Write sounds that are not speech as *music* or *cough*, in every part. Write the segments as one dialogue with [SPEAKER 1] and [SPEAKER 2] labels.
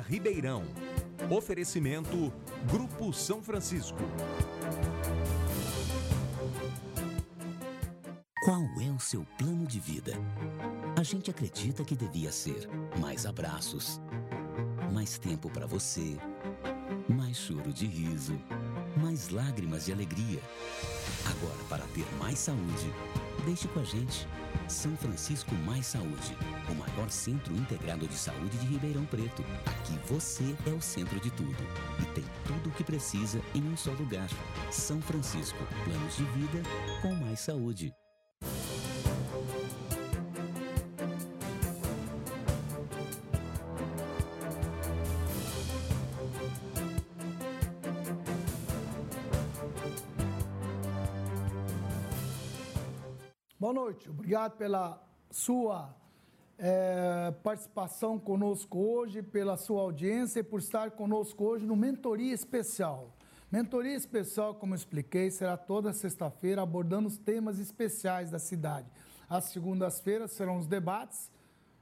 [SPEAKER 1] Ribeirão. Oferecimento Grupo São Francisco.
[SPEAKER 2] Qual é o seu plano de vida? A gente acredita que devia ser mais abraços, mais tempo para você, mais choro de riso, mais lágrimas de alegria. Agora, para ter mais saúde, deixe com a gente. São Francisco Mais Saúde, o maior centro integrado de saúde de Ribeirão Preto. Aqui você é o centro de tudo e tem tudo o que precisa em um só lugar. São Francisco, planos de vida com mais saúde.
[SPEAKER 3] Noite, obrigado pela sua é, participação conosco hoje, pela sua audiência e por estar conosco hoje no Mentoria Especial. Mentoria Especial, como eu expliquei, será toda sexta-feira abordando os temas especiais da cidade. Às segundas-feiras serão os debates,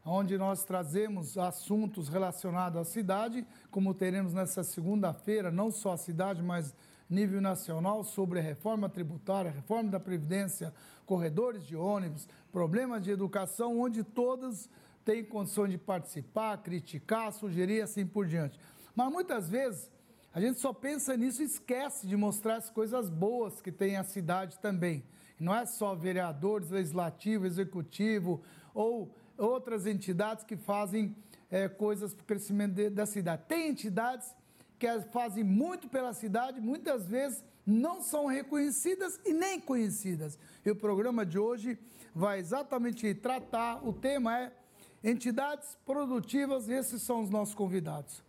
[SPEAKER 3] onde nós trazemos assuntos relacionados à cidade, como teremos nessa segunda-feira, não só a cidade, mas nível nacional sobre a reforma tributária, reforma da Previdência, corredores de ônibus, problemas de educação, onde todos têm condições de participar, criticar, sugerir assim por diante. Mas muitas vezes a gente só pensa nisso e esquece de mostrar as coisas boas que tem a cidade também. E não é só vereadores, legislativo, executivo ou outras entidades que fazem é, coisas para o crescimento de, da cidade. Tem entidades que fazem muito pela cidade, muitas vezes não são reconhecidas e nem conhecidas. E o programa de hoje vai exatamente tratar, o tema é entidades produtivas, esses são os nossos convidados.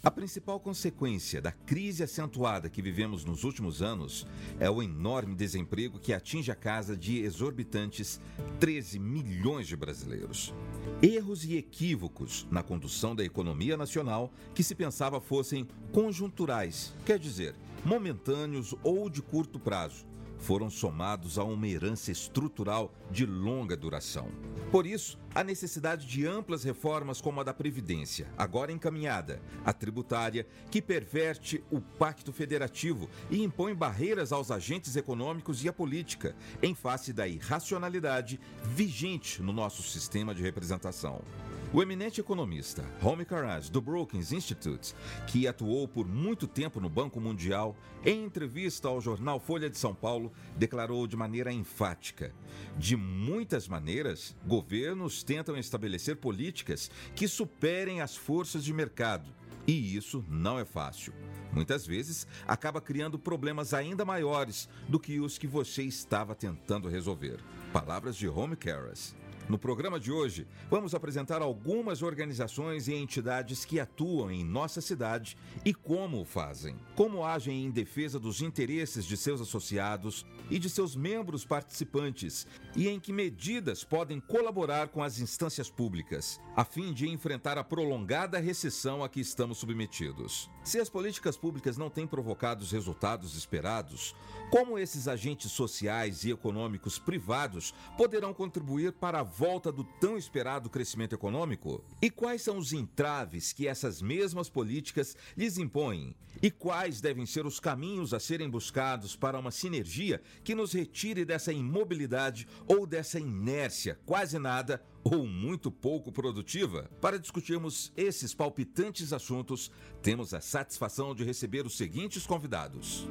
[SPEAKER 1] A principal consequência da crise acentuada que vivemos nos últimos anos é o enorme desemprego que atinge a casa de exorbitantes 13 milhões de brasileiros. Erros e equívocos na condução da economia nacional que se pensava fossem conjunturais, quer dizer, momentâneos ou de curto prazo, foram somados a uma herança estrutural de longa duração. Por isso, a necessidade de amplas reformas como a da Previdência, agora encaminhada, a tributária, que perverte o pacto federativo e impõe barreiras aos agentes econômicos e à política, em face da irracionalidade vigente no nosso sistema de representação. O eminente economista Home Karaj, do Brookings Institute, que atuou por muito tempo no Banco Mundial, em entrevista ao jornal Folha de São Paulo, declarou de maneira enfática: de muitas maneiras, governos tentam estabelecer políticas que superem as forças de mercado. E isso não é fácil. Muitas vezes acaba criando problemas ainda maiores do que os que você estava tentando resolver. Palavras de Home Caras. No programa de hoje, vamos apresentar algumas organizações e entidades que atuam em nossa cidade e como o fazem. Como agem em defesa dos interesses de seus associados e de seus membros participantes e em que medidas podem colaborar com as instâncias públicas, a fim de enfrentar a prolongada recessão a que estamos submetidos. Se as políticas públicas não têm provocado os resultados esperados, como esses agentes sociais e econômicos privados poderão contribuir para a volta do tão esperado crescimento econômico? E quais são os entraves que essas mesmas políticas lhes impõem? E quais devem ser os caminhos a serem buscados para uma sinergia que nos retire dessa imobilidade ou dessa inércia quase nada ou muito pouco produtiva? Para discutirmos esses palpitantes assuntos, temos a satisfação de receber os seguintes convidados.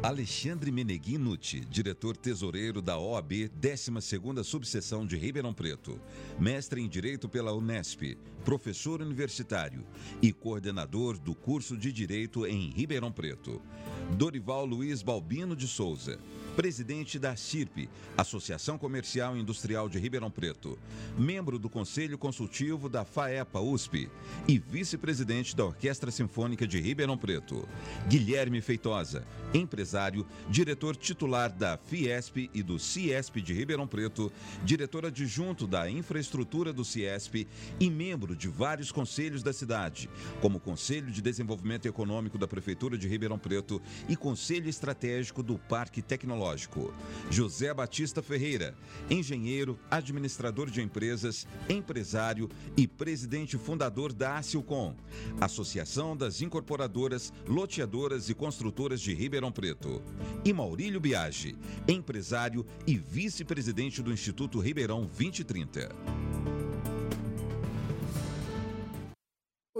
[SPEAKER 1] Alexandre Meneguinucci, diretor tesoureiro da OAB 12ª Subseção de Ribeirão Preto, mestre em Direito pela Unesp, professor universitário e coordenador do curso de Direito em Ribeirão Preto. Dorival Luiz Balbino de Souza, presidente da CIRP, Associação Comercial e Industrial de Ribeirão Preto, membro do Conselho Consultivo da FAEPA USP e vice-presidente da Orquestra Sinfônica de Ribeirão Preto. Guilherme Feitosa, empresário, diretor titular da Fiesp e do Ciesp de Ribeirão Preto, diretor adjunto da Infraestrutura do Ciesp e membro de vários conselhos da cidade, como Conselho de Desenvolvimento Econômico da Prefeitura de Ribeirão Preto e Conselho Estratégico do Parque Tecnológico. José Batista Ferreira, engenheiro, administrador de empresas, empresário e presidente fundador da Acilcom, Associação das Incorporadoras, Loteadoras e Construtoras de Ribeirão Preto. E Maurílio Biagi, empresário e vice-presidente do Instituto Ribeirão 2030.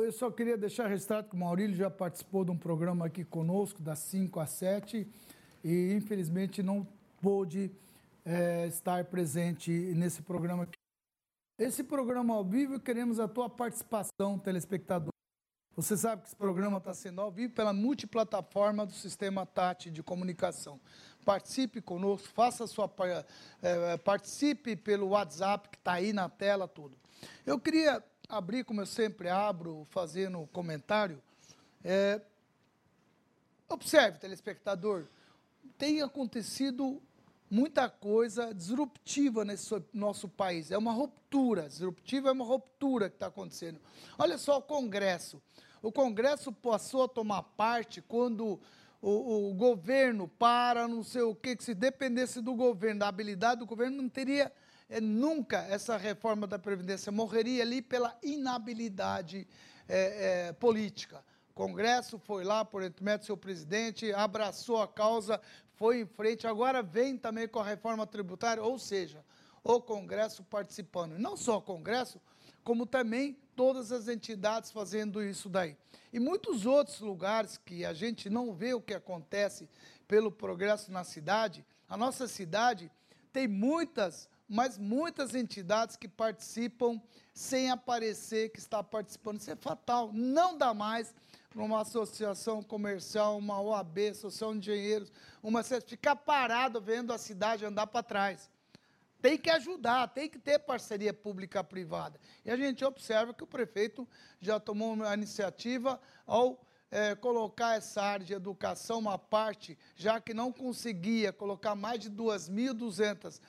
[SPEAKER 3] Eu só queria deixar registrado que o Maurílio já participou de um programa aqui conosco, das 5 às 7, e infelizmente não pôde é, estar presente nesse programa. Esse programa ao vivo, queremos a tua participação, telespectador. Você sabe que esse programa está sendo ao vivo pela multiplataforma do Sistema TAT de comunicação. Participe conosco, faça sua é, participe pelo WhatsApp que está aí na tela, tudo. Eu queria abrir, como eu sempre abro, fazendo comentário. É, observe, telespectador, tem acontecido muita coisa disruptiva nesse nosso país. É uma ruptura. Disruptiva é uma ruptura que está acontecendo. Olha só o Congresso. O Congresso passou a tomar parte quando o, o, governo para, não sei o que, que se dependesse do governo, da habilidade do governo, não teria é, nunca essa reforma da Previdência morreria ali pela inabilidade é, é, política. Congresso foi lá, por intermédio do seu presidente, abraçou a causa, foi em frente, agora vem também com a reforma tributária, ou seja, o Congresso participando. Não só o Congresso, como também todas as entidades fazendo isso daí. E muitos outros lugares que a gente não vê o que acontece pelo progresso na cidade, a nossa cidade tem muitas mas muitas entidades que participam sem aparecer que está participando. Isso é fatal. Não dá mais para uma associação comercial, uma OAB, associação de engenheiros, uma ficar parado vendo a cidade andar para trás. Tem que ajudar, tem que ter parceria pública-privada. E a gente observa que o prefeito já tomou uma iniciativa ao é, colocar essa área de educação, uma parte, já que não conseguia colocar mais de 2.200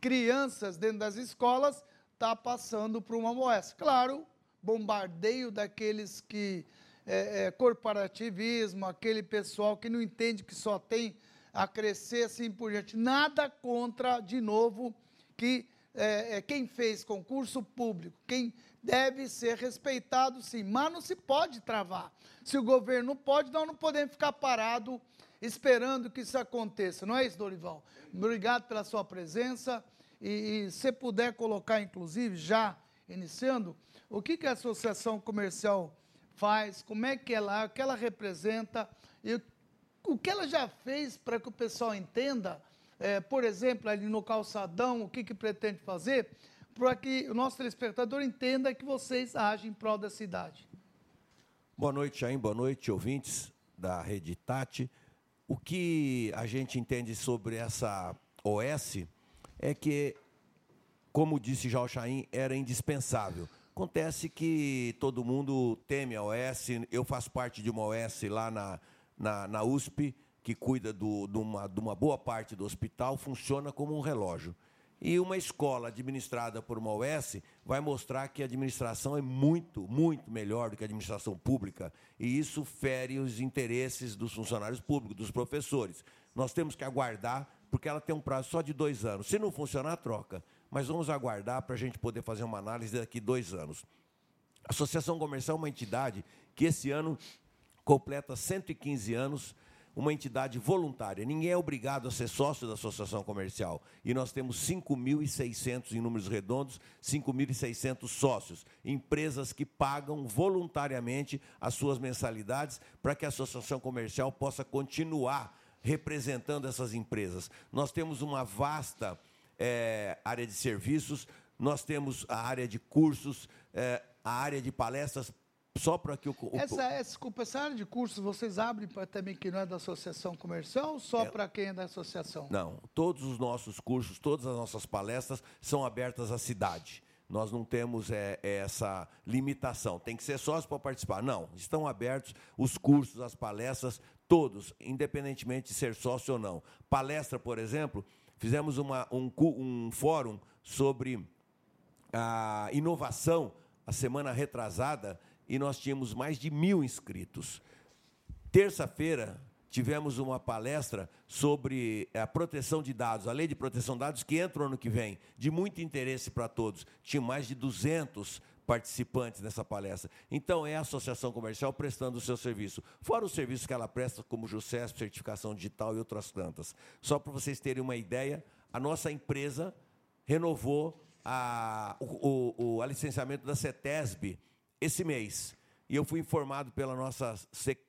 [SPEAKER 3] crianças dentro das escolas, está passando por uma moessa. Claro, bombardeio daqueles que. É, é, corporativismo, aquele pessoal que não entende que só tem a crescer assim por diante. Nada contra, de novo, que é, é, quem fez concurso público, quem deve ser respeitado sim, mas não se pode travar. Se o governo pode, nós não podemos ficar parado esperando que isso aconteça. Não é isso, Dorival? Obrigado pela sua presença. E, e se puder colocar, inclusive, já iniciando, o que, que a associação comercial faz, como é que ela, o que ela representa e o que ela já fez para que o pessoal entenda, é, por exemplo, ali no calçadão, o que, que pretende fazer, para que o nosso telespectador entenda que vocês agem em prol da cidade.
[SPEAKER 4] Boa noite, Jair, boa noite, ouvintes da Rede Tati. O que a gente entende sobre essa OS é que, como disse já o Chaim, era indispensável. Acontece que todo mundo teme a OS. Eu faço parte de uma OS lá na, na, na USP, que cuida do, de, uma, de uma boa parte do hospital, funciona como um relógio. E uma escola administrada por uma OS vai mostrar que a administração é muito, muito melhor do que a administração pública. E isso fere os interesses dos funcionários públicos, dos professores. Nós temos que aguardar, porque ela tem um prazo só de dois anos. Se não funcionar, troca. Mas vamos aguardar para a gente poder fazer uma análise daqui dois anos. A Associação Comercial é uma entidade que esse ano completa 115 anos uma entidade voluntária. Ninguém é obrigado a ser sócio da associação comercial. E nós temos 5.600, em números redondos, 5.600 sócios. Empresas que pagam voluntariamente as suas mensalidades para que a associação comercial possa continuar representando essas empresas. Nós temos uma vasta é, área de serviços, nós temos a área de cursos, é, a área de palestras só para que o, o
[SPEAKER 3] essa, essa, desculpa, essa área de cursos vocês abrem para também quem não é da associação comercial ou só é, para quem é da associação?
[SPEAKER 4] Não, todos os nossos cursos, todas as nossas palestras são abertas à cidade. Nós não temos é, é essa limitação. Tem que ser sócio para participar. Não, estão abertos os cursos, as palestras, todos, independentemente de ser sócio ou não. Palestra, por exemplo, fizemos uma, um, um fórum sobre a inovação a semana retrasada e nós tínhamos mais de mil inscritos. Terça-feira, tivemos uma palestra sobre a proteção de dados, a lei de proteção de dados que entra no ano que vem, de muito interesse para todos. Tinha mais de 200 participantes nessa palestra. Então, é a associação comercial prestando o seu serviço. Fora os serviços que ela presta, como JUCESP, certificação digital e outras tantas. Só para vocês terem uma ideia, a nossa empresa renovou a, o, o, a licenciamento da CETESB esse mês. E eu fui informado pela nossa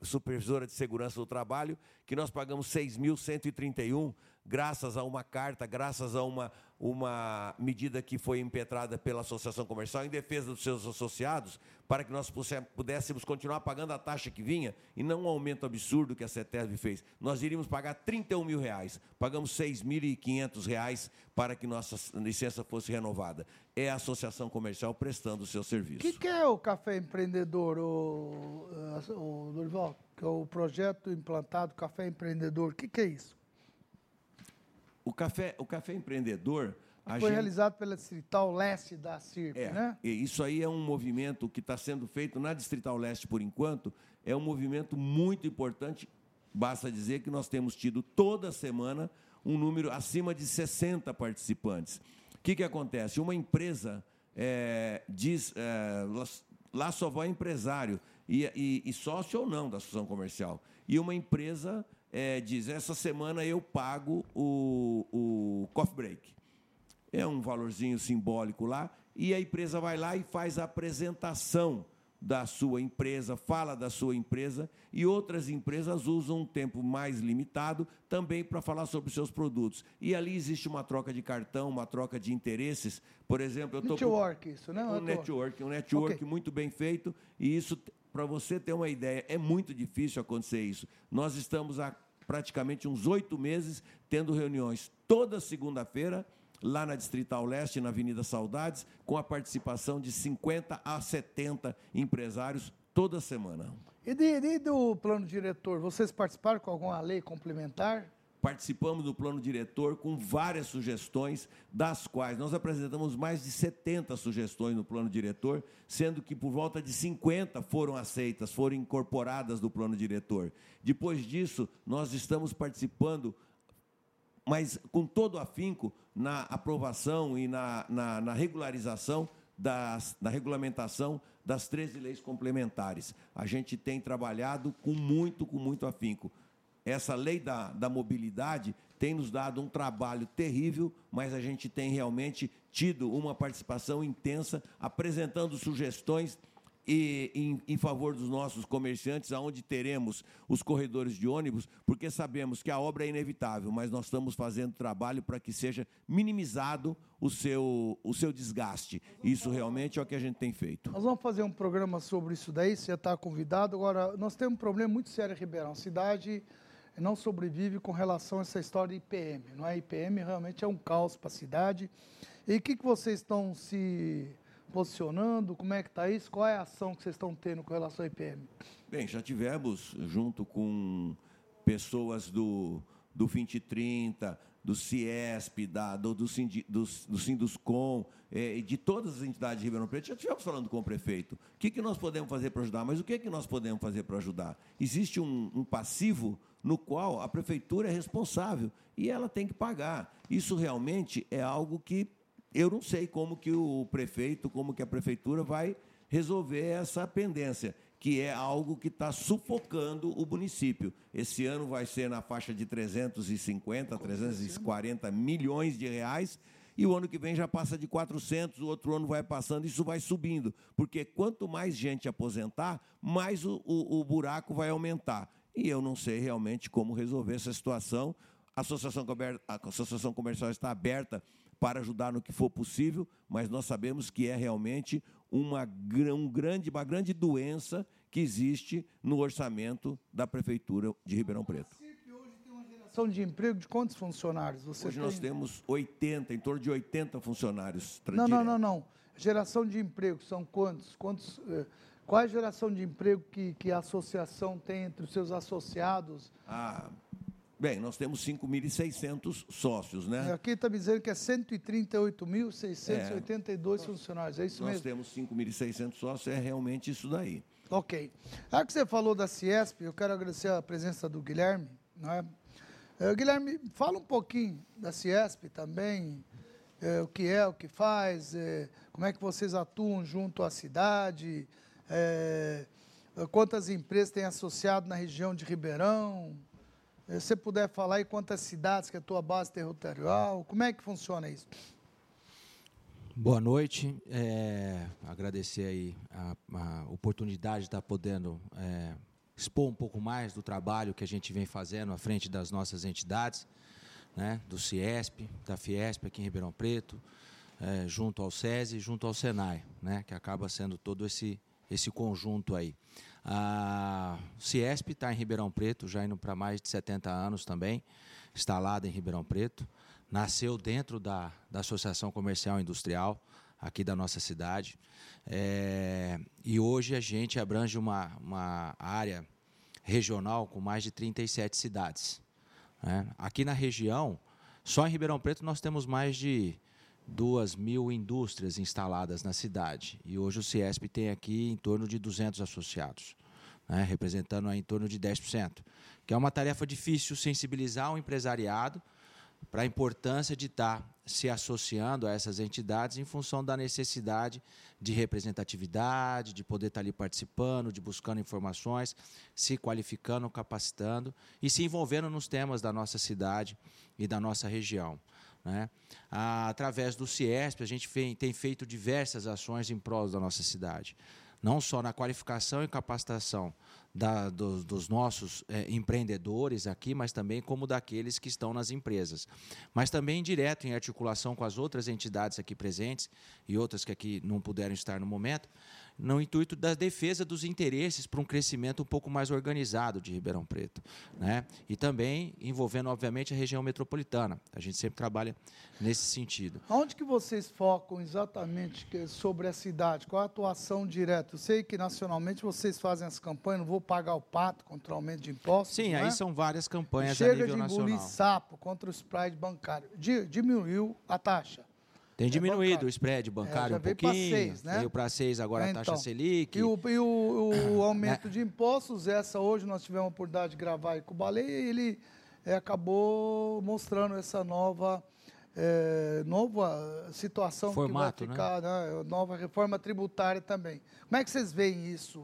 [SPEAKER 4] supervisora de segurança do trabalho que nós pagamos 6.131 graças a uma carta, graças a uma, uma medida que foi impetrada pela Associação Comercial em defesa dos seus associados, para que nós pudéssemos continuar pagando a taxa que vinha e não um aumento absurdo que a CETESB fez. Nós iríamos pagar 31 mil reais, pagamos 6.500 reais para que nossa licença fosse renovada. É a Associação Comercial prestando o seu serviço. O
[SPEAKER 3] que, que, é o Café Empreendedor, o, o Dorival? É o projeto implantado Café Empreendedor. O que, que é isso?
[SPEAKER 4] O café, o café empreendedor.
[SPEAKER 3] Foi gente... realizado pela Distrital Leste da CIRP,
[SPEAKER 4] é,
[SPEAKER 3] né?
[SPEAKER 4] Isso aí é um movimento que está sendo feito na Distrital Leste por enquanto. É um movimento muito importante. Basta dizer que nós temos tido toda semana um número acima de 60 participantes. O que, que acontece? Uma empresa é, diz. É, lá só vai empresário, e, e, e sócio ou não da associação comercial. E uma empresa é, diz: essa semana eu pago o, o coffee break. É um valorzinho simbólico lá, e a empresa vai lá e faz a apresentação da sua empresa, fala da sua empresa, e outras empresas usam um tempo mais limitado também para falar sobre os seus produtos. E ali existe uma troca de cartão, uma troca de interesses. Por exemplo, eu estou
[SPEAKER 3] network, com isso, né?
[SPEAKER 4] Um network, um network okay. muito bem feito, e isso para você ter uma ideia, é muito difícil acontecer isso. Nós estamos há praticamente uns oito meses tendo reuniões toda segunda-feira, lá na Distrital Leste, na Avenida Saudades, com a participação de 50 a 70 empresários toda semana.
[SPEAKER 3] E, de, e do plano diretor, vocês participaram com alguma lei complementar?
[SPEAKER 4] Participamos do plano diretor com várias sugestões, das quais nós apresentamos mais de 70 sugestões no plano diretor, sendo que por volta de 50 foram aceitas, foram incorporadas no plano diretor. Depois disso, nós estamos participando, mas com todo afinco, na aprovação e na, na, na regularização das, da regulamentação das 13 leis complementares. A gente tem trabalhado com muito, com muito afinco essa lei da, da mobilidade tem nos dado um trabalho terrível, mas a gente tem realmente tido uma participação intensa, apresentando sugestões e, em, em, favor dos nossos comerciantes, aonde teremos os corredores de ônibus, porque sabemos que a obra é inevitável, mas nós estamos fazendo trabalho para que seja minimizado o seu, o seu desgaste. Isso realmente é o que a gente tem feito.
[SPEAKER 3] Nós vamos fazer um programa sobre isso daí, você está convidado. Agora, nós temos um problema muito sério em Ribeirão. Cidade não sobrevive com relação a essa história de IPM. Não é? IPM realmente é um caos para a cidade. E o que, que vocês estão se posicionando? Como é que está isso? Qual é a ação que vocês estão tendo com relação ao IPM?
[SPEAKER 4] Bem, já tivemos, junto com pessoas do, do 2030, do CIESP, da, do, do, do, do Sinduscom, é, de todas as entidades de Ribeirão Preto, já estivemos falando com o prefeito. O que, que nós podemos fazer para ajudar? Mas o que, que nós podemos fazer para ajudar? Existe um, um passivo no qual a prefeitura é responsável e ela tem que pagar. Isso realmente é algo que eu não sei como que o prefeito, como que a prefeitura vai resolver essa pendência, que é algo que está sufocando o município. Esse ano vai ser na faixa de 350, 340 milhões de reais, e o ano que vem já passa de 400, o outro ano vai passando, isso vai subindo, porque quanto mais gente aposentar, mais o, o, o buraco vai aumentar e eu não sei realmente como resolver essa situação. A Associação, a Associação Comercial está aberta para ajudar no que for possível, mas nós sabemos que é realmente uma, um grande, uma grande doença que existe no orçamento da Prefeitura de Ribeirão Preto.
[SPEAKER 3] Hoje tem uma geração de emprego de quantos funcionários?
[SPEAKER 4] Você hoje tem? nós temos 80, em torno de 80 funcionários.
[SPEAKER 3] Não, não, não, não. Geração de emprego são quantos? Quantos? Qual é a geração de emprego que, que a associação tem entre os seus associados?
[SPEAKER 4] Ah, Bem, nós temos 5.600 sócios, né?
[SPEAKER 3] Aqui está me dizendo que é 138.682 é. funcionários, é isso
[SPEAKER 4] nós
[SPEAKER 3] mesmo?
[SPEAKER 4] Nós temos 5.600 sócios, é realmente isso daí.
[SPEAKER 3] Ok. Já que você falou da Ciesp, eu quero agradecer a presença do Guilherme. Né? É, Guilherme, fala um pouquinho da Ciesp também, é, o que é, o que faz, é, como é que vocês atuam junto à cidade, é, quantas empresas têm associado na região de Ribeirão, se você puder falar aí quantas cidades que é a tua base territorial, como é que funciona isso?
[SPEAKER 5] Boa noite, é, agradecer aí a, a, oportunidade de estar podendo é, expor um pouco mais do trabalho que a gente vem fazendo à frente das nossas entidades, né, do CIESP, da Fiesp aqui em Ribeirão Preto, é, junto ao SESI, junto ao Senai, né, que acaba sendo todo esse, esse conjunto aí. A Ciesp está em Ribeirão Preto, já indo para mais de 70 anos também, instalada em Ribeirão Preto. Nasceu dentro da, da Associação Comercial e Industrial, aqui da nossa cidade. É, e hoje a gente abrange uma, uma área regional com mais de 37 cidades. Né? Aqui na região, só em Ribeirão Preto, nós temos mais de duas mil indústrias instaladas na cidade. E hoje o Ciesp tem aqui em torno de 200 associados, né, representando em torno de 10%. Que é uma tarefa difícil sensibilizar o empresariado para a importância de estar se associando a essas entidades em função da necessidade de representatividade, de poder estar ali participando, de buscando informações, se qualificando, capacitando e se envolvendo nos temas da nossa cidade e da nossa região. Né? Através do CIESP, a gente tem feito diversas ações em prol da nossa cidade. Não só na qualificação e capacitação da, do, dos nossos é, empreendedores aqui, mas também como daqueles que estão nas empresas. Mas também direto em articulação com as outras entidades aqui presentes e outras que aqui não puderam estar no momento, no intuito da defesa dos interesses para um crescimento um pouco mais organizado de Ribeirão Preto. Né? E também envolvendo, obviamente, a região metropolitana. A gente sempre trabalha nesse sentido.
[SPEAKER 3] Onde que vocês focam exatamente sobre a cidade? Qual a atuação direta? Eu sei que nacionalmente vocês fazem as campanhas, não vou pagar o pato contra o aumento de impostos.
[SPEAKER 5] Sim, aí é? são várias campanhas
[SPEAKER 3] Chega
[SPEAKER 5] a nível nacional. Chega de
[SPEAKER 3] engolir sapo contra o spread bancário. Diminuiu a taxa.
[SPEAKER 5] Tem diminuído é o spread bancário é, um pouquinho. Seis, né? Veio para seis agora a taxa então, Selic.
[SPEAKER 3] E o, e o, o aumento de impostos, essa hoje nós tivemos a oportunidade de gravar aí com o Baleia e ele é, acabou mostrando essa nova, é, nova situação
[SPEAKER 5] Formato,
[SPEAKER 3] que vai ficar, né? né? nova reforma tributária também. Como é que vocês veem isso?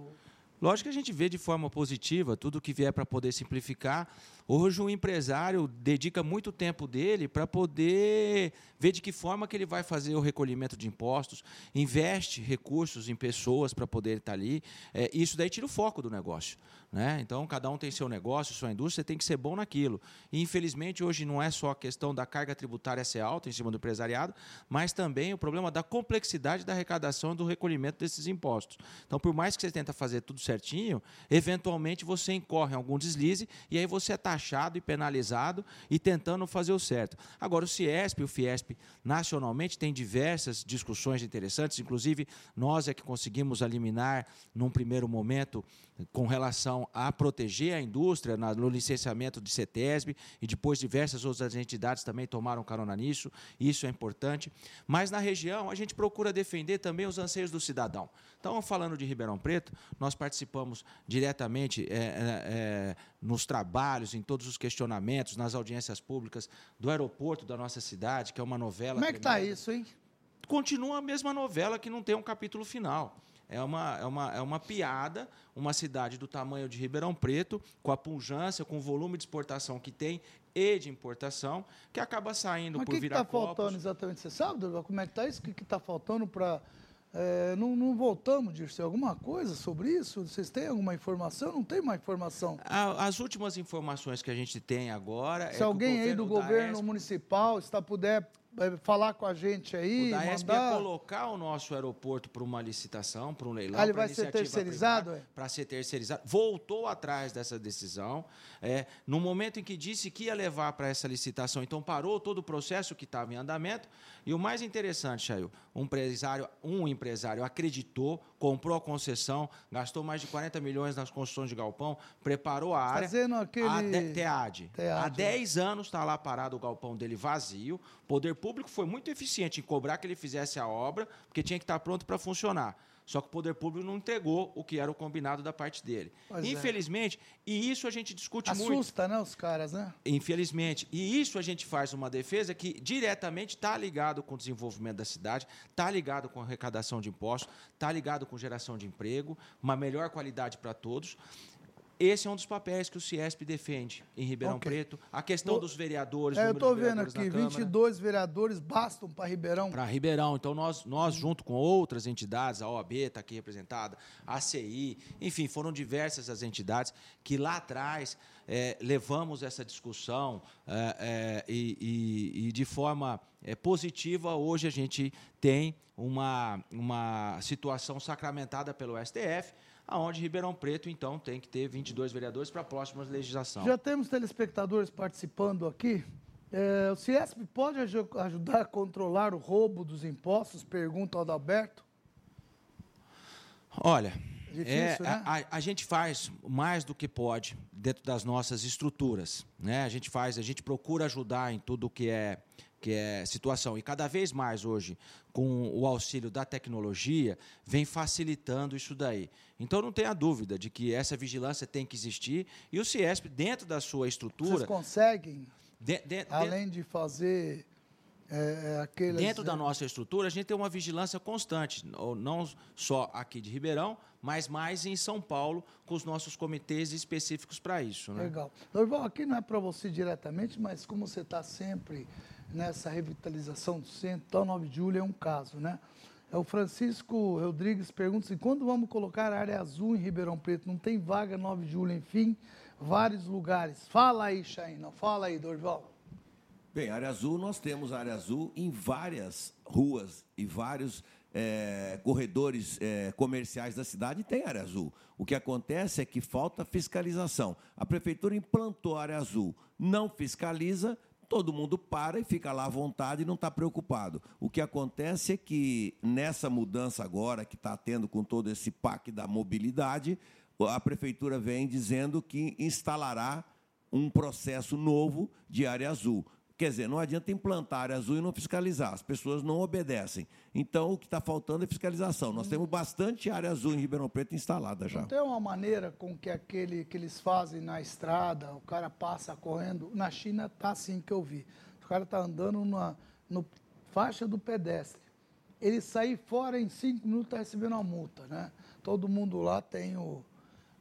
[SPEAKER 5] Lógico que a gente vê de forma positiva tudo que vier para poder simplificar Hoje o empresário dedica muito tempo dele para poder ver de que forma que ele vai fazer o recolhimento de impostos, investe recursos em pessoas para poder estar ali. É, isso daí tira o foco do negócio. Né? Então, cada um tem seu negócio, sua indústria, tem que ser bom naquilo. E, infelizmente, hoje não é só a questão da carga tributária ser alta em cima do empresariado, mas também o problema da complexidade da arrecadação e do recolhimento desses impostos. Então, por mais que você tenta fazer tudo certinho, eventualmente você incorre em algum deslize e aí você é e penalizado e tentando fazer o certo. Agora, o Ciesp e o Fiesp, nacionalmente, tem diversas discussões interessantes, inclusive nós é que conseguimos eliminar, num primeiro momento, com relação a proteger a indústria no licenciamento de CETESB e depois diversas outras entidades também tomaram carona nisso, isso é importante. Mas na região a gente procura defender também os anseios do cidadão. Então, falando de Ribeirão Preto, nós participamos diretamente é, é, é, nos trabalhos, em todos os questionamentos, nas audiências públicas do aeroporto da nossa cidade, que é uma novela.
[SPEAKER 3] Como é que está isso, hein?
[SPEAKER 5] Continua a mesma novela que não tem um capítulo final. É uma, é, uma, é uma piada, uma cidade do tamanho de Ribeirão Preto, com a pujança, com o volume de exportação que tem e de importação, que acaba saindo
[SPEAKER 3] Mas
[SPEAKER 5] por
[SPEAKER 3] virar Mas o que está faltando exatamente? Você sabe, como é que está isso? O que está faltando para... É, não, não, voltamos, Dirceu, alguma coisa sobre isso? Vocês têm alguma informação? Não tem mais informação.
[SPEAKER 5] As últimas informações que a gente tem agora...
[SPEAKER 3] Se é alguém aí do governo municipal está puder falar com a gente aí.
[SPEAKER 5] O Daesp mandar... ia colocar o nosso aeroporto para uma licitação, para um leilão.
[SPEAKER 3] Ah, ele vai ser terceirizado?
[SPEAKER 5] Para ser terceirizado. Voltou atrás dessa decisão. É, no momento em que disse que ia levar para essa licitação, então parou todo o processo que estava em andamento. E o mais interessante, Chayo, um empresário, um empresário acreditou, comprou a concessão, gastou mais de 40 milhões nas construções de galpão, preparou a área.
[SPEAKER 3] Fazendo aquele...
[SPEAKER 5] A de, TEAD.
[SPEAKER 3] TEAD.
[SPEAKER 5] Há 10 anos está lá parado o galpão dele vazio. O poder público foi muito eficiente em cobrar que ele fizesse a obra, porque tinha que estar pronto para funcionar. Só que o poder público não entregou o que era o combinado da parte dele.
[SPEAKER 3] Pois é.
[SPEAKER 5] Infelizmente, e isso a gente discute muito.
[SPEAKER 3] Assusta, né, os caras, né?
[SPEAKER 5] Infelizmente. E isso a gente faz uma defesa que diretamente está ligado com o desenvolvimento da cidade, está ligado com a arrecadação de impostos, está ligado com geração de emprego, uma melhor qualidade para todos. Esse é um dos papéis que o Ciesp defende em Ribeirão
[SPEAKER 3] Ok.
[SPEAKER 5] Preto. A questão dos vereadores.
[SPEAKER 3] É, eu estou vendo aqui,
[SPEAKER 5] Câmara.
[SPEAKER 3] 22 vereadores bastam para Ribeirão.
[SPEAKER 5] Para Ribeirão. Então, nós, nós, junto com outras entidades, a OAB está aqui representada, a CI, enfim, foram diversas as entidades que lá atrás eh, levamos essa discussão eh, eh, e, e- e de forma eh, positiva, hoje a gente tem uma, uma situação sacramentada pelo STF, aonde Ribeirão Preto, então, tem que ter 22 vereadores para a próxima legislação.
[SPEAKER 3] Já temos telespectadores participando aqui. É, o Ciesp pode aju- ajudar a controlar o roubo dos impostos? Pergunta o Adalberto.
[SPEAKER 5] Olha,
[SPEAKER 3] Difícil,
[SPEAKER 5] é,
[SPEAKER 3] né?
[SPEAKER 5] a, a- a gente faz mais do que pode dentro das nossas estruturas, né? A gente faz, a gente procura ajudar em tudo que é que é situação e cada vez mais hoje com o auxílio da tecnologia vem facilitando isso daí. Então não tenha dúvida de que essa vigilância tem que existir e o Ciesp dentro da sua
[SPEAKER 3] Vocês
[SPEAKER 5] estrutura,
[SPEAKER 3] conseguem,
[SPEAKER 5] de- de-
[SPEAKER 3] além de fazer é, é, aqueles...
[SPEAKER 5] Dentro da nossa estrutura, a gente tem uma vigilância constante, não só aqui de Ribeirão, mas mais em São Paulo, com os nossos comitês específicos para isso. Né?
[SPEAKER 3] Legal. Dorival, aqui não é para você diretamente, mas como você está sempre nessa revitalização do centro, então 9 de julho é um caso, né? É o Francisco Rodrigues pergunta assim, quando vamos colocar a área azul em Ribeirão Preto? Não tem vaga 9 de julho, enfim, vários lugares. Fala aí, Chaina, fala aí, Dorival.
[SPEAKER 4] Bem, área azul, nós temos área azul em várias ruas e vários eh, corredores eh, comerciais da cidade tem área azul. O que acontece é que falta fiscalização. A prefeitura implantou área azul, não fiscaliza, todo mundo para e fica lá à vontade e não está preocupado. O que acontece é que nessa mudança agora que está tendo com todo esse PAC da mobilidade, a prefeitura vem dizendo que instalará um processo novo de área azul. Quer dizer, não adianta implantar área azul e não fiscalizar, as pessoas não obedecem. Então, o que está faltando é fiscalização. Nós temos bastante área azul em Ribeirão Preto instalada já.
[SPEAKER 3] Não tem uma maneira com que aquele que eles fazem na estrada, o cara passa correndo. Na China tá assim que eu vi. O cara tá andando na no faixa do pedestre. Ele sair fora em cinco minutos está recebendo uma multa, né? Todo mundo lá tem o,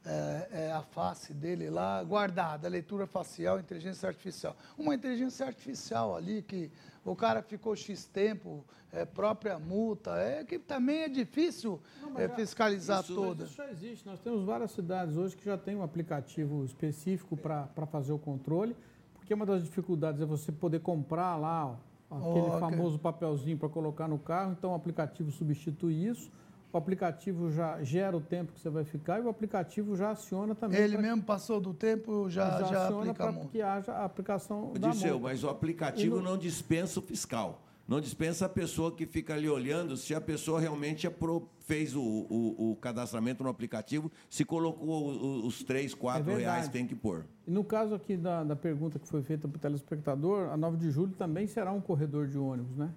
[SPEAKER 3] é, é, a face dele lá guardada, leitura facial, inteligência artificial. Uma inteligência artificial ali que o cara ficou X tempo, é, própria multa, é que também é difícil é, fiscalizar
[SPEAKER 4] isso-
[SPEAKER 3] toda.
[SPEAKER 6] Isso já existe. Nós temos várias cidades hoje que já tem um aplicativo específico para fazer o controle, porque uma das dificuldades é você poder comprar lá ó, aquele
[SPEAKER 3] Oh, ok.
[SPEAKER 6] famoso papelzinho para colocar no carro, então o aplicativo substitui isso. O aplicativo já gera o tempo que você vai ficar e o aplicativo já aciona também.
[SPEAKER 3] Ele mesmo passou do tempo, já, já,
[SPEAKER 6] aciona
[SPEAKER 3] aplica a
[SPEAKER 6] para que haja a aplicação da
[SPEAKER 4] Disseu, mas o aplicativo
[SPEAKER 6] no-
[SPEAKER 4] não dispensa o fiscal. Não dispensa a pessoa que fica ali olhando se a pessoa realmente apro- fez o, o- o cadastramento no aplicativo, se colocou o- o- os três, quatro
[SPEAKER 6] verdade.
[SPEAKER 4] reais que tem que pôr.
[SPEAKER 6] E no caso aqui da, da pergunta que foi feita para o telespectador, a 9 de julho também será um corredor de ônibus, né?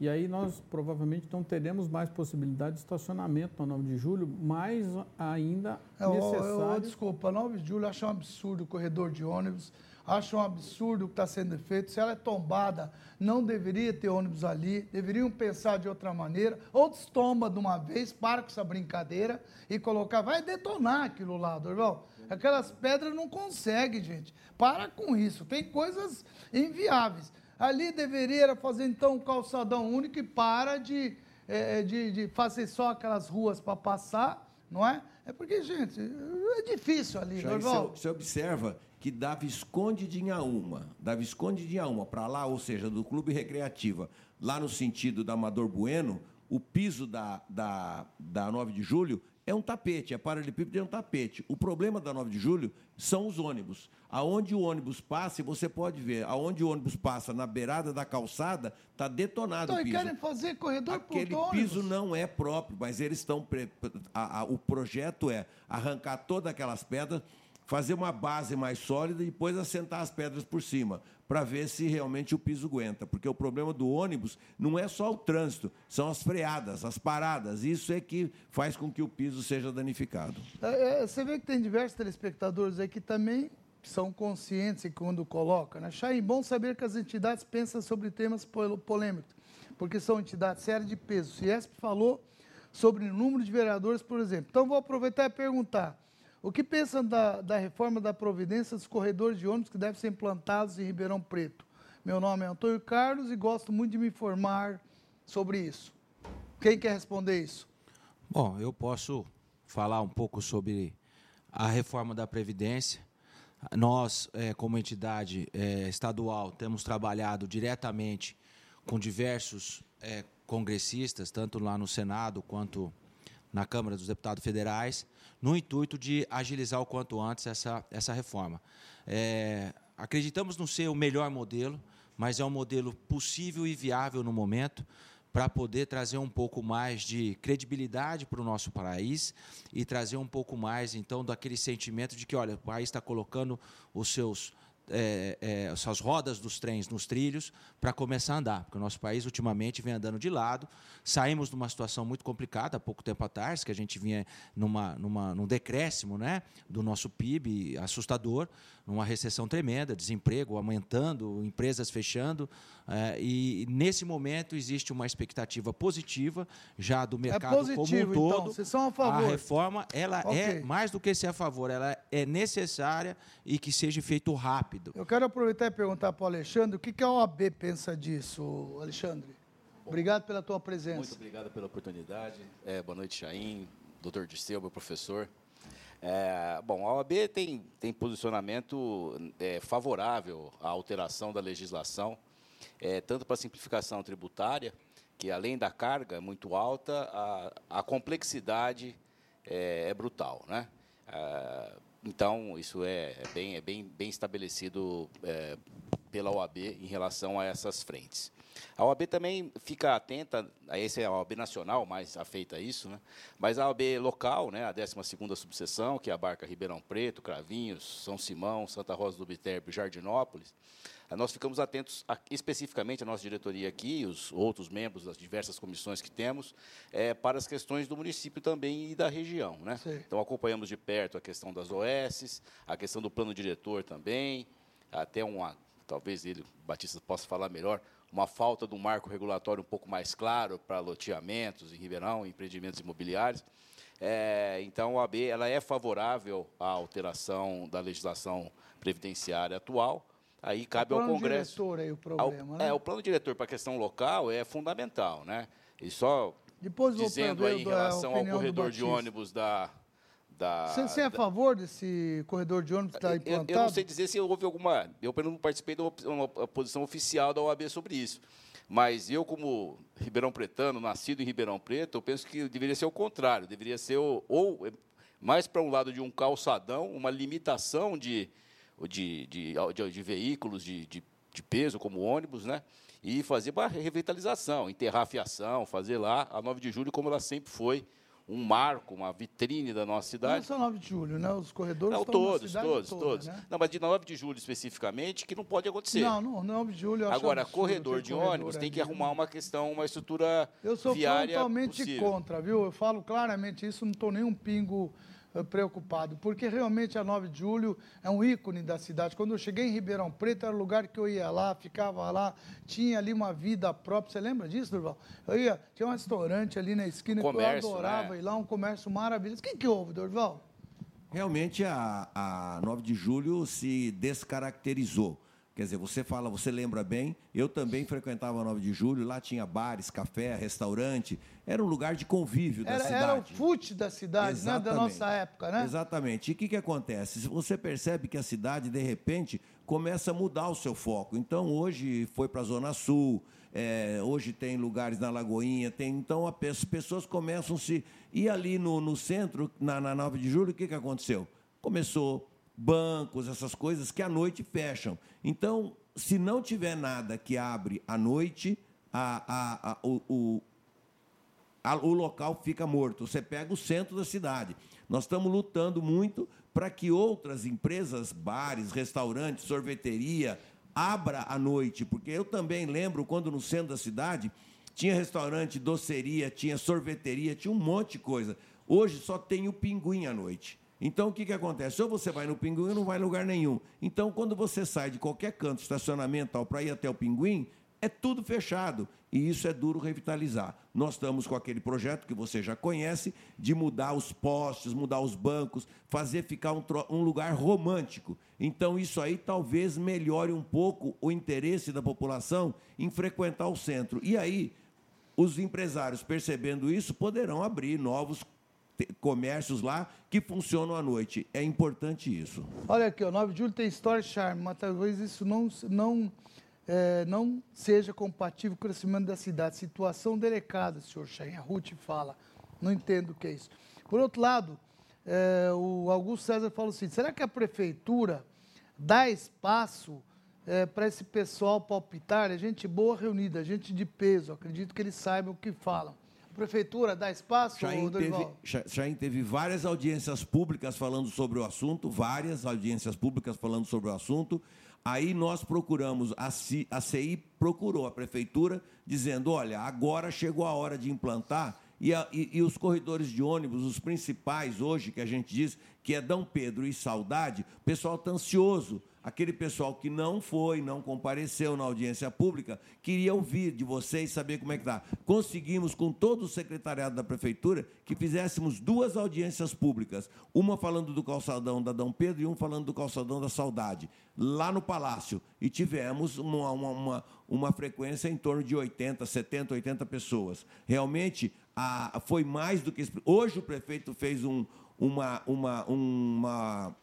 [SPEAKER 6] E aí nós provavelmente não teremos mais possibilidade de estacionamento na 9 de julho, mais ainda
[SPEAKER 3] É,
[SPEAKER 6] necessário.
[SPEAKER 3] ô, desculpa, 9 de julho, acho um absurdo o corredor de ônibus, acho um absurdo o que está sendo feito. Se ela é tombada, não deveria ter ônibus ali, deveriam pensar de outra maneira, ou destomba de uma vez, para com essa brincadeira e colocar, vai detonar aquilo lá, Dorval. Aquelas pedras não conseguem, gente. Para com isso, tem coisas inviáveis. Ali deveria fazer então um calçadão único e para de, eh, de, de fazer só aquelas ruas para passar, não é? É porque, gente, é difícil ali,
[SPEAKER 4] isso
[SPEAKER 3] Dorval.
[SPEAKER 4] você observa que da Visconde de Inhaúma, da Visconde de Inhaúma para lá, ou seja, do Clube Recreativa, lá no sentido da Amador Bueno, o piso da, da, da 9 de julho é um tapete, é paralelepípedo é um tapete. O problema da 9 de julho são os ônibus. Aonde o ônibus passa, você pode ver, aonde o ônibus passa na beirada da calçada, está detonado
[SPEAKER 3] então,
[SPEAKER 4] o piso.
[SPEAKER 3] querem fazer corredor
[SPEAKER 4] Aquele piso não é próprio, mas eles estão. A, a, o projeto é arrancar todas aquelas pedras, fazer uma base mais sólida e depois assentar as pedras por cima para ver se realmente o piso aguenta. Porque o problema do ônibus não é só o trânsito, são as freadas, as paradas. Isso é que faz com que o piso seja danificado.
[SPEAKER 3] É, é, você vê que tem diversos telespectadores aí que também são conscientes quando colocam. Né? Chay, bom saber que as entidades pensam sobre temas polêmicos, porque são entidades sérias de peso. O Ciesp falou sobre o número de vereadores, por exemplo. Então, vou aproveitar e perguntar. O que pensam da, da reforma da providência dos corredores de ônibus que devem ser implantados em Ribeirão Preto? Meu nome é Antônio Carlos e gosto muito de me informar sobre isso. Quem quer responder isso?
[SPEAKER 5] Bom, eu posso falar um pouco sobre a reforma da Previdência. Nós, é, como entidade é, estadual, temos trabalhado diretamente com diversos é, congressistas, tanto lá no Senado quanto na Câmara dos Deputados Federais, no intuito de agilizar o quanto antes essa, essa reforma. É, acreditamos no ser o melhor modelo, mas é um modelo possível e viável no momento para poder trazer um pouco mais de credibilidade para o nosso país e trazer um pouco mais, então, daquele sentimento de que, olha, o país está colocando os seus é, é, essas rodas dos trens nos trilhos para começar a andar, porque o nosso país ultimamente vem andando de lado. Saímos de uma situação muito complicada há pouco tempo atrás, que a gente vinha numa, numa, num decréscimo né, do nosso PIB assustador, numa recessão tremenda, desemprego aumentando, empresas fechando. É, e nesse momento existe uma expectativa positiva já do é mercado positivo, como um todo. Então,
[SPEAKER 3] vocês são a favor.
[SPEAKER 5] A reforma ela é okay. é mais do que ser a favor, ela é necessária e que seja feito rápido.
[SPEAKER 3] Eu quero aproveitar e perguntar para o Alexandre o que, que a OAB pensa disso, Alexandre. Obrigado pela tua presença.
[SPEAKER 7] Muito obrigado pela oportunidade. É, boa noite, Chaim, doutor Dirceu, meu professor. É, bom, a OAB tem, tem posicionamento é, favorável à alteração da legislação, é, tanto para a simplificação tributária, que além da carga muito alta, a, a complexidade é, é brutal. Né? É, então, isso é, é, bem, é bem, bem estabelecido é, pela OAB em relação a essas frentes. A OAB também fica atenta, essa é a OAB nacional mais afeita a isso, né? mas a OAB local, né, a 12ª subseção, que abarca Ribeirão Preto, Cravinhos, São Simão, Santa Rosa do Viterbo e Jardinópolis, nós ficamos atentos a, especificamente a nossa diretoria aqui e os outros membros das diversas comissões que temos é, para as questões do município também e da região. Né? Então, acompanhamos de perto a questão das OS, a questão do plano diretor também, até uma, talvez ele, Batista, possa falar melhor, uma falta de um marco regulatório um pouco mais claro para loteamentos em Ribeirão, empreendimentos imobiliários. É, então, a AB ela é favorável à alteração da legislação previdenciária atual. Aí cabe ao Congresso.
[SPEAKER 3] O plano diretor aí o problema,
[SPEAKER 7] ao,
[SPEAKER 3] né?
[SPEAKER 7] É, o plano diretor para a questão local é fundamental, né? E só Depois dizendo aí em relação ao corredor de ônibus da,
[SPEAKER 3] da. Você, você é a favor desse corredor de ônibus que está implantado?
[SPEAKER 7] Eu, eu, não sei dizer se houve alguma. Eu não participei de uma, uma posição oficial da OAB sobre isso. Mas eu, como Ribeirão Pretano, nascido em Ribeirão Preto, eu penso que deveria ser o contrário. Deveria ser o, ou mais para um lado de um calçadão, uma limitação de, de, de, de, de veículos de, de, de peso, como ônibus, né? E fazer uma revitalização, enterrar a fiação, fazer lá a 9 de julho como ela sempre foi um marco, uma vitrine da nossa cidade. Não
[SPEAKER 3] só 9 de julho, né? Os corredores
[SPEAKER 7] não, todos, todos,
[SPEAKER 3] toda,
[SPEAKER 7] todos. Né? Não, mas de 9 de julho especificamente, que não pode acontecer.
[SPEAKER 3] Não, não, 9 de julho eu
[SPEAKER 7] Agora, corredor de corredor ônibus tem que arrumar uma questão, uma estrutura
[SPEAKER 3] Eu sou
[SPEAKER 7] viária
[SPEAKER 3] totalmente
[SPEAKER 7] possível.
[SPEAKER 3] contra, viu? Eu falo claramente isso, não estou nem um pingo preocupado, porque realmente a 9 de julho é um ícone da cidade. Quando eu cheguei em Ribeirão Preto, era o lugar que eu ia lá, ficava lá, tinha ali uma vida própria. Você lembra disso, Durval? Eu ia, tinha um restaurante ali na esquina comércio, que eu adorava né? ir lá, um comércio maravilhoso. O que, que houve, Durval?
[SPEAKER 4] Realmente a, a 9 de julho se descaracterizou. Quer dizer, você fala, você lembra bem, eu também frequentava a 9 de julho, lá tinha bares, café, restaurante, era um lugar de convívio
[SPEAKER 3] era,
[SPEAKER 4] da cidade.
[SPEAKER 3] Era o fute da cidade, né, da nossa época, né?
[SPEAKER 4] Exatamente. E o que, que acontece? Você percebe que a cidade, de repente, começa a mudar o seu foco. Então, hoje foi para a Zona Sul, é, hoje tem lugares na Lagoinha, tem, então as pessoas começam a se. E ali no, no centro, na, na 9 de julho, o que, que aconteceu? Começou bancos, essas coisas que à noite fecham. Então, se não tiver nada que abre à noite, a, a, a, o, o, o local fica morto. Você pega o centro da cidade. Nós estamos lutando muito para que outras empresas, bares, restaurantes, sorveteria, abra à noite, porque eu também lembro quando no centro da cidade tinha restaurante, doceria, tinha sorveteria, tinha um monte de coisa. Hoje só tem o pinguim à noite. Então, o que, que acontece? Ou você vai no Pinguim ou não vai em lugar nenhum. Então, quando você sai de qualquer canto, estacionamento, para ir até o Pinguim, é tudo fechado. E isso é duro revitalizar. Nós estamos com aquele projeto que você já conhece, de mudar os postes, mudar os bancos, fazer ficar um, um lugar romântico. Então, isso aí talvez melhore um pouco o interesse da população em frequentar o centro. E aí, os empresários, percebendo isso, poderão abrir novos comércios lá que funcionam à noite. É importante isso.
[SPEAKER 3] Olha aqui, o 9 de julho tem história charme, mas talvez isso não, não, é, não seja compatível com o crescimento da cidade. Situação delicada, senhor Chain. A Ruth fala. Não entendo o que é isso. Por outro lado, é, o Augusto César fala assim: será que a prefeitura dá espaço é, para esse pessoal palpitar? É gente boa reunida, gente de peso. Acredito que eles saibam o que falam prefeitura dá espaço,
[SPEAKER 4] Chain teve, Chain teve várias audiências públicas falando sobre o assunto, várias audiências públicas falando sobre o assunto. Aí nós procuramos, a, CI, a CI procurou a prefeitura, dizendo: olha, agora chegou a hora de implantar. E, a, e, e os corredores de ônibus, os principais hoje, que a gente diz que é Dom Pedro e Saudade, o pessoal está ansioso aquele pessoal que não foi, não compareceu na audiência pública, queria ouvir de vocês, saber como é que está. Conseguimos, com todo o secretariado da prefeitura, que fizéssemos duas audiências públicas, uma falando do calçadão da Dom Pedro e uma falando do calçadão da Saudade, lá no Palácio. E tivemos uma, uma, uma, uma frequência em torno de 80, 70, 80 pessoas. Realmente, a, foi mais do que... Hoje o prefeito fez um, uma, uma, uma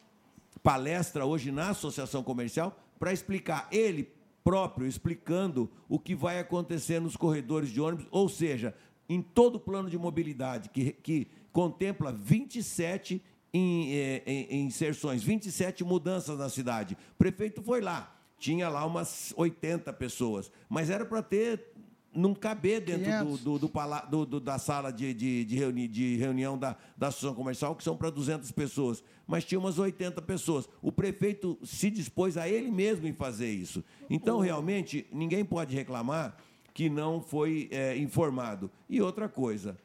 [SPEAKER 4] palestra hoje na Associação Comercial para explicar ele próprio explicando o que vai acontecer nos corredores de ônibus, ou seja, em todo o plano de mobilidade que, que contempla 27 em, em, em inserções, 27 mudanças na cidade. O prefeito foi lá, tinha lá umas 80 pessoas, mas era para ter não caber dentro do, do, do, do, da sala de, de, de, reuni, de reunião da, da Associação Comercial, que são para 200 pessoas, mas tinha umas 80 pessoas. O prefeito se dispôs a ele mesmo em fazer isso. Então, realmente, ninguém pode reclamar que não foi é, informado. E outra coisa,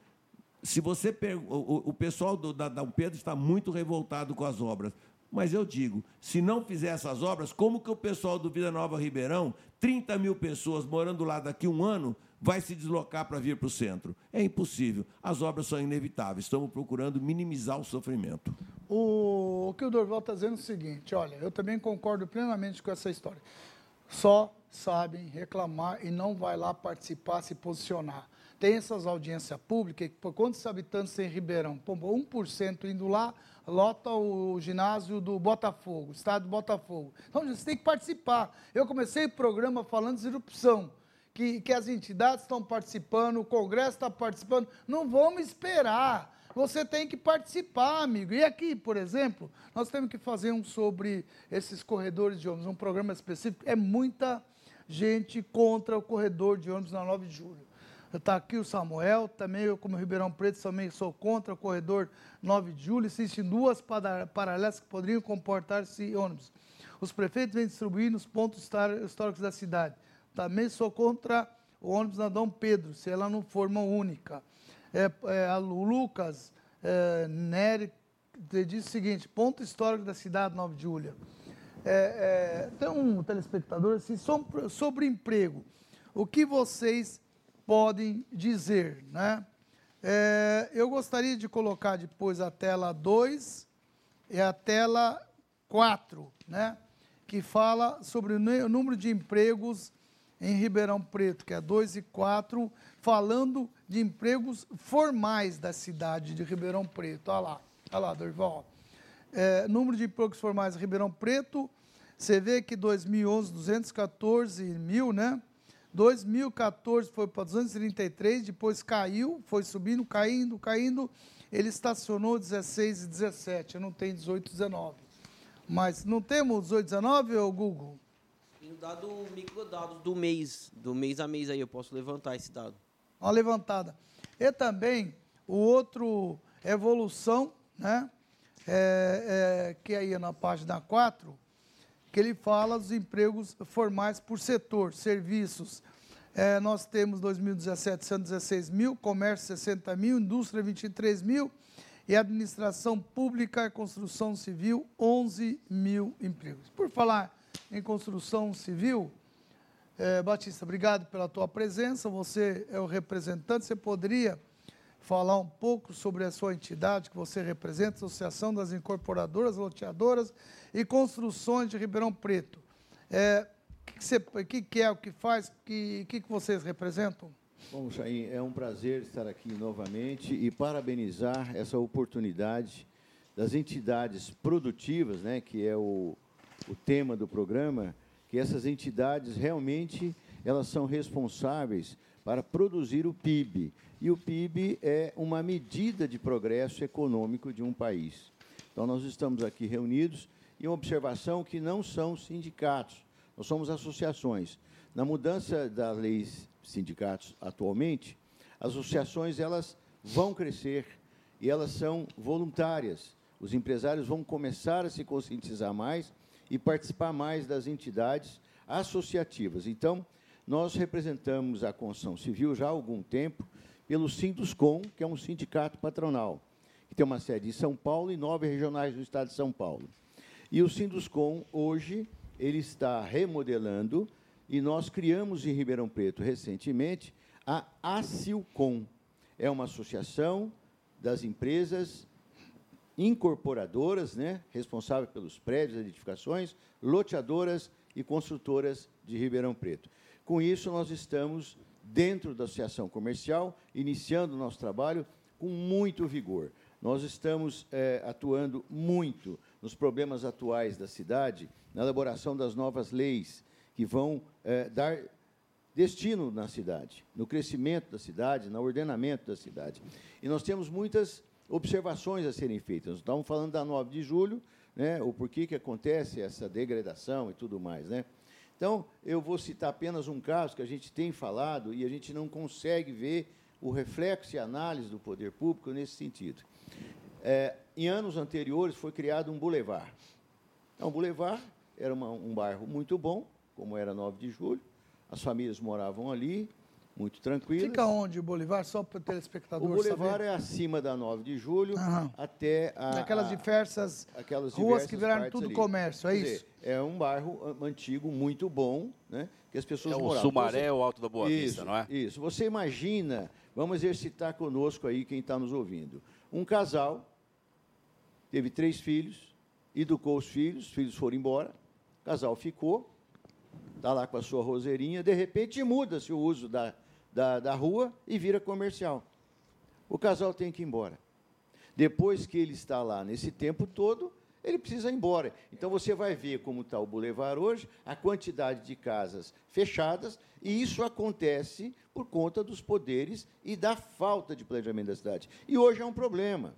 [SPEAKER 4] se você per... o, pessoal do, da Dom Pedro está muito revoltado com as obras. Mas eu digo, se não fizer essas obras, como que o pessoal do Vida Nova Ribeirão, 30 mil pessoas morando lá daqui a um ano, vai se deslocar para vir para o centro? É impossível. As obras são inevitáveis. Estamos procurando minimizar o sofrimento.
[SPEAKER 3] O, que o Dorval está dizendo é o seguinte: olha, eu também concordo plenamente com essa história. Só sabem reclamar e não vai lá participar, se posicionar. Tem essas audiências públicas, quantos habitantes tem em Ribeirão? Pô, 1% indo lá, lota o ginásio do Botafogo, estado do Botafogo. Então, você tem que participar. Eu comecei o programa falando de erupção, que, que as entidades estão participando, o Congresso está participando. Não vamos esperar. Você tem que participar, amigo. E aqui, por exemplo, nós temos que fazer um sobre esses corredores de ônibus, um programa específico. É muita gente contra o corredor de ônibus na 9 de julho. Está aqui o Samuel, também eu, como Ribeirão Preto, também sou contra o corredor 9 de julho. Existem duas paralelas que poderiam comportar esse ônibus. Os prefeitos vêm distribuir nos pontos históricos da cidade. Também sou contra o ônibus na Dom Pedro, se ela não for uma única. É, é, o Lucas é, Nery diz o seguinte: ponto histórico da cidade 9 de julho. É, é, tem um telespectador assim, sobre, sobre emprego. O que vocês podem dizer, né? É, eu gostaria de colocar depois a tela 2 e a tela 4, né? que fala sobre o número de empregos em Ribeirão Preto, que é 2 e 4, falando de empregos formais da cidade de Ribeirão Preto. Olha lá, olha lá, Dorival. É, número de empregos formais em Ribeirão Preto, você vê que 2011, 214 mil, né? 2014 foi para 233, depois caiu, foi subindo, caindo, caindo. Ele estacionou 16 e 17, não tem 18 e 19. Mas não temos 18 e 19, ô Google?
[SPEAKER 8] Tem o dado microdados do mês, do mês a mês aí, eu posso levantar esse dado.
[SPEAKER 3] Uma levantada. E também o outro evolução, né? É, é, que é aí na página 4, que ele fala dos empregos formais por setor, serviços. É, nós temos 2017 116 mil, comércio 60 mil, indústria 23 mil e administração pública e construção civil 11 mil empregos. Por falar em construção civil, é, Batista, obrigado pela tua presença. Você é o representante. Você poderia falar um pouco sobre a sua entidade que você representa, Associação das Incorporadoras, Loteadoras e Construções de Ribeirão Preto. É, que, que, que é o que faz? O que, que, que vocês representam?
[SPEAKER 9] Bom, Chaim, é um prazer estar aqui novamente e parabenizar essa oportunidade das entidades produtivas, né, que é o, o tema do programa, que essas entidades realmente elas são responsáveis para produzir o PIB. E o PIB é uma medida de progresso econômico de um país. Então, nós estamos aqui reunidos e uma observação que não são sindicatos, nós somos associações. Na mudança da lei sindicatos atualmente, as associações elas vão crescer e elas são voluntárias. Os empresários vão começar a se conscientizar mais e participar mais das entidades associativas. Então, nós representamos a construção civil já há algum tempo pelo Sinduscom, que é um sindicato patronal, que tem uma sede em São Paulo e nove regionais do estado de São Paulo. E o Sinduscom, hoje, ele está remodelando e nós criamos em Ribeirão Preto, recentemente, a ACILCOM. É uma associação das empresas incorporadoras, né, responsável pelos prédios, edificações, loteadoras e construtoras de Ribeirão Preto. Com isso, nós estamos dentro da associação comercial, iniciando o nosso trabalho com muito vigor. Nós estamos é, atuando muito nos problemas atuais da cidade, na elaboração das novas leis que vão é, dar destino na cidade, no crescimento da cidade, no ordenamento da cidade. E nós temos muitas observações a serem feitas. Nós estamos falando da 9 de julho, né, o porquê que acontece essa degradação e tudo mais. Né? Então, eu vou citar apenas um caso que a gente tem falado e a gente não consegue ver o reflexo e análise do poder público nesse sentido. É, em anos anteriores foi criado um bulevar. Então, o bulevar era uma, um bairro muito bom, como era 9 de julho, as famílias moravam ali, muito tranquilas.
[SPEAKER 3] Fica onde o Bolivar, só para o telespectador
[SPEAKER 9] O Bolivar saber. é acima da 9 de julho Aham. até a...
[SPEAKER 3] Aquelas diversas aquelas ruas que viraram tudo ali. comércio, é Quer isso?
[SPEAKER 9] Dizer, é um bairro antigo muito bom, né, que as pessoas
[SPEAKER 7] é
[SPEAKER 9] moravam.
[SPEAKER 7] o Sumaré, o Alto da Boa
[SPEAKER 9] isso,
[SPEAKER 7] Vista, não é?
[SPEAKER 9] Isso. Você imagina, vamos exercitar conosco aí quem está nos ouvindo. Um casal teve três filhos, educou os filhos, os filhos foram embora, o casal ficou, está lá com a sua roseirinha, de repente muda-se o uso da da, da rua e vira comercial. O casal tem que ir embora. Depois que ele está lá nesse tempo todo, ele precisa ir embora. Então você vai ver como está o Boulevard hoje, a quantidade de casas fechadas, e isso acontece por conta dos poderes e da falta de planejamento da cidade. E hoje é um problema.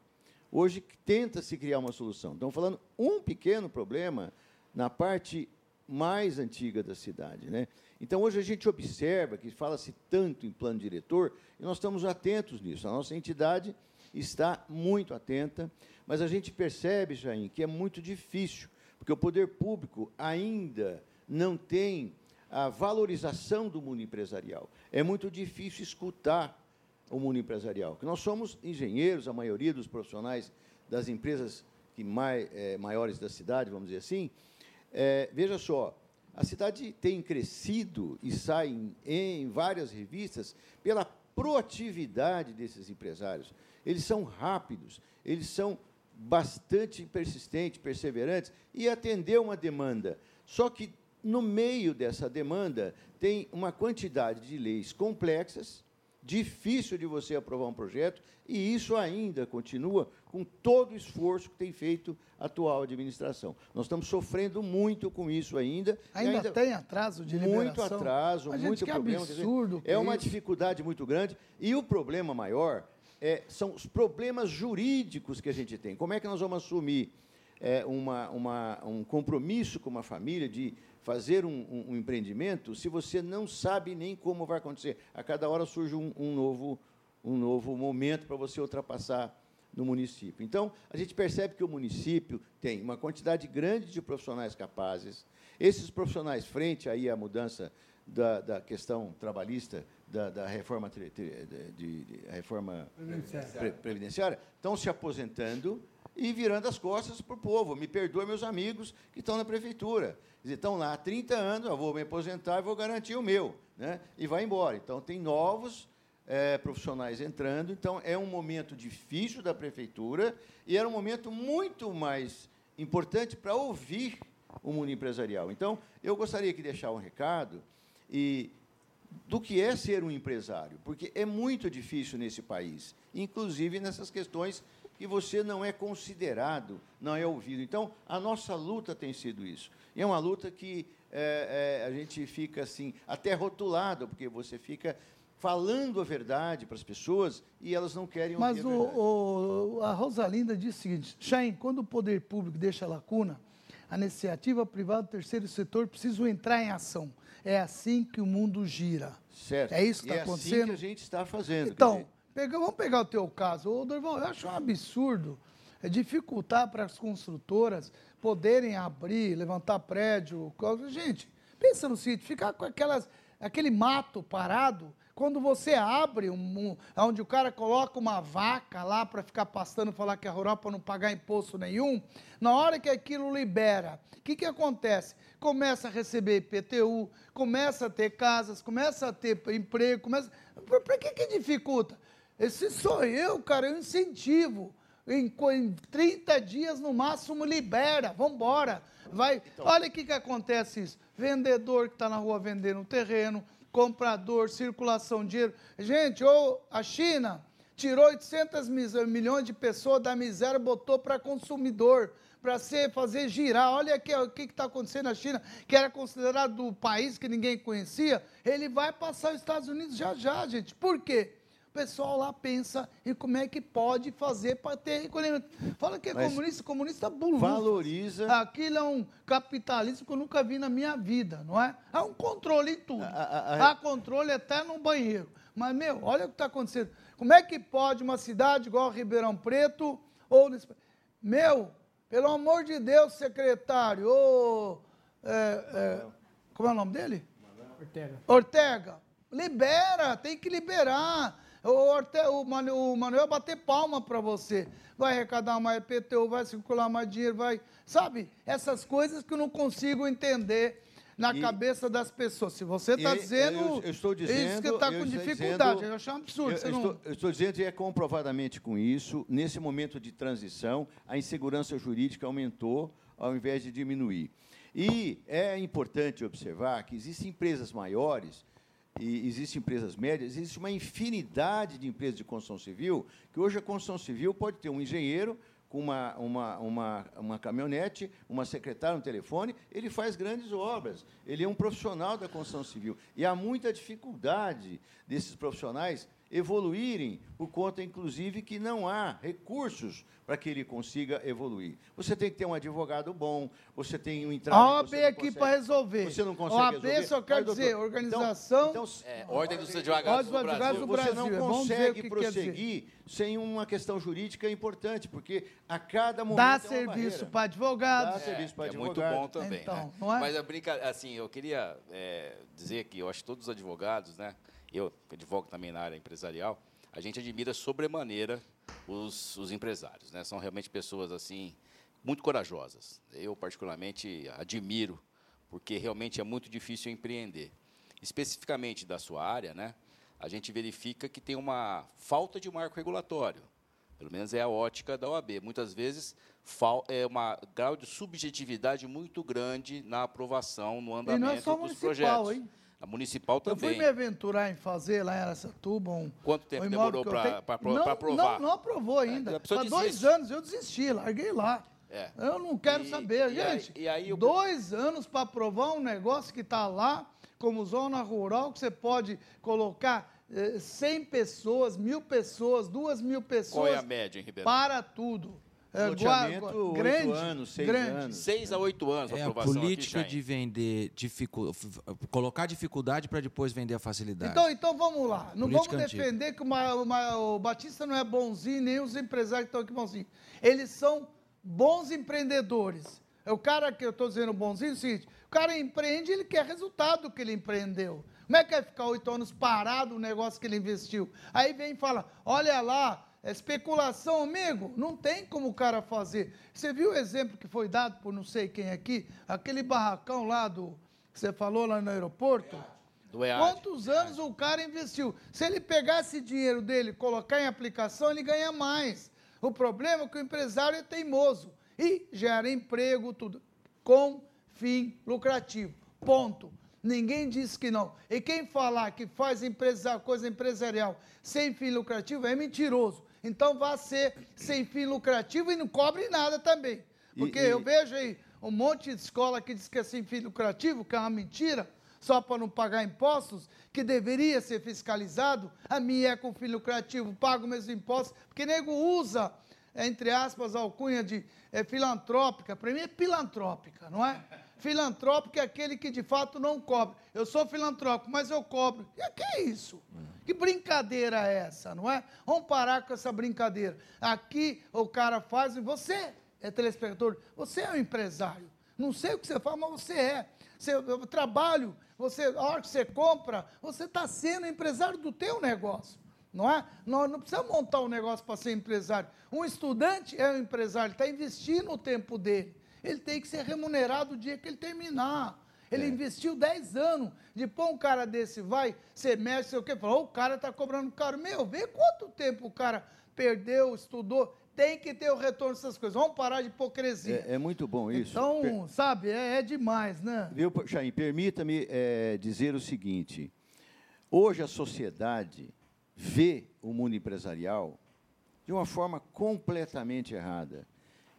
[SPEAKER 9] Hoje tenta-se criar uma solução. Estamos falando um pequeno problema na parte mais antiga da cidade. Né? Então, hoje a gente observa que fala-se tanto em plano diretor, e nós estamos atentos nisso. A nossa entidade está muito atenta, mas a gente percebe, Jair, que é muito difícil, porque o poder público ainda não tem a valorização do mundo empresarial. É muito difícil escutar o mundo empresarial. Nós somos engenheiros, a maioria dos profissionais das empresas que mais, é, maiores da cidade, vamos dizer assim. É, veja só, a cidade tem crescido e sai em, em várias revistas pela proatividade desses empresários. Eles são rápidos, eles são bastante persistentes, perseverantes e atender uma demanda. Só que no meio dessa demanda tem uma quantidade de leis complexas, difícil de você aprovar um projeto, e isso ainda continua com todo o esforço que tem feito a atual administração. Nós estamos sofrendo muito com isso ainda.
[SPEAKER 3] Ainda, ainda tem atraso de liberação?
[SPEAKER 9] Muito atraso,
[SPEAKER 3] a
[SPEAKER 9] muito problema.
[SPEAKER 3] Absurdo
[SPEAKER 9] é uma
[SPEAKER 3] isso.
[SPEAKER 9] dificuldade muito grande. E o problema maior é, são os problemas jurídicos que a gente tem. Como é que nós vamos assumir é, uma, uma, um compromisso com uma família de fazer um, um, um, empreendimento se você não sabe nem como vai acontecer? A cada hora surge um, um novo, um novo momento para você ultrapassar no município. Então, a gente percebe que o município tem uma quantidade grande de profissionais capazes. Esses profissionais, frente aí à mudança da, da questão trabalhista, da, da reforma, de, de, de, reforma previdenciária. previdenciária, estão se aposentando e virando as costas para o povo. Me perdoe, meus amigos que estão na prefeitura. Estão lá há 30 anos, eu vou me aposentar e vou garantir o meu. Né? E vai embora. Então, tem novos é, profissionais entrando. Então, é um momento difícil da prefeitura e era um momento muito mais importante para ouvir o mundo empresarial. Então, eu gostaria de deixar um recado e do que é ser um empresário, porque é muito difícil nesse país, inclusive nessas questões que você não é considerado, não é ouvido. Então, a nossa luta tem sido isso. E é uma luta que é, é, a gente fica assim, até rotulado, porque você fica falando a verdade para as pessoas e elas não querem ouvir
[SPEAKER 3] Mas o, a Rosalinda diz o seguinte, Chain, quando o poder público deixa lacuna, a iniciativa privada do terceiro setor precisam entrar em ação. É assim que o mundo gira.
[SPEAKER 9] Certo.
[SPEAKER 3] É isso que está
[SPEAKER 9] é
[SPEAKER 3] acontecendo?
[SPEAKER 9] É assim que a gente está fazendo.
[SPEAKER 3] Então, pega, vamos pegar o teu caso. Ô, Dorval, eu acho um absurdo é dificultar para as construtoras poderem abrir, levantar prédio. Gente, pensa no sítio, ficar com aquelas, aquele mato parado quando você abre, um, um, onde o cara coloca uma vaca lá para ficar pastando, falar que é rural para não pagar imposto nenhum, na hora que aquilo libera, o que, que acontece? Começa a receber IPTU, começa a ter casas, começa a ter emprego, começa. Para que, que dificulta? Esse sou eu, cara, eu incentivo. Em, em 30 dias no máximo libera, vamos embora. Vai. Então, Olha o que, que acontece isso. Vendedor que está na rua vendendo terreno, comprador, circulação de dinheiro. Gente, ou a China tirou 800 milhões de pessoas da miséria, botou para consumidor, para fazer girar. Olha aqui, o que está acontecendo na China, que era considerado o país que ninguém conhecia. Ele vai passar os Estados Unidos já já, gente. Por quê? Pessoal lá pensa em como é que pode fazer para ter recolhimento. Fala que é Mas comunista, comunista bulu.
[SPEAKER 9] Valoriza.
[SPEAKER 3] Aquilo é um capitalismo que eu nunca vi na minha vida, não é? Há um controle em tudo. A, a, a... Há controle até no banheiro. Mas, meu, olha o que está acontecendo. Como é que pode uma cidade igual Ribeirão Preto ou... Nesse... Meu, pelo amor de Deus, secretário, ô... É, é, como é o nome dele?
[SPEAKER 6] Ortega.
[SPEAKER 3] Ortega. Libera, tem que liberar. O, o, Manuel, Manuel bater palma para você. Vai arrecadar mais PTU, vai circular mais dinheiro, vai. Sabe? Essas coisas que eu não consigo entender na e, cabeça das pessoas. Se você está dizendo,
[SPEAKER 9] eu, eu, estou dizendo
[SPEAKER 3] isso que está com dificuldade, dizendo, eu acho um absurdo.
[SPEAKER 9] Eu, eu,
[SPEAKER 3] não...
[SPEAKER 9] estou, eu estou dizendo e é comprovadamente com isso, nesse momento de transição, a insegurança jurídica aumentou ao invés de diminuir. E é importante observar que existem empresas maiores e existem empresas médias, existe uma infinidade de empresas de construção civil, que hoje a construção civil pode ter um engenheiro com uma, uma, uma, uma caminhonete, uma secretária, um telefone, ele faz grandes obras. Ele é um profissional da construção civil. E há muita dificuldade desses profissionais evoluírem, por conta, inclusive, que não há recursos para que ele consiga evoluir. Você tem que ter um advogado bom, você tem um entrave...
[SPEAKER 3] A OAB aqui para resolver.
[SPEAKER 9] Você não consegue
[SPEAKER 3] OAB resolver. só quer dizer, então, organização...
[SPEAKER 7] Então, então, é, Ordem dos Advogados, do, Brasil.
[SPEAKER 3] do
[SPEAKER 9] Brasil. Você não é consegue prosseguir sem uma questão jurídica importante, porque a cada momento
[SPEAKER 3] Dá
[SPEAKER 9] é
[SPEAKER 3] serviço para advogados.
[SPEAKER 9] Dá serviço para advogados.
[SPEAKER 7] É muito bom também.
[SPEAKER 3] Então,
[SPEAKER 7] né?
[SPEAKER 3] não é?
[SPEAKER 7] Mas a brinca... assim, eu queria é, dizer que eu acho que todos os advogados, né, eu advogo também na área empresarial, a gente admira sobremaneira os, os empresários. Né? São realmente pessoas assim muito corajosas. Eu, particularmente, admiro, porque realmente é muito difícil empreender. Especificamente da sua área, né, a gente verifica que tem uma falta de marco regulatório. Pelo menos é a ótica da OAB. Muitas vezes é um grau de subjetividade muito grande na aprovação, no andamento
[SPEAKER 3] e não é só
[SPEAKER 7] dos
[SPEAKER 3] municipal,
[SPEAKER 7] projetos.
[SPEAKER 3] Hein?
[SPEAKER 7] A municipal também.
[SPEAKER 3] Eu fui me aventurar em fazer lá em Aracatuba um.
[SPEAKER 7] Quanto tempo demorou para aprovar?
[SPEAKER 3] Não, não aprovou ainda.
[SPEAKER 7] É,
[SPEAKER 3] Há dois anos eu desisti, larguei lá.
[SPEAKER 7] É.
[SPEAKER 3] Eu não quero
[SPEAKER 7] E-
[SPEAKER 3] saber,
[SPEAKER 7] e
[SPEAKER 3] gente.
[SPEAKER 7] aí- e aí o-
[SPEAKER 3] Dois anos para aprovar um negócio que está lá, como zona rural, que você pode colocar eh, 100 pessoas, mil pessoas, duas mil pessoas.
[SPEAKER 7] Qual é a média em Ribeirão?
[SPEAKER 3] Para tudo. É,
[SPEAKER 9] Loteamento,
[SPEAKER 3] grande,
[SPEAKER 9] anos, seis
[SPEAKER 3] grande.
[SPEAKER 9] anos.
[SPEAKER 7] Seis a oito anos a
[SPEAKER 5] É a
[SPEAKER 7] aprovação
[SPEAKER 5] política
[SPEAKER 7] aqui,
[SPEAKER 5] de vender, dificu... colocar dificuldade para depois vender a facilidade.
[SPEAKER 3] Então, então vamos lá. Não
[SPEAKER 5] Política
[SPEAKER 3] vamos
[SPEAKER 5] antiga.
[SPEAKER 3] defender que o, Ma- o Ma- o Batista não é bonzinho, nem os empresários que estão aqui bonzinhos. Eles são bons empreendedores. É o cara que eu estou dizendo bonzinho, é o seguinte: o cara empreende, ele quer resultado do que ele empreendeu. Como é que vai ficar oito anos parado o negócio que ele investiu? Aí vem e fala: olha lá, é especulação, amigo. Não tem como o cara fazer. Você viu o exemplo que foi dado por não sei quem aqui? Aquele barracão lá do. que você falou lá no aeroporto?
[SPEAKER 7] Do EAD.
[SPEAKER 3] Quantos anos o cara investiu? Se ele pegar esse dinheiro dele e colocar em aplicação, ele ganha mais. O problema é que o empresário é teimoso e gera emprego, tudo, com fim lucrativo. Ponto. Ninguém diz que não. E quem falar que faz empresa, coisa empresarial sem fim lucrativo é mentiroso. Então vá ser sem fim lucrativo e não cobre nada também.
[SPEAKER 9] E-
[SPEAKER 3] Porque
[SPEAKER 9] e-
[SPEAKER 3] eu vejo aí um monte de escola que diz que é sem fim lucrativo, que é uma mentira, só para não pagar impostos, que deveria ser fiscalizado. A minha é com fim lucrativo, pago meus impostos, porque nego usa, entre aspas, a alcunha de é, filantrópica. Para mim é filantrópica, não é? Filantrópico é aquele que de fato não cobra. Eu sou filantrópico, mas eu cobro. E que é isso? Que brincadeira é essa, não é? Vamos parar com essa brincadeira. Aqui o cara faz e você é telespectador, você é um empresário. Não sei o que você faz, mas você é. Você, eu trabalho, você, a hora que você compra, você está sendo empresário do teu negócio. Não é? Nós não precisamos montar um negócio para ser empresário. Um estudante é um empresário, está investindo o tempo dele. Ele tem que ser remunerado o dia que ele terminar. Ele
[SPEAKER 9] É.
[SPEAKER 3] investiu 10 anos. Depois um cara desse vai, você mexe, sei o quê, fala, "Ô, o cara está cobrando caro. Meu, vê quanto tempo o cara perdeu, estudou. Tem que ter o retorno dessas coisas. Vamos parar de hipocrisia.
[SPEAKER 9] É, é muito bom isso.
[SPEAKER 3] então,
[SPEAKER 9] Per-
[SPEAKER 3] sabe, é, é demais, né?
[SPEAKER 9] Viu, Chaim, permita-me eh, dizer o seguinte. Hoje a sociedade vê o mundo empresarial de uma forma completamente errada.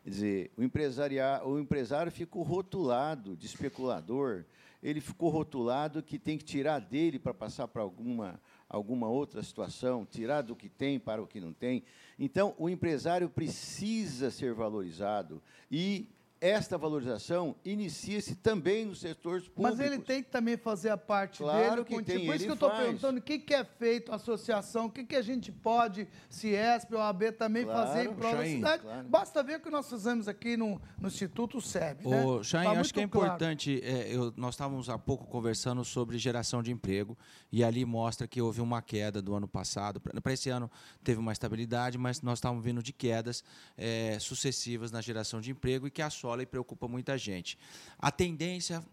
[SPEAKER 9] Quer dizer, o, empresaria, o empresário ficou rotulado de especulador, ele ficou rotulado que tem que tirar dele para passar para alguma, alguma outra situação, tirar do que tem para o que não tem. Então, o empresário precisa ser valorizado e esta valorização inicia-se também nos setores públicos.
[SPEAKER 3] Mas ele tem que também fazer a parte
[SPEAKER 9] Claro
[SPEAKER 3] dele.
[SPEAKER 9] que tem,
[SPEAKER 3] Por isso que eu estou perguntando o que, que é feito, a associação, o que, que a gente pode, Ciesp, OAB, também
[SPEAKER 9] Claro,
[SPEAKER 3] fazer em prol da cidade.
[SPEAKER 9] claro.
[SPEAKER 3] Basta ver o que nós fizemos aqui no, no Instituto SEB. né?
[SPEAKER 5] Ô, Chain,
[SPEAKER 3] Tá
[SPEAKER 5] acho que é
[SPEAKER 3] claro.
[SPEAKER 5] importante. é, eu- nós estávamos há pouco conversando sobre geração de emprego e ali mostra que houve uma queda do ano passado. Para esse ano teve uma estabilidade, mas nós estávamos vindo de quedas é, sucessivas na geração de emprego e que assola e preocupa muita gente. A tendência,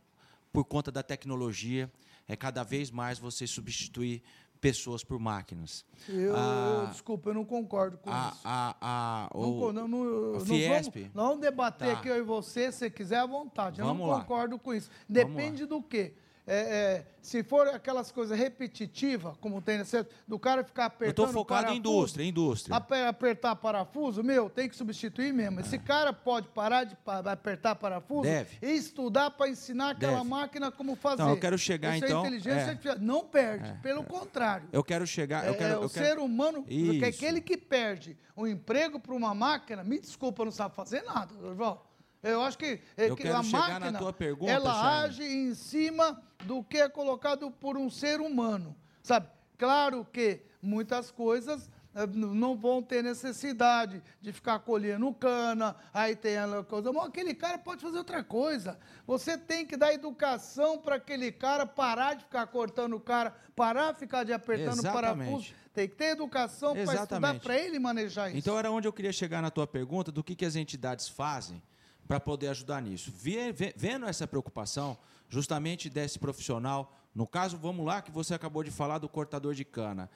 [SPEAKER 5] por conta da tecnologia, é cada vez mais você substituir pessoas por máquinas.
[SPEAKER 3] Eu,
[SPEAKER 5] Ah,
[SPEAKER 3] desculpa, eu não concordo com
[SPEAKER 5] a,
[SPEAKER 3] isso.
[SPEAKER 5] a, a,
[SPEAKER 3] Não,
[SPEAKER 5] o-
[SPEAKER 3] não, não,
[SPEAKER 5] Fiesp.
[SPEAKER 3] Vamos, nós vamos debater
[SPEAKER 5] Tá.
[SPEAKER 3] aqui, eu e você, se quiser, à vontade. Eu
[SPEAKER 5] Vamos
[SPEAKER 3] não
[SPEAKER 5] lá.
[SPEAKER 3] concordo com isso.
[SPEAKER 5] Vamos
[SPEAKER 3] Depende do quê? É, é, se for aquelas coisas repetitivas, como tem nesse, do cara ficar
[SPEAKER 5] eu
[SPEAKER 3] apertando
[SPEAKER 5] estou focado em
[SPEAKER 3] parafuso,
[SPEAKER 5] indústria, indústria.
[SPEAKER 3] ape- apertar parafuso, meu, tem que substituir mesmo. Esse cara pode parar de apertar parafuso
[SPEAKER 5] Deve.
[SPEAKER 3] e estudar para ensinar aquela
[SPEAKER 5] Deve.
[SPEAKER 3] máquina como fazer.
[SPEAKER 5] Não, eu quero chegar,
[SPEAKER 3] Isso
[SPEAKER 5] então,
[SPEAKER 3] É inteligência
[SPEAKER 5] é.
[SPEAKER 3] Não perde, pelo contrário.
[SPEAKER 5] Eu quero chegar.
[SPEAKER 3] É,
[SPEAKER 5] Eu quero,
[SPEAKER 3] é, o
[SPEAKER 5] eu quero-
[SPEAKER 3] ser humano,
[SPEAKER 5] Isso.
[SPEAKER 3] que aquele que perde um emprego para uma máquina, me desculpa, não sabe fazer nada, Durval. Eu acho que, é
[SPEAKER 5] Eu
[SPEAKER 3] que a máquina,
[SPEAKER 5] pergunta,
[SPEAKER 3] ela age em cima do que é colocado por um ser humano, sabe? Claro que muitas coisas eh, não vão ter necessidade de ficar colhendo cana, aí tem a coisa. Mas aquele cara pode fazer outra coisa. Você tem que dar educação para aquele cara parar de ficar cortando o cara, parar de ficar de apertando o parafuso. Tem que ter educação para estudar para ele manejar isso.
[SPEAKER 5] Então era onde eu queria chegar na tua pergunta do que, que as entidades fazem para poder ajudar nisso. Ve- ve- Vendo essa preocupação, justamente desse profissional, no caso, vamos lá, que você acabou de falar do cortador de cana.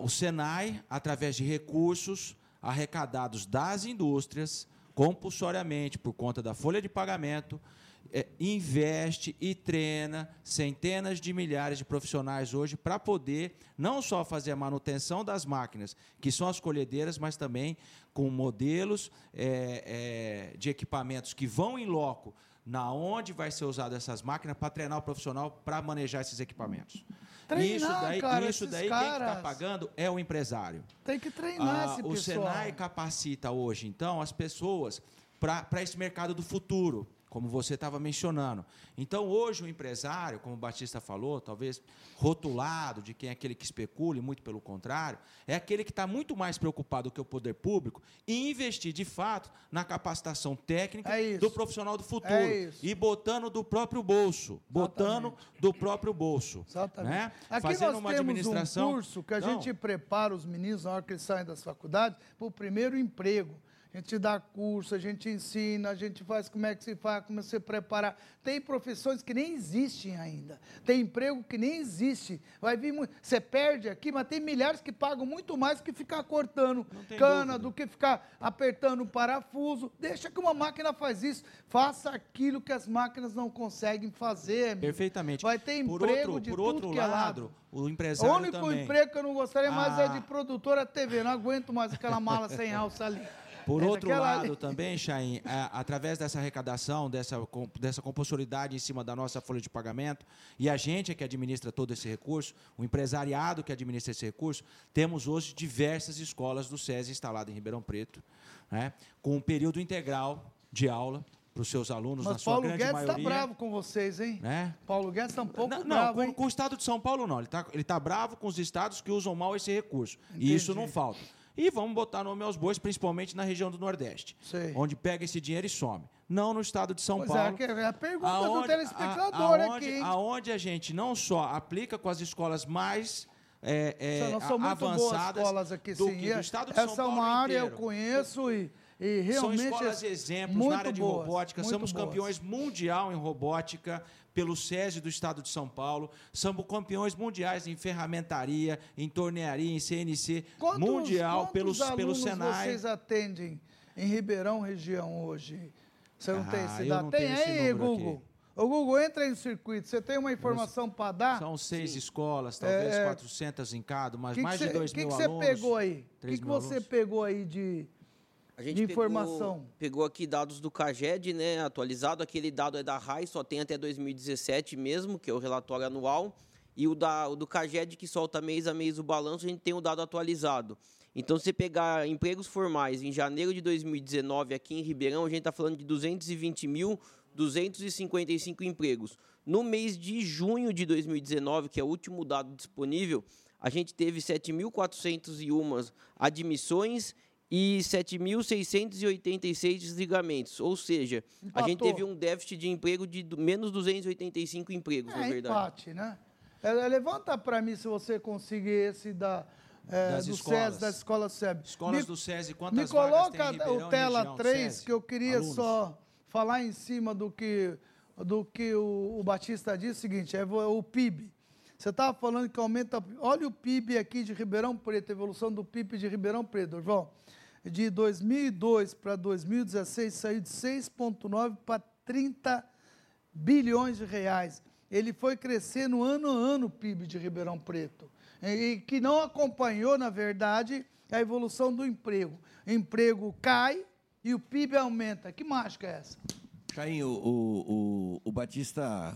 [SPEAKER 5] o Senai, através de recursos arrecadados das indústrias, compulsoriamente por conta da folha de pagamento, é, investe e treina centenas de milhares de profissionais hoje para poder não só fazer a manutenção das máquinas, que são as colhedeiras, mas também com modelos é, é, de equipamentos que vão em loco na onde vai ser usado essas máquinas para treinar o profissional para manejar esses equipamentos.
[SPEAKER 3] Treinar,
[SPEAKER 5] isso daí,
[SPEAKER 3] cara,
[SPEAKER 5] isso daí quem está
[SPEAKER 3] caras.
[SPEAKER 5] pagando é o empresário.
[SPEAKER 3] Tem que treinar
[SPEAKER 5] Ah,
[SPEAKER 3] esse
[SPEAKER 5] o
[SPEAKER 3] pessoal.
[SPEAKER 5] Senai capacita hoje, então, as pessoas para esse mercado do futuro, como você estava mencionando. Então, hoje, o empresário, como o Batista falou, talvez rotulado de quem é aquele que especula, e muito pelo contrário, é aquele que está muito mais preocupado que o poder público em investir, de fato, na capacitação técnica
[SPEAKER 3] É
[SPEAKER 5] do profissional do futuro.
[SPEAKER 3] É.
[SPEAKER 5] E botando do próprio bolso. Botando do próprio bolso.
[SPEAKER 3] Exatamente.
[SPEAKER 5] Né?
[SPEAKER 3] Aqui
[SPEAKER 5] Fazendo
[SPEAKER 3] nós
[SPEAKER 5] uma
[SPEAKER 3] temos
[SPEAKER 5] administração.
[SPEAKER 3] um curso que a
[SPEAKER 5] Não.
[SPEAKER 3] gente prepara os meninos na hora que eles saem das faculdades para o primeiro emprego. A gente dá curso, a gente ensina, a gente faz como é que se faz, como se preparar. Tem profissões que nem existem ainda. Tem emprego que nem existe. Vai vir muito. Você perde aqui, mas tem milhares que pagam muito mais que ficar cortando cana,
[SPEAKER 5] dúvida.
[SPEAKER 3] do que ficar apertando o parafuso. Deixa que uma máquina faz isso. Faça aquilo que as máquinas não conseguem fazer. amigo.
[SPEAKER 5] Perfeitamente.
[SPEAKER 3] Vai ter
[SPEAKER 5] por
[SPEAKER 3] emprego
[SPEAKER 5] outro,
[SPEAKER 3] de
[SPEAKER 5] por
[SPEAKER 3] tudo
[SPEAKER 5] outro
[SPEAKER 3] que é
[SPEAKER 5] lado,
[SPEAKER 3] lado.
[SPEAKER 5] o
[SPEAKER 3] O
[SPEAKER 5] empresário
[SPEAKER 3] único
[SPEAKER 5] também.
[SPEAKER 3] emprego que eu não gostaria mais é
[SPEAKER 5] Ah.
[SPEAKER 3] de produtora TV. Não aguento mais aquela mala sem alça ali.
[SPEAKER 5] Por
[SPEAKER 3] É
[SPEAKER 5] outro lado
[SPEAKER 3] ali.
[SPEAKER 5] também, Chain, a- através dessa arrecadação, dessa, dessa compulsoriedade em cima da nossa folha de pagamento, e a gente é que administra todo esse recurso, o empresariado que administra esse recurso, temos hoje diversas escolas do SESI instaladas em Ribeirão Preto, né, com um período integral de aula para os seus alunos, na
[SPEAKER 3] Mas
[SPEAKER 5] sua
[SPEAKER 3] Paulo
[SPEAKER 5] grande
[SPEAKER 3] Guedes está
[SPEAKER 5] maioria.
[SPEAKER 3] bravo com vocês, hein?
[SPEAKER 5] Né?
[SPEAKER 3] Paulo Guedes está um pouco
[SPEAKER 5] Não,
[SPEAKER 3] bravo,
[SPEAKER 5] não com, com o Estado de São Paulo não. Ele está ele tá bravo com os estados que usam mal esse recurso.
[SPEAKER 3] Entendi.
[SPEAKER 5] E isso não falta. E vamos botar nome aos bois, principalmente na região do Nordeste,
[SPEAKER 3] Sei.
[SPEAKER 5] onde pega esse dinheiro e some. Não no estado de São
[SPEAKER 3] Pois
[SPEAKER 5] Paulo.
[SPEAKER 3] é, que é a pergunta do
[SPEAKER 5] aonde-
[SPEAKER 3] telespectador
[SPEAKER 5] a-
[SPEAKER 3] aqui, hein?
[SPEAKER 5] Aonde a gente não só aplica com as escolas mais é, é, avançadas
[SPEAKER 3] escolas aqui,
[SPEAKER 5] do,
[SPEAKER 3] sim.
[SPEAKER 5] que, do estado de
[SPEAKER 3] Essa
[SPEAKER 5] São
[SPEAKER 3] é
[SPEAKER 5] Paulo
[SPEAKER 3] uma área
[SPEAKER 5] inteiro.
[SPEAKER 3] eu conheço e, e realmente...
[SPEAKER 5] São escolas
[SPEAKER 3] é
[SPEAKER 5] exemplos na área de
[SPEAKER 3] boas,
[SPEAKER 5] robótica. Somos
[SPEAKER 3] boas.
[SPEAKER 5] campeões mundial em robótica pelo SESI do Estado de São Paulo. Somos campeões mundiais em ferramentaria, em tornearia, em CNC
[SPEAKER 3] Quantos-
[SPEAKER 5] mundial
[SPEAKER 3] quantos
[SPEAKER 5] pelo, pelo
[SPEAKER 3] alunos
[SPEAKER 5] Senai.
[SPEAKER 3] vocês atendem em Ribeirão região hoje? Você não tem
[SPEAKER 5] Ah,
[SPEAKER 3] Tem
[SPEAKER 5] tenho esse
[SPEAKER 3] aí, Google?
[SPEAKER 5] aqui.
[SPEAKER 3] Ô, Google, entra aí no circuito. Você tem uma informação para dar?
[SPEAKER 5] São seis escolas, talvez
[SPEAKER 3] É,
[SPEAKER 5] 400 em cada, mas
[SPEAKER 3] Que que
[SPEAKER 5] mais
[SPEAKER 3] cê-
[SPEAKER 5] de 2
[SPEAKER 3] que
[SPEAKER 5] mil
[SPEAKER 3] que você
[SPEAKER 5] alunos.
[SPEAKER 3] pegou aí? O que,
[SPEAKER 5] 3
[SPEAKER 3] que
[SPEAKER 5] mil
[SPEAKER 3] você
[SPEAKER 5] alunos.
[SPEAKER 3] pegou aí de...
[SPEAKER 8] A gente
[SPEAKER 3] de
[SPEAKER 8] pegou-
[SPEAKER 3] informação.
[SPEAKER 8] Pegou, aqui dados do CAGED, né, atualizado. Aquele dado é da RAI, só tem até 2017 mesmo, que é o relatório anual. E o, da, o do CAGED, que solta mês a mês o balanço, a gente tem o dado atualizado. Então, se você pegar empregos formais em janeiro de 2019 aqui em Ribeirão, a gente está falando de 220.255 empregos. No mês de junho de 2019, que é o último dado disponível, a gente teve 7.401 admissões e 7.686 desligamentos. Ou seja, a gente
[SPEAKER 3] Empatou.
[SPEAKER 8] teve um déficit de emprego de menos 285 empregos, na
[SPEAKER 3] É
[SPEAKER 8] verdade.
[SPEAKER 3] empate, né? É, levanta para mim se você conseguir esse da, é,
[SPEAKER 5] Das
[SPEAKER 3] do
[SPEAKER 5] escolas.
[SPEAKER 3] SES, da escola SEB.
[SPEAKER 5] Escolas
[SPEAKER 3] Me-
[SPEAKER 5] do SESI,
[SPEAKER 3] Me
[SPEAKER 5] quantas vagas tem em
[SPEAKER 3] coloca o tela
[SPEAKER 5] região,
[SPEAKER 3] 3,
[SPEAKER 5] SESI?
[SPEAKER 3] que eu queria
[SPEAKER 5] Alunos?
[SPEAKER 3] só falar em cima do que, do que o, o Batista disse. O seguinte, é o PIB. Você estava falando que aumenta... Olha o PIB aqui de Ribeirão Preto, a evolução do PIB de Ribeirão Preto, João. De 2002 para 2016, saiu de 6,9 para 30 bilhões de reais. Ele foi crescendo ano a ano o PIB de Ribeirão Preto. E, que não acompanhou, na verdade, a evolução do emprego. O emprego cai e o PIB aumenta. Que mágica é essa?
[SPEAKER 4] Caim, o, o, o, Batista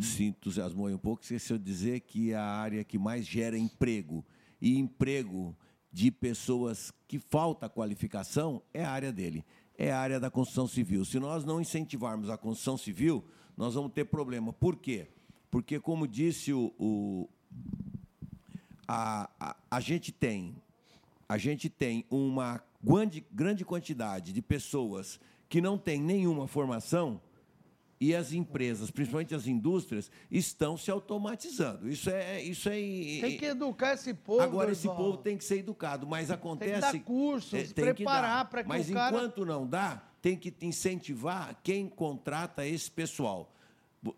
[SPEAKER 4] se entusiasmou um pouco, esqueceu de dizer que a área que mais gera emprego e emprego de pessoas que falta qualificação é a área dele, é a área da construção civil. Se nós não incentivarmos a construção civil, nós vamos ter problema. Por quê? Porque, como disse o, o a, a, a gente tem a gente tem uma grande, grande quantidade de pessoas que não têm nenhuma formação e as empresas, principalmente as indústrias, estão se automatizando. Isso é isso é
[SPEAKER 3] Tem que educar esse povo.
[SPEAKER 4] Agora esse
[SPEAKER 3] Dorival.
[SPEAKER 4] povo tem que ser educado, mas acontece
[SPEAKER 3] dar cursos,
[SPEAKER 4] é, tem que
[SPEAKER 3] preparar para que
[SPEAKER 4] Mas
[SPEAKER 3] o cara-
[SPEAKER 4] enquanto não dá, tem que incentivar quem contrata esse pessoal.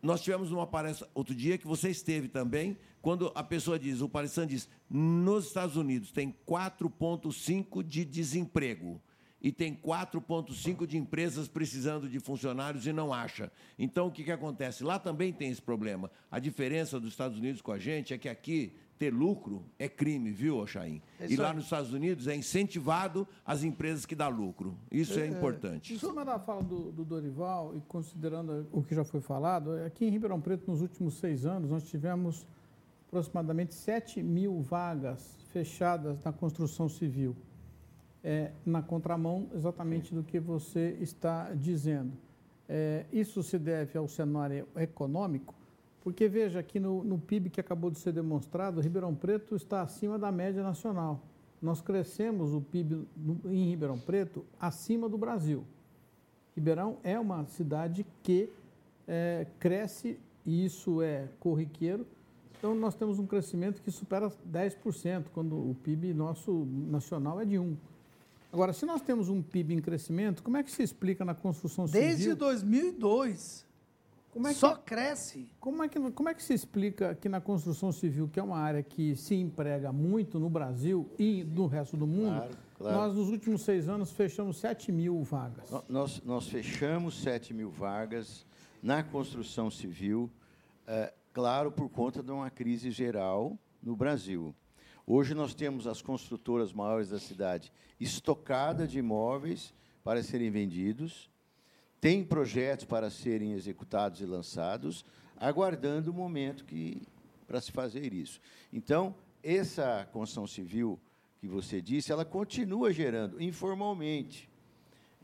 [SPEAKER 4] Nós tivemos uma palestra outro dia que você esteve também, quando a pessoa diz, o palestrante diz, nos Estados Unidos tem 4,5 de desemprego e tem 4,5 de empresas precisando de funcionários e não acha. Então, o que, que acontece? Lá também tem esse problema. A diferença dos Estados Unidos com a gente é que aqui ter lucro é crime, viu, Oxaim? É e lá nos Estados Unidos é incentivado as empresas que dão lucro. Isso é, é importante.
[SPEAKER 6] Em cima da fala do, do, Dorival, e considerando o que já foi falado, aqui em Ribeirão Preto, nos últimos seis anos, nós tivemos aproximadamente 7 mil vagas fechadas na construção civil é, na contramão exatamente do que você está dizendo. É, isso se deve ao cenário econômico, porque veja que no, no, PIB que acabou de ser demonstrado, Ribeirão Preto está acima da média nacional. Nós crescemos o PIB em Ribeirão Preto acima do Brasil. Ribeirão é uma cidade que é, cresce, e isso é corriqueiro, então nós temos um crescimento que supera 10%, quando o PIB nosso nacional é de 1%. Agora, se nós temos um PIB em crescimento, como é que se explica na construção civil?
[SPEAKER 3] Desde 2002. Como é que, Só cresce.
[SPEAKER 6] Como é, que, como é que se explica que na construção civil, que é uma área que se emprega muito no Brasil e no resto do mundo, claro, claro. nós nos últimos seis anos fechamos 7 mil vagas?
[SPEAKER 9] Nós, nós fechamos 7 mil vagas na construção civil, é, claro, por conta de uma crise geral no Brasil. Hoje nós temos as construtoras maiores da cidade estocada de imóveis para serem vendidos, tem projetos para serem executados e lançados, aguardando o momento que para se fazer isso. Então, essa construção civil que você disse, ela continua gerando informalmente.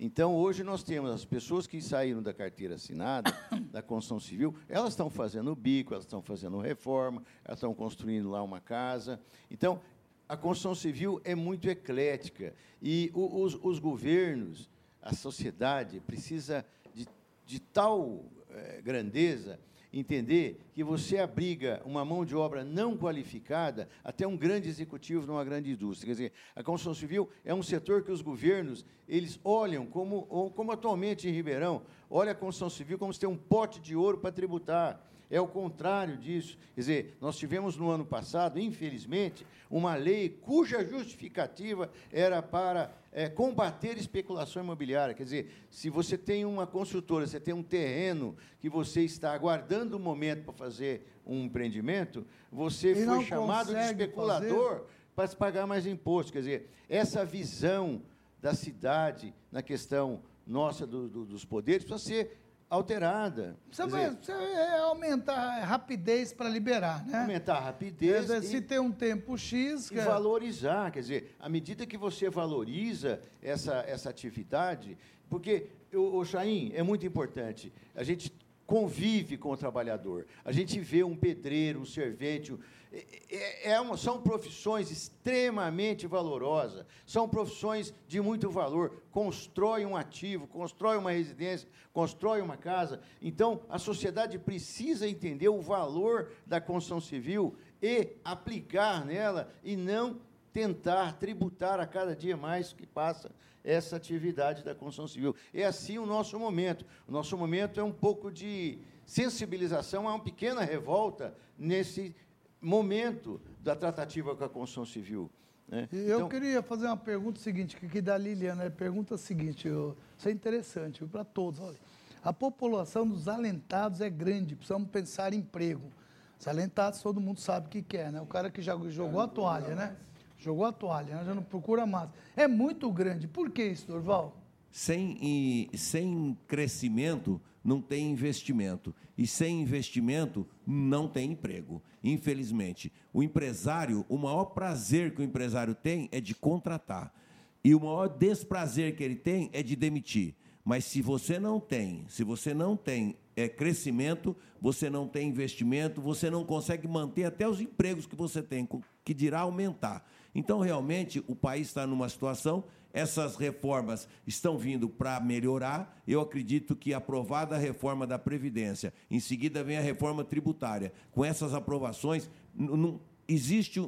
[SPEAKER 9] Então, hoje nós temos as pessoas que saíram da carteira assinada, da construção civil, elas estão fazendo bico, elas estão fazendo reforma, elas estão construindo lá uma casa. Então, a construção civil é muito eclética e os, os governos, a sociedade, precisa de, de tal é, grandeza entender que você abriga uma mão de obra não qualificada até um grande executivo numa grande indústria. Quer dizer, a construção civil é um setor que os governos eles olham como, como atualmente em Ribeirão, olha a construção civil como se tem um pote de ouro para tributar. É o contrário disso. Quer dizer, nós tivemos no ano passado, infelizmente, uma lei cuja justificativa era para é, combater especulação imobiliária. Quer dizer, se você tem uma construtora, você tem um terreno que você está aguardando o um momento para fazer um empreendimento, você e foi chamado de especulador fazer. para se pagar mais imposto. Quer dizer, essa visão da cidade na questão nossa do, do, dos poderes precisa ser alterada.
[SPEAKER 3] Você vai, você vai aumentar a rapidez para liberar, né?
[SPEAKER 9] Aumentar a rapidez.
[SPEAKER 3] Dizer, e, se tem um tempo X.
[SPEAKER 9] E valorizar, quer dizer, à medida que você valoriza essa, essa atividade, porque, o, o Chaim, é muito importante, a gente convive com o trabalhador, a gente vê um pedreiro, um servente, é, é uma, são profissões extremamente valorosas, são profissões de muito valor. Constrói um ativo, constrói uma residência, constrói uma casa. Então, a sociedade precisa entender o valor da construção civil e aplicar nela e não tentar tributar a cada dia mais que passa essa atividade da construção civil. É assim o nosso momento. O nosso momento é um pouco de sensibilização, há uma pequena revolta nesse momento da tratativa com a construção civil. Né?
[SPEAKER 3] Eu então, queria fazer uma pergunta seguinte, que da Liliana, pergunta seguinte, eu, isso é interessante para todos. Olha, a população dos alentados é grande, precisamos pensar em emprego. Os alentados todo mundo sabe o que quer, é, né? O cara que já jogou a toalha, né? Jogou a toalha, né? já não procura mais. É muito grande. Por que isso, Dorval?
[SPEAKER 4] Sem, e, sem crescimento, não tem investimento. E sem investimento, não tem emprego. Infelizmente. O empresário, o maior prazer que o empresário tem é de contratar. E o maior desprazer que ele tem é de demitir. Mas se você não tem, se você não tem é, crescimento, você não tem investimento, você não consegue manter até os empregos que você tem, que dirá aumentar. Então, realmente, o país está numa situação essas reformas estão vindo para melhorar. Eu acredito que aprovada a reforma da Previdência, em seguida vem a reforma tributária. Com essas aprovações, não, existe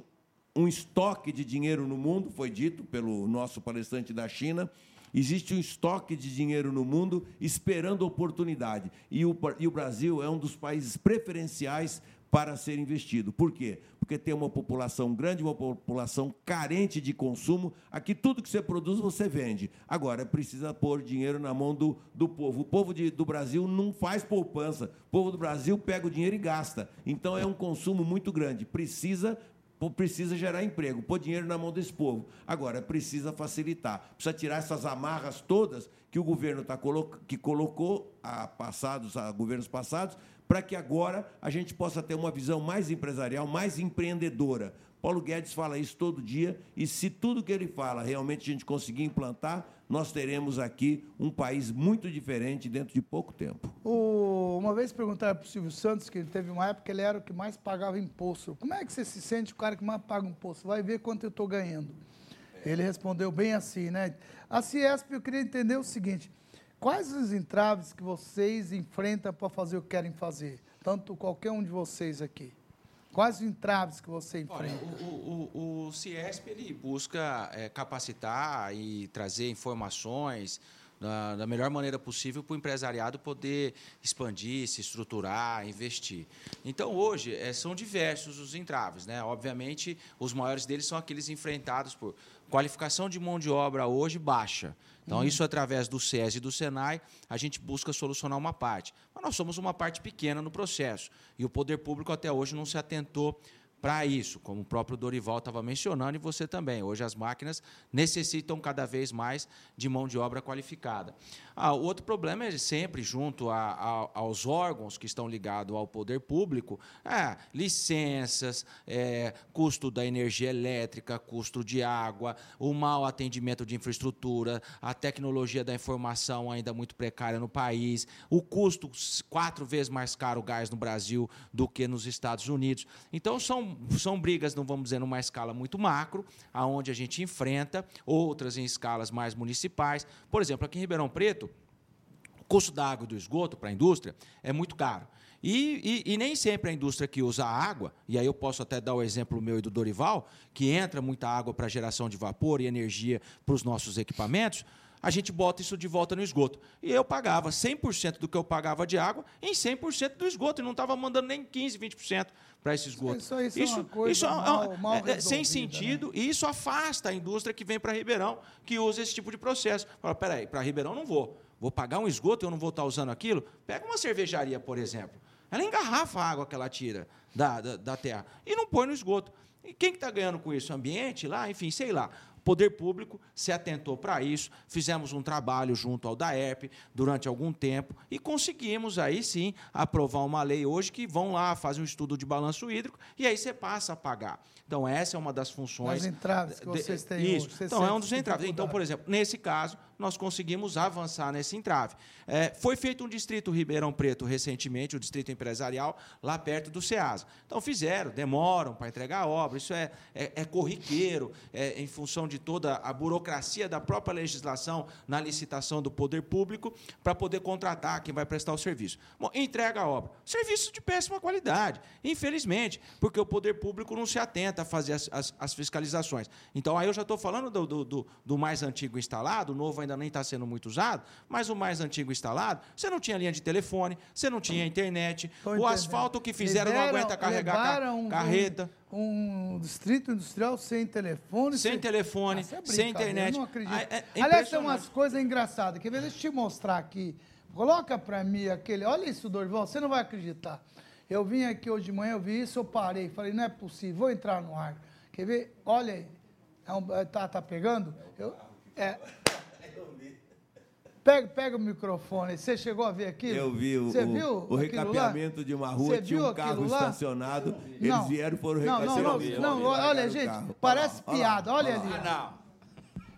[SPEAKER 4] um estoque de dinheiro no mundo, foi dito pelo nosso palestrante da China, Existe um estoque de dinheiro no mundo esperando oportunidade. E o, e o Brasil é um dos países preferenciais para ser investido. Por quê? Porque tem uma população grande, uma população carente de consumo. Aqui tudo que você produz, você vende. Agora, precisa pôr dinheiro na mão do, do povo. O povo de, do Brasil não faz poupança. O povo do Brasil pega o dinheiro e gasta. Então, é um consumo muito grande. Precisa precisa gerar emprego, pôr dinheiro na mão desse povo. Agora, precisa facilitar, precisa tirar essas amarras todas que o governo tá colo que colocou a passados, a governos passados, para que agora a gente possa ter uma visão mais empresarial, mais empreendedora. Paulo Guedes fala isso todo dia e se tudo que ele fala realmente a gente conseguir implantar, nós teremos aqui um país muito diferente dentro de pouco tempo.
[SPEAKER 3] O, uma vez perguntaram para o Silvio Santos, que ele teve uma época ele era o que mais pagava imposto. Como é que você se sente o cara que mais paga imposto? Vai ver quanto eu estou ganhando. Ele respondeu bem assim, né? A Ciesp, eu queria entender o seguinte, Quais os entraves que vocês enfrentam para fazer o que querem fazer? Tanto qualquer um de vocês aqui. Quais os entraves que você enfrenta?
[SPEAKER 5] Olha, o, o, o Ciesp ele busca é, capacitar e trazer informações da, da melhor maneira possível para o empresariado poder expandir, se estruturar, investir. Então, hoje, é, são diversos os entraves. Né? Obviamente, os maiores deles são aqueles enfrentados por qualificação de mão de obra hoje baixa. Então, uhum. isso através do SES e do SENAI, a gente busca solucionar uma parte. Mas nós somos uma parte pequena no processo. E o poder público até hoje não se atentou para isso, como o próprio Dorival estava mencionando e você também. Hoje as máquinas necessitam cada vez mais de mão de obra qualificada. Ah, o outro problema é sempre junto a, a, aos órgãos que estão ligados ao poder público, é, licenças, é, custo da energia elétrica, custo de água, o mau atendimento de infraestrutura, a tecnologia da informação ainda muito precária no país, o custo quatro vezes mais caro o gás no Brasil do que nos Estados Unidos. Então são são, brigas, não vamos dizer, numa escala muito macro, aonde a gente enfrenta, outras em escalas mais municipais. Por exemplo, aqui em Ribeirão Preto, o custo da água e do esgoto para a indústria é muito caro. E, e, e, nem sempre a indústria que usa água, e aí eu posso até dar o exemplo meu e do Dorival, que entra muita água para geração de vapor e energia para os nossos equipamentos, a gente bota isso de volta no esgoto. E eu pagava 100% do que eu pagava de água em 100% do esgoto, e não estava mandando nem 15%, 20% para esse esgoto.
[SPEAKER 3] Isso, isso, isso é uma coisa isso é mal, mal
[SPEAKER 5] é, é sem sentido, né? e isso afasta a indústria que vem para Ribeirão, que usa esse tipo de processo. Fala, peraí, para Ribeirão não vou. Vou pagar um esgoto e eu não vou estar usando aquilo? Pega uma cervejaria, por exemplo. Ela engarrafa a água que ela tira da, da, da terra e não põe no esgoto. E quem está tá ganhando com isso? Ambiente lá, enfim, sei lá poder público se atentou para isso, fizemos um trabalho junto ao DAERP durante algum tempo e conseguimos aí sim aprovar uma lei hoje que vão lá, fazem um estudo de balanço hídrico e aí você passa a pagar. Então, essa é uma das funções.
[SPEAKER 3] As entraves que vocês têm
[SPEAKER 5] Isso. Hoje, então, é um dos entraves. Então, por exemplo, nesse caso, nós conseguimos avançar nesse entrave. É, foi feito um distrito Ribeirão Preto recentemente, o distrito empresarial, lá perto do SEASA. Então, fizeram, demoram para entregar a obra, isso é, é, é corriqueiro, é, em função de toda a burocracia da própria legislação na licitação do poder público, para poder contratar quem vai prestar o serviço. Bom, entrega a obra. Serviço de péssima qualidade, infelizmente, porque o poder público não se atenta a fazer as, as, as fiscalizações. Então, aí eu já estou falando do, do, do, do mais antigo instalado, o novo ainda nem está sendo muito usado, mas o mais antigo instalado, você não tinha linha de telefone, você não tinha internet, o entendendo. asfalto que fizeram não aguenta carregar um, carreta.
[SPEAKER 3] Um, um, distrito industrial sem telefone.
[SPEAKER 5] Sem, sem... telefone, ah, é sem internet.
[SPEAKER 3] Eu não acredito. É, é Aliás, tem umas coisas engraçadas. Quer ver? Deixa eu te mostrar aqui. Coloca para mim aquele. Olha isso, Dorval, você não vai acreditar. Eu vim aqui hoje de manhã, eu vi isso, eu parei. Falei, não é possível, vou entrar no ar. Quer ver? Olha aí. É um, tá, tá pegando? Eu, é, Pega, pega o microfone. Você chegou a ver aquilo?
[SPEAKER 4] Eu vi o, Você viu o recapeamento lá? de uma rua, Você tinha um carro estacionado. Eles não. vieram foram recapear.
[SPEAKER 3] Não, não, não, não, olha, gente, parece piada. Olha ali.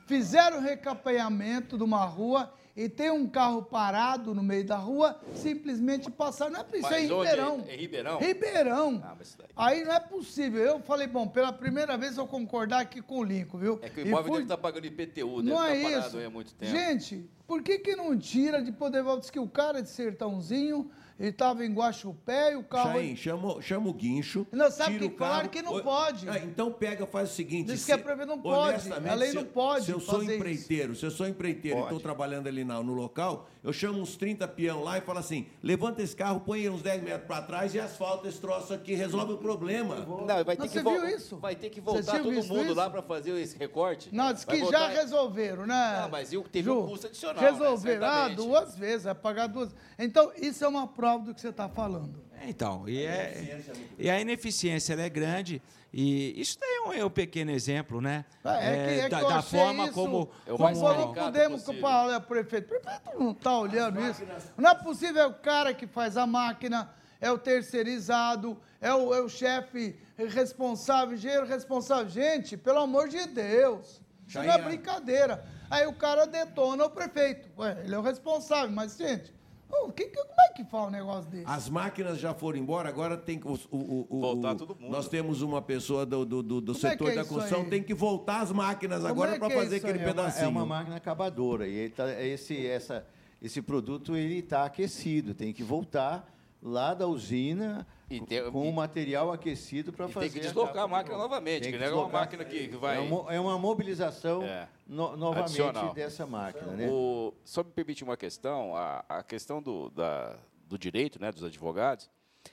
[SPEAKER 3] Fizeram o recapeamento de uma rua e tem um carro parado no meio da rua, simplesmente passar. Não é possível, é em Ribeirão.
[SPEAKER 7] É, é Ribeirão?
[SPEAKER 3] Ribeirão. Ah, Aí não é possível. Eu falei, bom, pela primeira vez eu concordar aqui com o Lincoln, viu?
[SPEAKER 7] É que o imóvel fui... deve estar tá pagando IPTU, deve não estar tá é isso. há muito tempo.
[SPEAKER 3] Gente, por que, que não tira de poder diz que o cara de sertãozinho Ele estava em Guaxupé e o carro.
[SPEAKER 4] Chain, chama, chama o guincho.
[SPEAKER 3] Não, sabe
[SPEAKER 4] tira
[SPEAKER 3] que
[SPEAKER 4] o carro.
[SPEAKER 3] falaram que não pode.
[SPEAKER 4] ah, então pega, faz o seguinte.
[SPEAKER 3] Diz que a prefeitura não pode,
[SPEAKER 4] honestamente,
[SPEAKER 3] a lei
[SPEAKER 4] se
[SPEAKER 3] não
[SPEAKER 4] eu-
[SPEAKER 3] pode
[SPEAKER 4] Se eu sou empreiteiro, se eu sou empreiteiro e
[SPEAKER 9] Pode.
[SPEAKER 4] estou trabalhando ali na- no local, eu chamo uns 30 peão lá e falo assim: levanta esse carro, põe uns 10 metros para trás e asfalta esse troço aqui, resolve o problema.
[SPEAKER 7] Não, vai ter
[SPEAKER 3] Mas
[SPEAKER 7] que
[SPEAKER 3] viu isso?
[SPEAKER 7] Vai ter que voltar todo mundo
[SPEAKER 3] isso?
[SPEAKER 7] lá para fazer esse recorte.
[SPEAKER 3] Não, diz
[SPEAKER 7] Vai
[SPEAKER 3] que
[SPEAKER 7] voltar-
[SPEAKER 3] já resolveram, né?
[SPEAKER 7] Não, mas e o- teve
[SPEAKER 3] Ju?
[SPEAKER 7] um custo adicional, né?
[SPEAKER 3] Resolveram, ah,
[SPEAKER 7] Certamente.
[SPEAKER 3] duas vezes, vai pagar duas. Então, isso é uma prova do que você está falando.
[SPEAKER 5] Então, e, é, e a ineficiência ela é grande. E isso daí é um, é um pequeno exemplo, né?
[SPEAKER 3] É, que, é que
[SPEAKER 5] da,
[SPEAKER 3] eu
[SPEAKER 5] da
[SPEAKER 3] achei
[SPEAKER 5] forma
[SPEAKER 3] isso,
[SPEAKER 5] como.
[SPEAKER 7] É o
[SPEAKER 3] como não podemos o prefeito. O prefeito não está olhando isso. Não é possível, é o cara que faz a máquina, é o terceirizado, é o, é o chefe responsável, engenheiro responsável. Gente, pelo amor de Deus, isso não é brincadeira. Aí o cara detona o prefeito. Ué, ele é o responsável, mas, gente, ô, que, que- como é que faz um negócio desse?
[SPEAKER 4] As máquinas já foram embora, agora tem que. O, o- o-
[SPEAKER 7] Voltar todo mundo.
[SPEAKER 4] Nós temos uma pessoa do, do, do- do
[SPEAKER 3] é
[SPEAKER 4] setor
[SPEAKER 3] que é
[SPEAKER 4] da construção,
[SPEAKER 3] aí?
[SPEAKER 4] tem que voltar as máquinas
[SPEAKER 3] Como
[SPEAKER 4] agora
[SPEAKER 3] é
[SPEAKER 4] para
[SPEAKER 3] é
[SPEAKER 4] fazer aquele
[SPEAKER 3] aí? É uma-
[SPEAKER 4] pedacinho.
[SPEAKER 9] É uma máquina acabadora. E ele tá, esse, essa, esse produto ele está aquecido, tem que voltar lá da usina
[SPEAKER 7] E tem-
[SPEAKER 9] com o material aquecido para fazer.
[SPEAKER 7] tem que deslocar a máquina novamente,
[SPEAKER 9] Tem
[SPEAKER 7] que
[SPEAKER 9] que
[SPEAKER 7] não é uma máquina que que vai.
[SPEAKER 9] É uma, é uma mobilização
[SPEAKER 7] É.
[SPEAKER 9] no- novamente
[SPEAKER 7] Adicional.
[SPEAKER 9] dessa máquina, né?
[SPEAKER 7] O, só me permite uma questão, a, a questão do, da- do direito, né, dos advogados,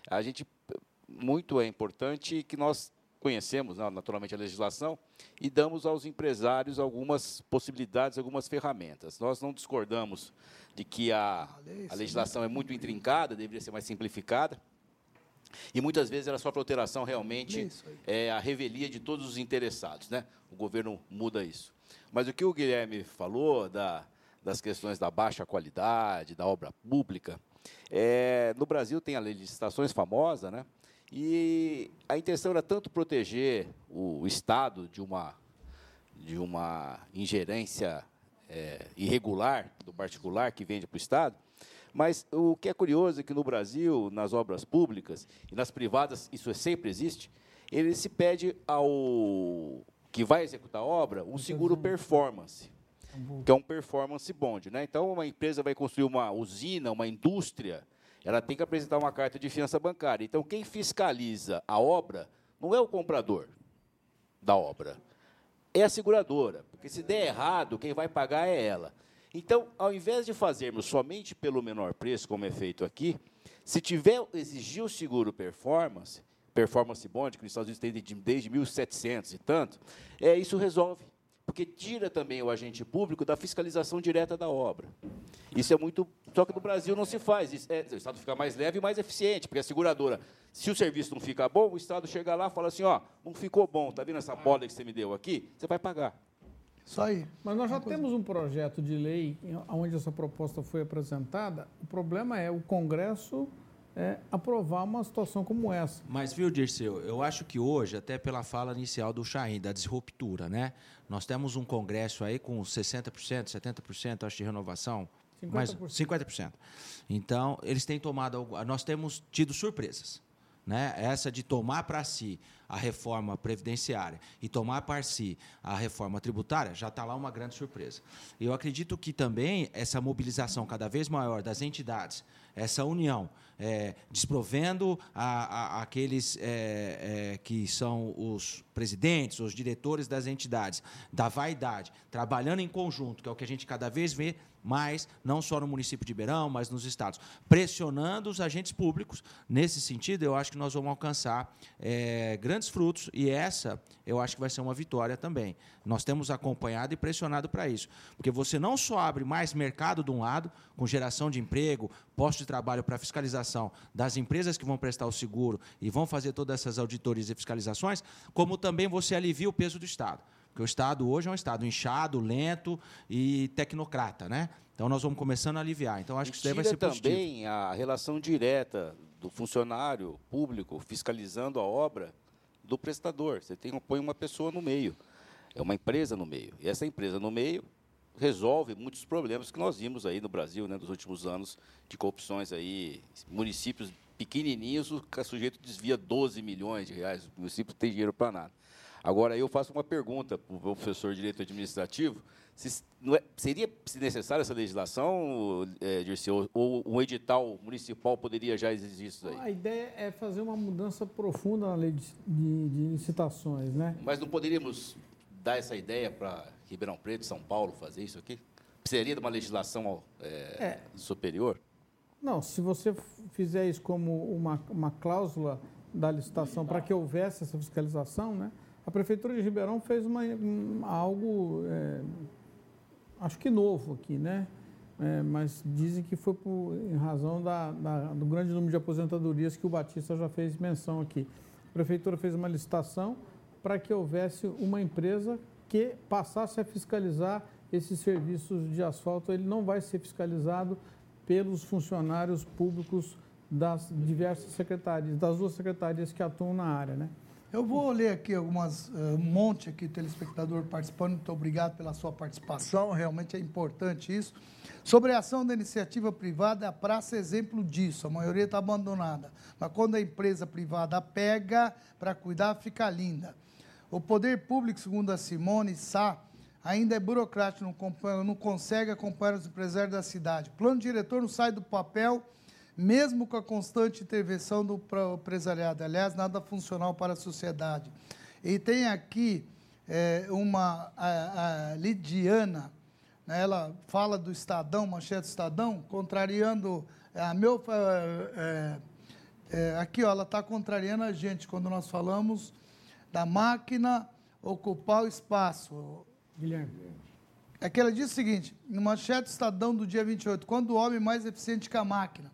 [SPEAKER 7] a gente, muito é importante que nós conhecemos, né, naturalmente, a legislação e damos aos empresários algumas possibilidades, algumas ferramentas. Nós não discordamos de que a, a legislação é muito intrincada, deveria ser mais simplificada, e muitas vezes era só para alteração realmente é a revelia de todos os interessados, né? O governo muda isso. Mas o que o Guilherme falou da, das questões da baixa qualidade, da obra pública, é, no Brasil tem a lei de licitações famosa, né? E a intenção era tanto proteger o Estado de uma de uma ingerência é, irregular do particular que vende para o Estado. Mas o que é curioso é que no Brasil, nas obras públicas e nas privadas, isso sempre existe, ele se pede ao que vai executar a obra um seguro performance, que é um performance bond. Né? Então, uma empresa vai construir uma usina, uma indústria, ela tem que apresentar uma carta de fiança bancária. Então, quem fiscaliza a obra não é o comprador da obra, é a seguradora, porque se der errado, quem vai pagar é ela. Então, ao invés de fazermos somente pelo menor preço, como é feito aqui, se tiver exigir o seguro performance, performance bond, que nos Estados Unidos tem desde, desde 1700 e tanto, é isso resolve, porque tira também o agente público da fiscalização direta da obra. Isso é muito, só que no Brasil não se faz. Isso é, o Estado fica mais leve e mais eficiente, porque a seguradora, se o serviço não fica bom, o Estado chega lá e fala assim, ó, não ficou bom, tá vendo essa bola que você me deu aqui? Você vai pagar.
[SPEAKER 3] Isso aí.
[SPEAKER 6] Mas nós já temos um projeto de lei onde essa proposta foi apresentada. O problema é o Congresso é, aprovar uma situação como essa.
[SPEAKER 5] Mas, viu, Dirceu, eu acho que hoje, até pela fala inicial do Chain, da disruptura, né? Nós temos um Congresso aí com 60%, 70%, acho, de renovação. Mais
[SPEAKER 6] 50%.
[SPEAKER 5] 50%. Então, eles têm tomado. Nós temos tido surpresas. Né? Essa de tomar para si a reforma previdenciária e tomar para si a reforma tributária, já está lá uma grande surpresa. Eu acredito que também essa mobilização cada vez maior das entidades, essa união, é, desprovendo a, a- aqueles é, é, que são os presidentes, os diretores das entidades, da vaidade, trabalhando em conjunto, que é o que a gente cada vez vê mais, não só no município de Ribeirão, mas nos estados, pressionando os agentes públicos. Nesse sentido, eu acho que nós vamos alcançar é, grandes frutos e essa eu acho que vai ser uma vitória também. Nós temos acompanhado e pressionado para isso, porque você não só abre mais mercado de um lado, com geração de emprego, posto de trabalho para fiscalização das empresas que vão prestar o seguro e vão fazer todas essas auditorias e fiscalizações, como também você alivia o peso do Estado. Porque o Estado hoje é um Estado inchado, lento e tecnocrata, né? Então nós vamos começando a aliviar. Então acho que isso daí vai ser positivo.
[SPEAKER 7] também a relação direta do funcionário público fiscalizando a obra do prestador. Você tem, põe uma pessoa no meio, é uma empresa no meio. E essa empresa no meio resolve muitos problemas que nós vimos aí no Brasil, né, nos últimos anos, de corrupções aí, municípios pequenininhos, o sujeito desvia 12 milhões de reais, o município tem dinheiro para nada. Agora, eu faço uma pergunta para o professor de Direito Administrativo. Se, é, seria necessária essa legislação, é, Dirceu, ou um edital municipal poderia já exigir isso aí?
[SPEAKER 6] A ideia é fazer uma mudança profunda na lei de, de, de licitações, né?
[SPEAKER 7] Mas não poderíamos dar essa ideia para Ribeirão Preto, São Paulo, fazer isso aqui? Seria de uma legislação é, é. superior?
[SPEAKER 6] Não, se você fizer isso como uma, uma cláusula da licitação para que houvesse essa fiscalização, né? A Prefeitura de Ribeirão fez uma, um, algo, é, acho que novo aqui, né? É, mas dizem que foi por, em razão da, da, do grande número de aposentadorias que o Batista já fez menção aqui. A Prefeitura fez uma licitação para que houvesse uma empresa que passasse a fiscalizar esses serviços de asfalto. Ele não vai ser fiscalizado pelos funcionários públicos das diversas secretarias, das duas secretarias que atuam na área, né?
[SPEAKER 3] Eu vou ler aqui algumas, uh, um monte aqui, telespectador participando, muito obrigado pela sua participação, realmente é importante isso. Sobre a ação da iniciativa privada, a praça é exemplo disso, a maioria está abandonada. Mas quando a empresa privada pega para cuidar, fica linda. O poder público, segundo a Simone Sá, ainda é burocrático, não, não consegue acompanhar os empresários da cidade. Plano diretor não sai do papel, mesmo com a constante intervenção do empresariado. Aliás, nada funcional para a sociedade. E tem aqui é, uma a, a Lidiana, né, ela fala do Estadão, manchete do Estadão, contrariando a meu. É, é, aqui, ó, ela está contrariando a gente quando nós falamos da máquina ocupar o espaço.
[SPEAKER 6] Guilherme.
[SPEAKER 3] Aqui ela diz o seguinte, no manchete Estadão do dia 28, quando o homem mais eficiente que a máquina.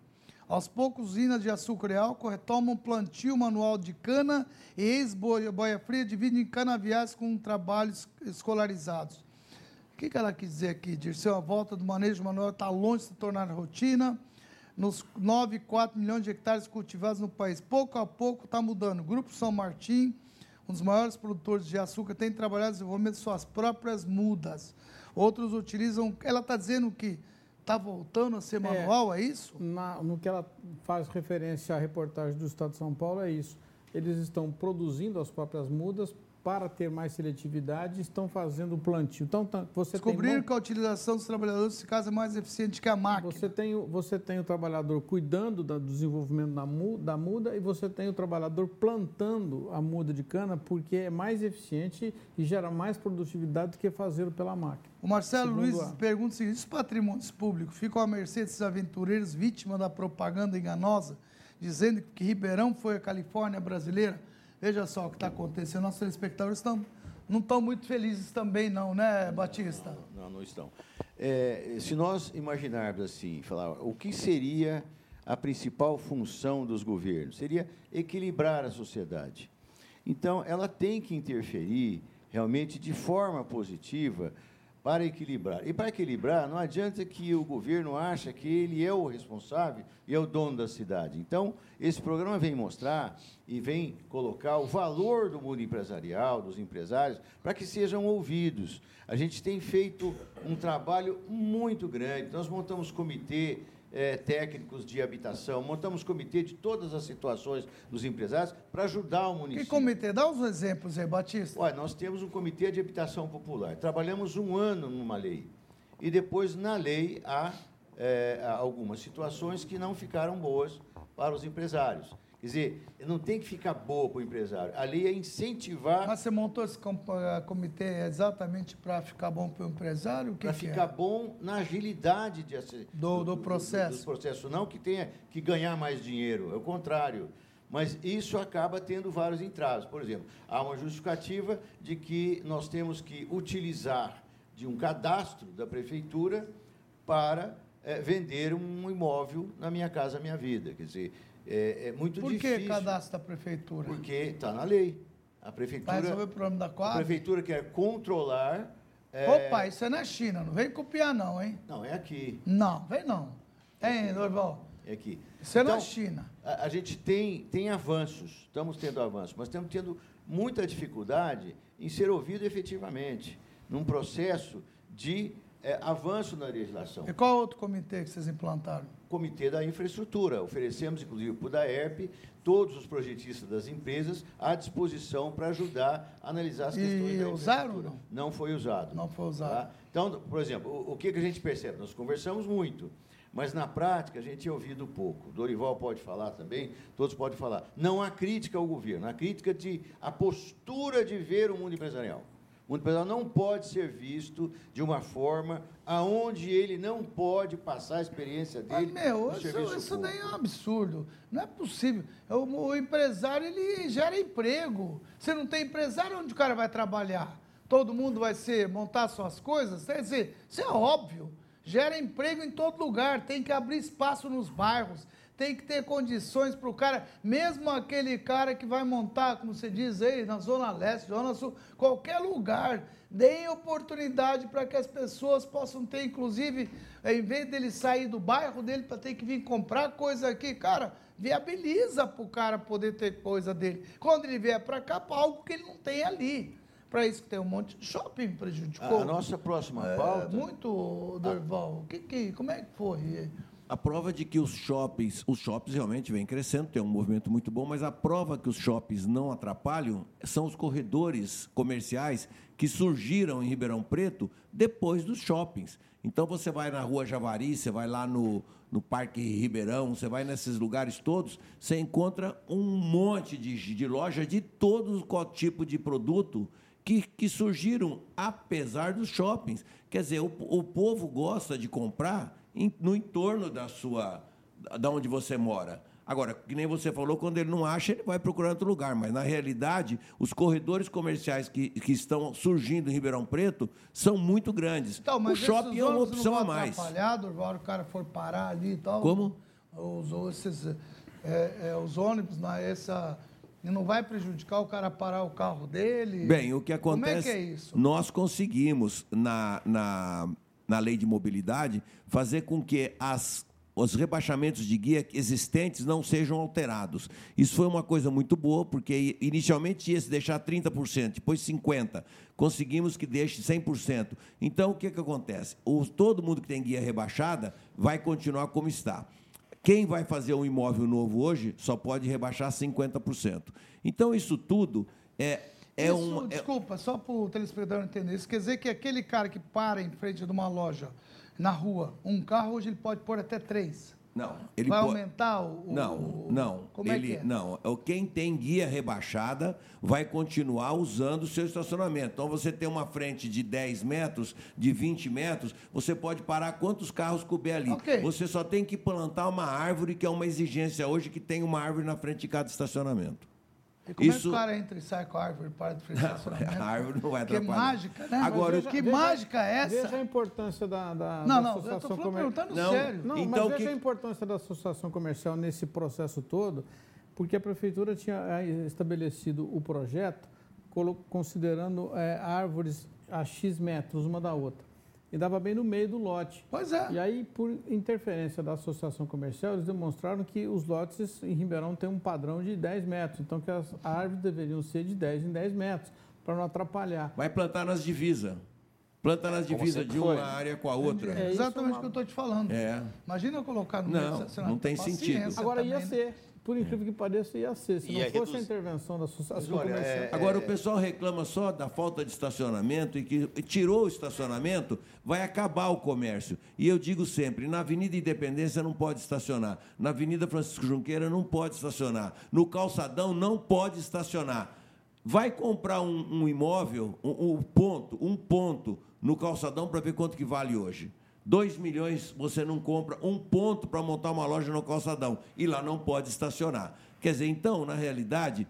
[SPEAKER 3] Aos poucos, usinas de açúcar e álcool retomam plantio manual de cana e ex-boia fria dividem canaviais com trabalhos escolarizados. O que, que ela quis dizer aqui, Dirceu? A volta do manejo manual está longe de se tornar rotina. Nos 9,4 milhões de hectares cultivados no país, pouco a pouco está mudando. Grupo São Martim um dos maiores produtores de açúcar, tem trabalhado desenvolvimento de suas próprias mudas. Outros utilizam. Ela está dizendo que está voltando a ser é. manual, é, é isso?
[SPEAKER 6] Na, no que ela faz referência à reportagem do Estado de São Paulo, é isso. Eles estão produzindo as próprias mudas para ter mais seletividade, estão fazendo o plantio. Então, tá, você
[SPEAKER 3] Descobriram
[SPEAKER 6] tem...
[SPEAKER 3] que a utilização dos trabalhadores nesse caso é mais eficiente que a máquina.
[SPEAKER 6] Você tem, você tem o trabalhador cuidando do desenvolvimento da, da muda e você tem o trabalhador plantando a muda de cana porque é mais eficiente e gera mais produtividade do que fazê-lo pela máquina.
[SPEAKER 3] O Marcelo Segundo Luiz a... pergunta o seguinte, os patrimônios públicos ficam à mercê desses aventureiros vítimas da propaganda enganosa, dizendo que Ribeirão foi a Califórnia brasileira? Veja só o que está acontecendo. Nossos telespectadores estão, não estão muito felizes também, não, né, Batista?
[SPEAKER 9] Não, não, não estão. É, se nós imaginarmos assim, falar o que seria a principal função dos governos? Seria equilibrar a sociedade. Então, ela tem que interferir realmente de forma positiva para equilibrar. E para equilibrar, não adianta que o governo acha que ele é o responsável e é o dono da cidade. Então, esse programa vem mostrar e vem colocar o valor do mundo empresarial, dos empresários, para que sejam ouvidos. A gente tem feito um trabalho muito grande. Nós montamos comitê é, técnicos de habitação, montamos comitê de todas as situações dos empresários para ajudar o município.
[SPEAKER 3] Que comitê? Dá uns exemplos aí, Batista.
[SPEAKER 9] Olha, nós temos um comitê de habitação popular. Trabalhamos um ano numa lei. E depois, na lei, há é, algumas situações que não ficaram boas para os empresários. Quer dizer, não tem que ficar boa para o empresário. A lei é incentivar.
[SPEAKER 3] Mas você montou esse eh, comitê exatamente para ficar bom para o empresário?
[SPEAKER 9] Para ficar é? bom na agilidade de,
[SPEAKER 3] do, do, processo.
[SPEAKER 9] Do, do, processo. Não que tenha que ganhar mais dinheiro, é o contrário. Mas isso acaba tendo vários entraves. Por exemplo, há uma justificativa de que nós temos que utilizar de um cadastro da prefeitura para é, vender um imóvel na minha casa, minha vida. Quer dizer, é, é muito
[SPEAKER 3] Por
[SPEAKER 9] difícil.
[SPEAKER 3] Por que cadastro da prefeitura?
[SPEAKER 9] Porque está na lei. A prefeitura.
[SPEAKER 3] Vai resolver o problema da quadra?
[SPEAKER 9] A prefeitura quer controlar.
[SPEAKER 3] É... Opa, isso é na China, não vem copiar, não, hein?
[SPEAKER 9] Não, é aqui.
[SPEAKER 3] Não, vem não. É, hein, Dorval?
[SPEAKER 9] É aqui.
[SPEAKER 3] Isso é então, na China.
[SPEAKER 9] A, a, gente tem, tem avanços, estamos tendo avanços, mas estamos tendo muita dificuldade em ser ouvido efetivamente, num processo de é, avanço na legislação.
[SPEAKER 3] E qual outro comitê que vocês implantaram?
[SPEAKER 9] Comitê da Infraestrutura. Oferecemos, inclusive, para o DAERP, todos os projetistas das empresas à disposição para ajudar a analisar as
[SPEAKER 3] E
[SPEAKER 9] questões da
[SPEAKER 3] usaram
[SPEAKER 9] infraestrutura. Não foi usado.
[SPEAKER 3] Não foi usado.
[SPEAKER 9] Tá? Então, por exemplo, o, o que, que a gente percebe? Nós conversamos muito, mas na prática a gente tinha ouvido pouco. Dorival pode falar também, todos podem falar. Não há crítica ao governo, há crítica de a postura de ver o mundo empresarial. O mundo empresarial não pode ser visto de uma forma aonde ele não pode passar a experiência dele
[SPEAKER 3] Mas, meu, isso, isso daí é um absurdo. Não é possível. O, o empresário, ele gera emprego. Se não tem empresário, onde o cara vai trabalhar? Todo mundo vai ser, montar suas coisas? Quer dizer, isso é óbvio. Gera emprego em todo lugar. Tem que abrir espaço nos bairros. Tem que ter condições para o cara, mesmo aquele cara que vai montar, como você diz aí, na Zona Leste, Zona Sul, qualquer lugar. Deem oportunidade para que as pessoas possam ter, inclusive, eh, em vez dele sair do bairro dele para ter que vir comprar coisa aqui, cara, viabiliza para o cara poder ter coisa dele. Quando ele vier para cá, para algo que ele não tem ali. Para isso que tem um monte de shopping prejudicou.
[SPEAKER 9] A nossa próxima
[SPEAKER 3] É,
[SPEAKER 9] pauta.
[SPEAKER 3] muito, Dorval. Que, que, como é que foi?
[SPEAKER 4] A prova de que os shoppings, os shoppings realmente vêm crescendo, tem um movimento muito bom, mas a prova que os shoppings não atrapalham são os corredores comerciais que surgiram em Ribeirão Preto depois dos shoppings. Então você vai na Rua Javari, você vai lá no, no Parque Ribeirão, você vai nesses lugares todos, você encontra um monte de, de loja de todo tipo de produto que, que surgiram apesar dos shoppings. Quer dizer, o, o povo gosta de comprar no entorno da sua, da onde você mora. Agora, que nem você falou, quando ele não acha, ele vai procurar outro lugar. Mas, na realidade, os corredores comerciais que, que estão surgindo em Ribeirão Preto são muito grandes.
[SPEAKER 3] Então,
[SPEAKER 4] o shopping é uma opção
[SPEAKER 3] não
[SPEAKER 4] a mais.
[SPEAKER 3] atrapalhar, Durval, o cara for parar ali e tal.
[SPEAKER 4] Como?
[SPEAKER 3] Os, esses, é, é, os ônibus, na, essa, e não vai prejudicar o cara parar o carro dele?
[SPEAKER 4] Bem, o que
[SPEAKER 3] Como é
[SPEAKER 4] acontece.
[SPEAKER 3] que é isso?
[SPEAKER 4] Nós conseguimos, na, na, na lei de mobilidade, fazer com que as, os rebaixamentos de guia existentes não sejam alterados. Isso foi uma coisa muito boa, porque inicialmente ia se deixar 30%, depois 50%. Conseguimos que deixe 100%. Então, o que, que acontece? O, todo mundo que tem guia rebaixada vai continuar como está. Quem vai fazer um imóvel novo hoje só pode rebaixar 50%. Então, isso tudo é, é
[SPEAKER 3] isso,
[SPEAKER 4] uma. é-
[SPEAKER 3] desculpa, só para o telespectador entender. Isso quer dizer que aquele cara que para em frente de uma loja, na rua, um carro, hoje ele pode pôr até três.
[SPEAKER 4] Não, ele
[SPEAKER 3] vai
[SPEAKER 4] po-
[SPEAKER 3] aumentar o.
[SPEAKER 4] Não,
[SPEAKER 3] o-
[SPEAKER 4] não.
[SPEAKER 3] Como
[SPEAKER 4] ele,
[SPEAKER 3] é que é?
[SPEAKER 4] Não, o- quem tem guia rebaixada vai continuar usando o seu estacionamento. Então, você tem uma frente de 10 metros, de 20 metros, você pode parar quantos carros couber ali.
[SPEAKER 3] Ok.
[SPEAKER 4] Você só tem que plantar uma árvore, que é uma exigência hoje, que tem uma árvore na frente de cada estacionamento.
[SPEAKER 3] E como é que
[SPEAKER 4] Isso-
[SPEAKER 3] o cara entra e sai com a árvore para de frente? *laughs*
[SPEAKER 4] A árvore não vai
[SPEAKER 3] Que
[SPEAKER 4] atrapalhar.
[SPEAKER 3] mágica, né?
[SPEAKER 4] Agora,
[SPEAKER 3] Mas que mágica é essa?
[SPEAKER 6] Veja a importância da, da,
[SPEAKER 3] Não,
[SPEAKER 6] da
[SPEAKER 3] não,
[SPEAKER 6] associação comercial.
[SPEAKER 3] perguntando Não, sério.
[SPEAKER 6] Não,
[SPEAKER 4] então
[SPEAKER 6] mas veja
[SPEAKER 4] que-
[SPEAKER 6] a importância da associação comercial nesse processo todo, porque a prefeitura tinha eh, estabelecido o projeto considerando eh, árvores a X metros uma da outra. E dava bem no meio do lote.
[SPEAKER 3] Pois é.
[SPEAKER 6] E aí, por interferência da associação comercial, eles demonstraram que os lotes em Ribeirão têm um padrão de 10 metros. Então, que as árvores deveriam ser de 10 em 10 metros, para não atrapalhar.
[SPEAKER 4] vai plantar nas divisas. Planta nas divisas de uma
[SPEAKER 7] foi.
[SPEAKER 4] área com a outra.
[SPEAKER 3] É exatamente o que eu estou te falando.
[SPEAKER 4] É.
[SPEAKER 3] Imagina eu colocar no
[SPEAKER 4] Não, não tem
[SPEAKER 3] Paciência
[SPEAKER 4] sentido.
[SPEAKER 6] Agora ia
[SPEAKER 3] também, né?
[SPEAKER 6] ser, por incrível que pareça, ia ser. Se não
[SPEAKER 7] é
[SPEAKER 6] fosse a
[SPEAKER 7] reduz-
[SPEAKER 6] intervenção da associação comercial.
[SPEAKER 9] é-
[SPEAKER 4] Agora, o pessoal reclama só da falta de estacionamento e que tirou o estacionamento, vai acabar o comércio. E eu digo sempre: na Avenida Independência não pode estacionar, na Avenida Francisco Junqueira não pode estacionar, no Calçadão não pode estacionar. Vai comprar um, um imóvel, um, um ponto, um ponto no calçadão para ver quanto que vale hoje. 2 milhões você não compra um ponto para montar uma loja no calçadão. E lá não pode estacionar. Quer dizer, então, na realidade,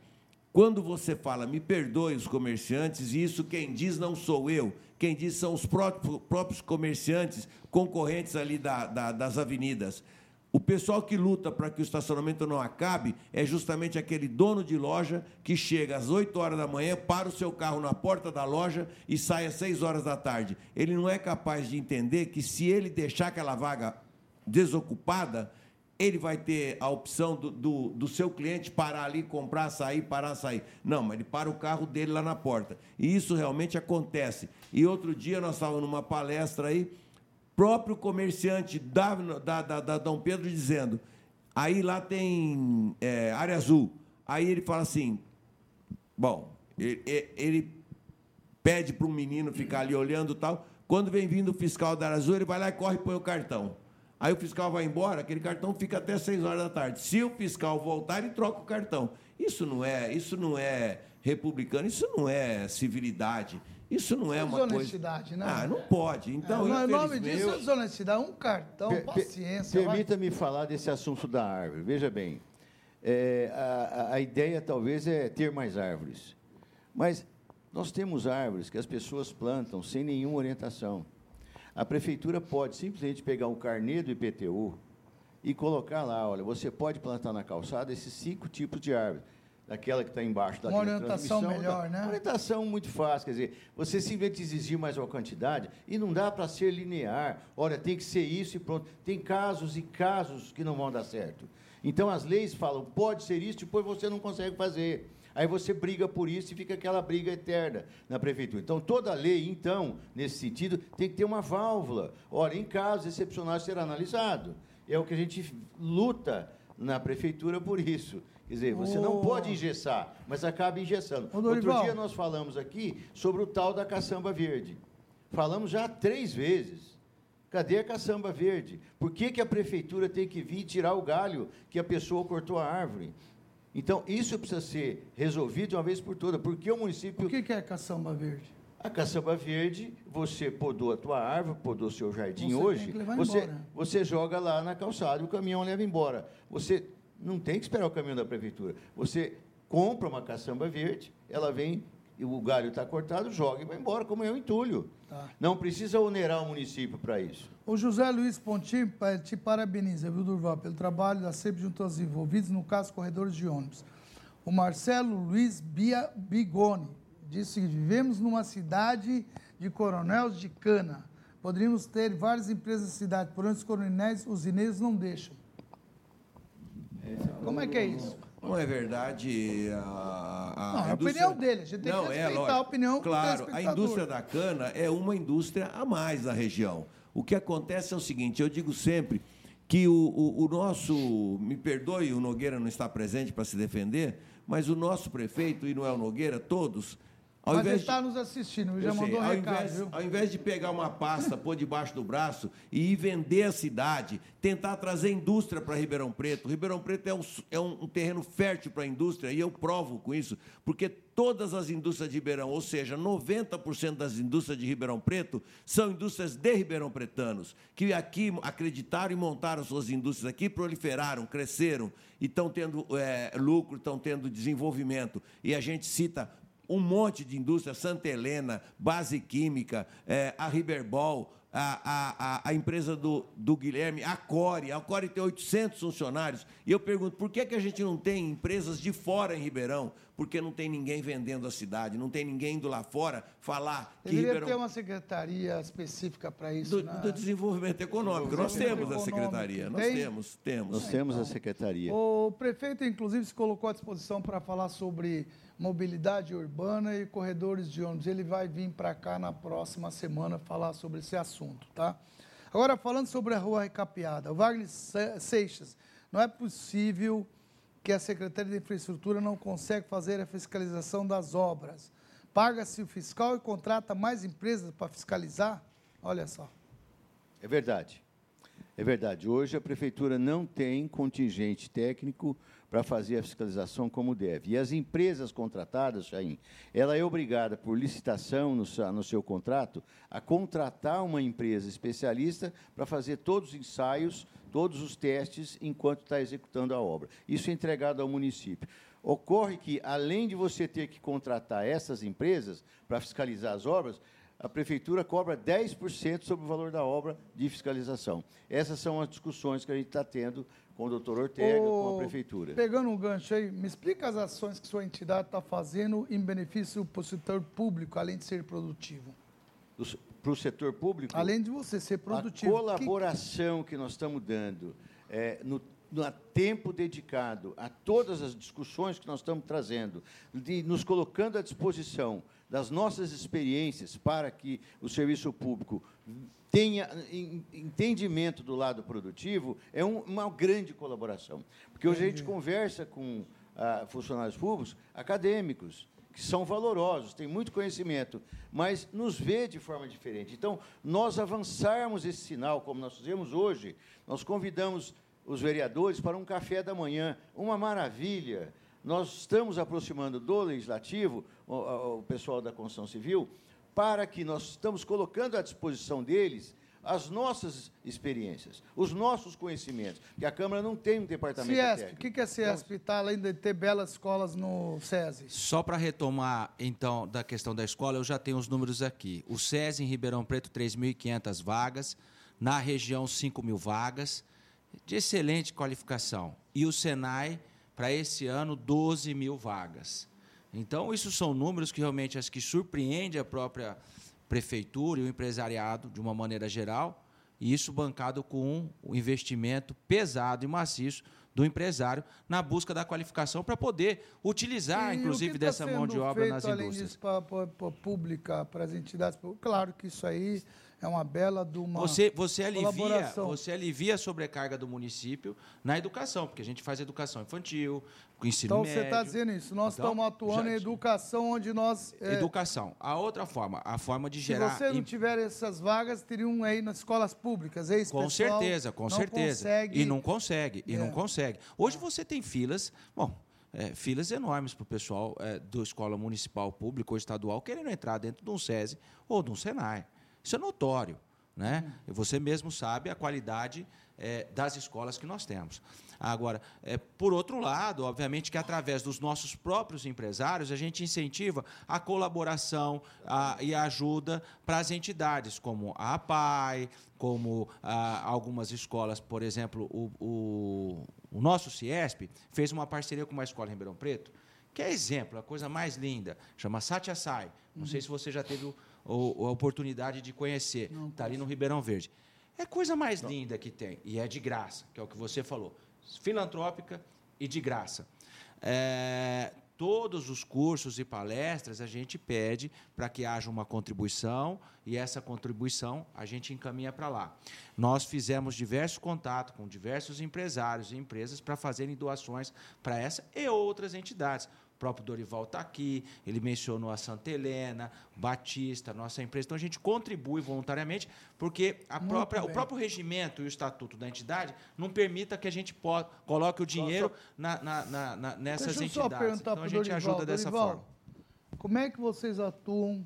[SPEAKER 4] quando você fala, me perdoe os comerciantes, e isso quem diz não sou eu, quem diz são os próprios, comerciantes concorrentes ali da- da- das avenidas. O pessoal que luta para que o estacionamento não acabe é justamente aquele dono de loja que chega às 8 horas da manhã, para o seu carro na porta da loja e sai às 6 horas da tarde. Ele não é capaz de entender que se ele deixar aquela vaga desocupada, ele vai ter a opção do, do, do, seu cliente parar ali, comprar, sair, parar, sair. Não, mas ele para o carro dele lá na porta. E isso realmente acontece. E outro dia nós estávamos numa palestra aí, próprio comerciante da, da, da, da Dom Pedro dizendo, aí lá tem é, área azul. Aí ele fala assim, bom, ele, ele pede para um menino ficar ali olhando tal. Quando vem vindo o fiscal da área azul, ele vai lá e corre e põe o cartão. Aí o fiscal vai embora, aquele cartão fica até 6 horas da tarde. Se o fiscal voltar, ele troca o cartão. Isso não é, isso não é republicano, isso não é civilidade. Isso não é, é uma
[SPEAKER 3] desonestidade,
[SPEAKER 4] coisa...
[SPEAKER 3] né?
[SPEAKER 4] Ah, não pode. Então,
[SPEAKER 3] é, o nome disso é desonestidade. Um cartão, per, paciência.
[SPEAKER 9] Permita-me falar desse assunto da árvore. Veja bem, é, a, a ideia talvez é ter mais árvores. Mas nós temos árvores que as pessoas plantam sem nenhuma orientação. A prefeitura pode simplesmente pegar um carnê do IPTU e colocar lá, olha, você pode plantar na calçada esses cinco tipos de árvores. Daquela que está embaixo da
[SPEAKER 3] Uma orientação melhor,
[SPEAKER 9] tá?
[SPEAKER 3] né?
[SPEAKER 9] Uma orientação muito fácil, quer dizer, você simplesmente exigir mais uma quantidade e não dá para ser linear. Olha, tem que ser isso e pronto. Tem casos e casos que não vão dar certo. Então as leis falam, pode ser isso, depois você não consegue fazer. Aí você briga por isso e fica aquela briga eterna na prefeitura. Então, toda lei, então, nesse sentido, tem que ter uma válvula. Ora, em casos excepcionais será analisado. É o que a gente luta na prefeitura por isso. Quer dizer, você oh. não pode engessar, mas acaba engessando. Outro dia nós falamos aqui sobre o tal da caçamba verde. Falamos já três vezes. Cadê a caçamba verde? Por que, que a prefeitura tem que vir tirar o galho que a pessoa cortou a árvore? Então, isso precisa ser resolvido de uma vez por todas. Porque o município.
[SPEAKER 3] O que é a caçamba verde?
[SPEAKER 9] A caçamba verde, você podou a tua árvore, podou o seu jardim você hoje, você, você joga lá na calçada e o caminhão leva embora. Você não tem que esperar o caminhão da prefeitura. Você compra uma caçamba verde, ela vem, o galho está cortado, joga e vai embora, como é um entulho. Tá. Não precisa onerar o município para isso.
[SPEAKER 3] O José Luiz Pontinho te parabeniza, viu, Durval, pelo trabalho da SEP junto aos envolvidos, no caso, corredores de ônibus. O Marcelo Luiz Bia Bigoni disse que vivemos numa cidade de coronéis de cana. Poderíamos ter várias empresas na cidade, porém os coronéis, os ineiros não deixam. Como é que é isso?
[SPEAKER 4] Não é verdade. A,
[SPEAKER 3] a não, é a opinião dele. A gente tem não, que é respeitar é, a opinião
[SPEAKER 4] Claro, a indústria da cana é uma indústria a mais da região. O que acontece é o seguinte: eu digo sempre que o, o, o nosso. Me perdoe, o Nogueira não está presente para se defender, mas o nosso prefeito e Noel Nogueira, todos
[SPEAKER 3] ao Mas ele está nos assistindo, já mandou um
[SPEAKER 4] ao
[SPEAKER 3] recado.
[SPEAKER 4] Invés, ao invés de pegar uma pasta, pôr debaixo do braço e ir vender a cidade, tentar trazer indústria para Ribeirão Preto. Ribeirão Preto é um, é um terreno fértil para a indústria, e eu provo com isso, porque todas as indústrias de Ribeirão, ou seja, 90% das indústrias de Ribeirão Preto, são indústrias de Ribeirão Pretanos, que aqui acreditaram e montaram suas indústrias aqui, proliferaram, cresceram e estão tendo é, lucro, estão tendo desenvolvimento. E a gente cita um monte de indústria, Santa Helena, Base Química, é, a Riberbol, a, a, a, empresa do, do Guilherme, a Core. A Core tem 800 funcionários. E eu pergunto, por que, que a gente não tem empresas de fora em Ribeirão? Porque não tem ninguém vendendo a cidade, não tem ninguém indo lá fora falar
[SPEAKER 3] que Deveria Ribeirão... ter uma secretaria específica para isso.
[SPEAKER 4] Do, na... do, desenvolvimento econômico. Nós temos a secretaria. Nós temos, temos.
[SPEAKER 9] Nós temos a secretaria.
[SPEAKER 3] O prefeito, inclusive, se colocou à disposição para falar sobre mobilidade urbana e corredores de ônibus. Ele vai vir para cá na próxima semana falar sobre esse assunto, tá? Agora, falando sobre a rua recapeada, o Wagner Seixas, não é possível que a Secretaria de Infraestrutura não consegue fazer a fiscalização das obras. Paga-se o fiscal e contrata mais empresas para fiscalizar? Olha só.
[SPEAKER 9] É verdade. É verdade. Hoje a prefeitura não tem contingente técnico para fazer a fiscalização como deve. E as empresas contratadas, Chaim, ela é obrigada, por licitação no, no seu contrato, a contratar uma empresa especialista para fazer todos os ensaios, todos os testes, enquanto está executando a obra. Isso é entregado ao município. Ocorre que, além de você ter que contratar essas empresas para fiscalizar as obras, a prefeitura cobra 10% sobre o valor da obra de fiscalização. Essas são as discussões que a gente está tendo com o doutor Ortega, com a prefeitura.
[SPEAKER 3] Pegando um gancho aí, me explica as ações que sua entidade está fazendo em benefício para o setor público, além de ser produtivo.
[SPEAKER 9] Para o setor público?
[SPEAKER 3] Além de você ser produtivo.
[SPEAKER 9] A colaboração que, que nós estamos dando é, no no tempo dedicado a todas as discussões que nós estamos trazendo, de nos colocando à disposição das nossas experiências para que o serviço público tenha entendimento do lado produtivo, é uma grande colaboração. Porque hoje a gente conversa com ah, funcionários públicos acadêmicos, que são valorosos, têm muito conhecimento, mas nos vê de forma diferente. Então, nós avançarmos esse sinal, como nós fizemos hoje, nós convidamos os vereadores para um café da manhã, uma maravilha. Nós estamos aproximando do legislativo, o, o pessoal da construção civil, para que nós estamos colocando à disposição deles as nossas experiências, os nossos conhecimentos, que a Câmara não tem um departamento
[SPEAKER 3] Ciesp,
[SPEAKER 9] técnico.
[SPEAKER 3] o que, é Ciesp, está além de ter belas escolas no SESI?
[SPEAKER 5] Só para retomar, então, da questão da escola, eu já tenho os números aqui. O SESI em Ribeirão Preto, 3.500 vagas, na região, 5 mil vagas, de excelente qualificação. E o Senai, para esse ano, 12 mil vagas. Então, isso são números que realmente acho que surpreende a própria prefeitura e o empresariado de uma maneira geral, e isso bancado com um investimento pesado e maciço do empresário na busca da qualificação para poder utilizar,
[SPEAKER 3] E
[SPEAKER 5] inclusive,
[SPEAKER 3] tá
[SPEAKER 5] dessa mão de obra
[SPEAKER 3] feito,
[SPEAKER 5] nas
[SPEAKER 3] além
[SPEAKER 5] indústrias.
[SPEAKER 3] disso, para pública, para as entidades públicas? Claro que isso aí é uma bela de uma
[SPEAKER 5] Você, você, alivia, você alivia a sobrecarga do município na educação, porque a gente faz educação infantil, com ensino
[SPEAKER 3] Então,
[SPEAKER 5] médio.
[SPEAKER 3] você está dizendo isso. Nós
[SPEAKER 5] Então,
[SPEAKER 3] estamos atuando
[SPEAKER 5] já-
[SPEAKER 3] em educação, onde nós... é,
[SPEAKER 5] Educação. A outra forma, a forma de
[SPEAKER 3] se
[SPEAKER 5] gerar...
[SPEAKER 3] você não tiver essas vagas, teriam aí nas escolas públicas. É isso,
[SPEAKER 5] Com certeza, com
[SPEAKER 3] não
[SPEAKER 5] certeza.
[SPEAKER 3] Consegue...
[SPEAKER 5] E não consegue, e
[SPEAKER 3] É.
[SPEAKER 5] não consegue. Hoje você tem filas, bom, é, filas enormes para o pessoal é, da escola municipal, pública ou estadual querendo entrar dentro de um SESI ou de um SENAI. Isso é notório. Né?
[SPEAKER 3] Uhum.
[SPEAKER 5] Você mesmo sabe a qualidade é, das escolas que nós temos. Agora, é, por outro lado, obviamente que através dos nossos próprios empresários, a gente incentiva a colaboração a- e a ajuda para as entidades, como a APAI, como ah, algumas escolas, por exemplo, o, o, o nosso Ciesp fez uma parceria com uma escola em Ribeirão Preto, que é exemplo, a coisa mais linda, chama Satya Sai. Não sei se você já teve o- o- a oportunidade de conhecer, está ali no Ribeirão Verde. É a coisa mais linda que tem, e é de graça, que é o que você falou. Filantrópica e de graça. É, todos os cursos e palestras a gente pede para que haja uma contribuição e essa contribuição a gente encaminha para lá. Nós fizemos diversos contatos com diversos empresários e empresas para fazerem doações para essa e outras entidades. O próprio Dorival está aqui, ele mencionou a Santa Helena, Batista, nossa empresa. Então a gente contribui voluntariamente, porque a
[SPEAKER 3] Muito
[SPEAKER 5] própria, o próprio regimento e o estatuto da entidade não permita que a gente po- coloque o dinheiro na- na- na- na- nessas
[SPEAKER 3] Deixa eu só
[SPEAKER 5] entidades.
[SPEAKER 3] perguntar
[SPEAKER 5] Então a gente
[SPEAKER 3] Dorival.
[SPEAKER 5] ajuda dessa
[SPEAKER 3] Dorival,
[SPEAKER 5] forma.
[SPEAKER 3] Como é que vocês atuam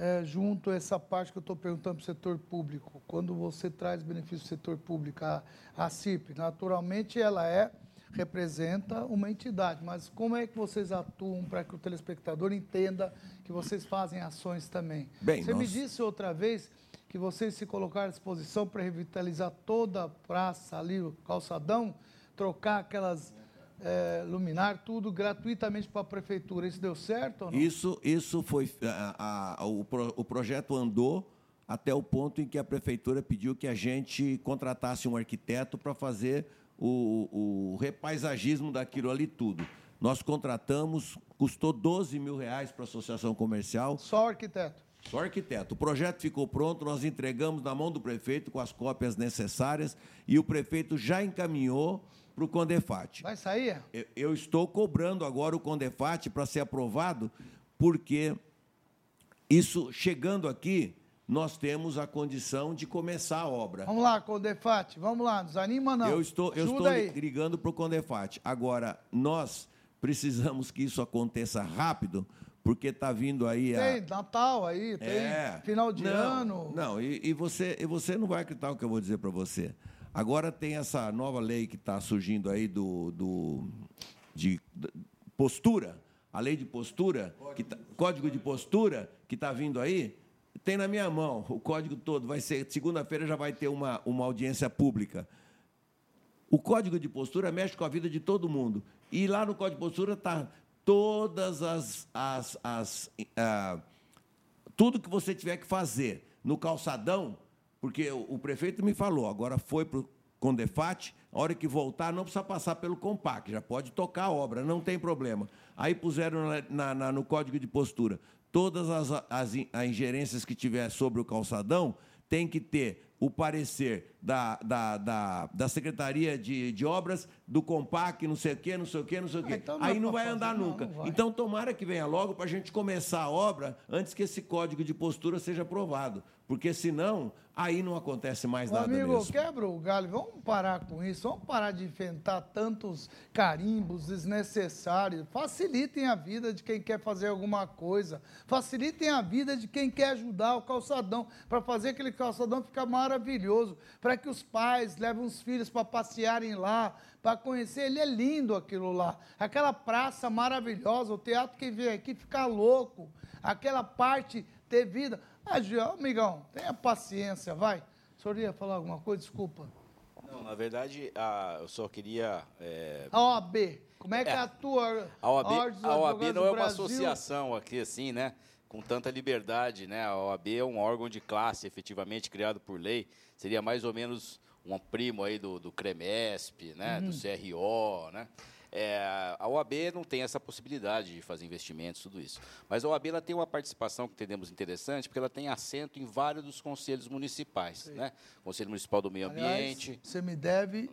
[SPEAKER 3] é, junto a essa parte que eu estou perguntando para o setor público? Quando você traz benefício do setor público, a, a CIP, naturalmente ela é representa uma entidade, mas como é que vocês atuam para que o telespectador entenda que vocês fazem ações também?
[SPEAKER 4] Bem,
[SPEAKER 3] você me
[SPEAKER 4] nós-
[SPEAKER 3] disse outra vez que vocês se colocaram à disposição para revitalizar toda a praça ali, o calçadão, trocar aquelas é, luminar, tudo gratuitamente para a prefeitura. Isso deu certo ou não?
[SPEAKER 4] Isso, isso foi. a- a- o, pro- o projeto andou até o ponto em que a prefeitura pediu que a gente contratasse um arquiteto para fazer o, o repaisagismo daquilo ali tudo. Nós contratamos, custou 12 mil reais para a associação comercial.
[SPEAKER 3] Só o arquiteto.
[SPEAKER 4] Só arquiteto. O projeto ficou pronto, nós entregamos na mão do prefeito com as cópias necessárias e o prefeito já encaminhou para o Condefat.
[SPEAKER 3] Vai sair?
[SPEAKER 4] Eu- Eu estou cobrando agora o Condefat para ser aprovado, porque isso, chegando aqui, nós temos a condição de começar a obra.
[SPEAKER 3] Vamos lá, Condefate, vamos lá, nos anima não.
[SPEAKER 4] Eu estou, eu
[SPEAKER 3] Ajuda
[SPEAKER 4] estou
[SPEAKER 3] aí.
[SPEAKER 4] ligando para o Condefat. Agora, nós precisamos que isso aconteça rápido, porque está vindo aí a,
[SPEAKER 3] Tem Natal aí, tem
[SPEAKER 4] É.
[SPEAKER 3] final de
[SPEAKER 4] Não,
[SPEAKER 3] ano.
[SPEAKER 4] Não, e, e você, e você não vai acreditar o que eu vou dizer para você. Agora tem essa nova lei que está surgindo aí do, do de, de postura, a lei de postura, que tá- código de postura que está vindo aí, tem na minha mão o código todo. Vai ser segunda-feira já vai ter uma, uma audiência pública. O código de postura mexe com a vida de todo mundo. E lá no código de postura está todas as. as, as ah, tudo que você tiver que fazer no calçadão, porque o, o prefeito me falou, agora foi para com Defat, a hora que voltar não precisa passar pelo Compac, já pode tocar a obra, não tem problema. Aí puseram na, na, no código de postura, todas as, as, as ingerências que tiver sobre o calçadão tem que ter o parecer da, da, da, da Secretaria de, de Obras, do Compac, não sei o quê, não sei o quê, não sei o quê. Ah, então Aí não vai fazer, andar não, nunca. Não vai. Então, tomara que venha logo para a gente começar a obra antes que esse código de postura seja aprovado. Porque senão, aí não acontece mais nada
[SPEAKER 3] amigo,
[SPEAKER 4] mesmo.
[SPEAKER 3] quebra o galho. Vamos parar com isso. Vamos parar de inventar tantos carimbos desnecessários. Facilitem a vida de quem quer fazer alguma coisa. Facilitem a vida de quem quer ajudar o calçadão para fazer aquele calçadão ficar maravilhoso. Para que os pais levem os filhos para passearem lá, para conhecer. Ele é lindo aquilo lá. Aquela praça maravilhosa, o teatro que vem aqui fica louco. Aquela parte ter vida. Ah, amigão, tenha paciência, vai. O senhor ia falar alguma coisa? Desculpa.
[SPEAKER 7] Não, na verdade, a, eu só queria. É...
[SPEAKER 3] A OAB, como é que é, atua?
[SPEAKER 7] A OAB, a OAB não é uma associação aqui, assim, né? Com tanta liberdade, né? A OAB é um órgão de classe, efetivamente criado por lei. Seria mais ou menos um primo aí do, do CREMESP, né? Uhum. Do CRO, né? É, a OAB não tem essa possibilidade de fazer investimentos, tudo isso. Mas a OAB ela tem uma participação que entendemos interessante, porque ela tem assento em vários dos conselhos municipais. Né? Conselho Municipal do Meio Aliás, Ambiente.
[SPEAKER 3] Você me deve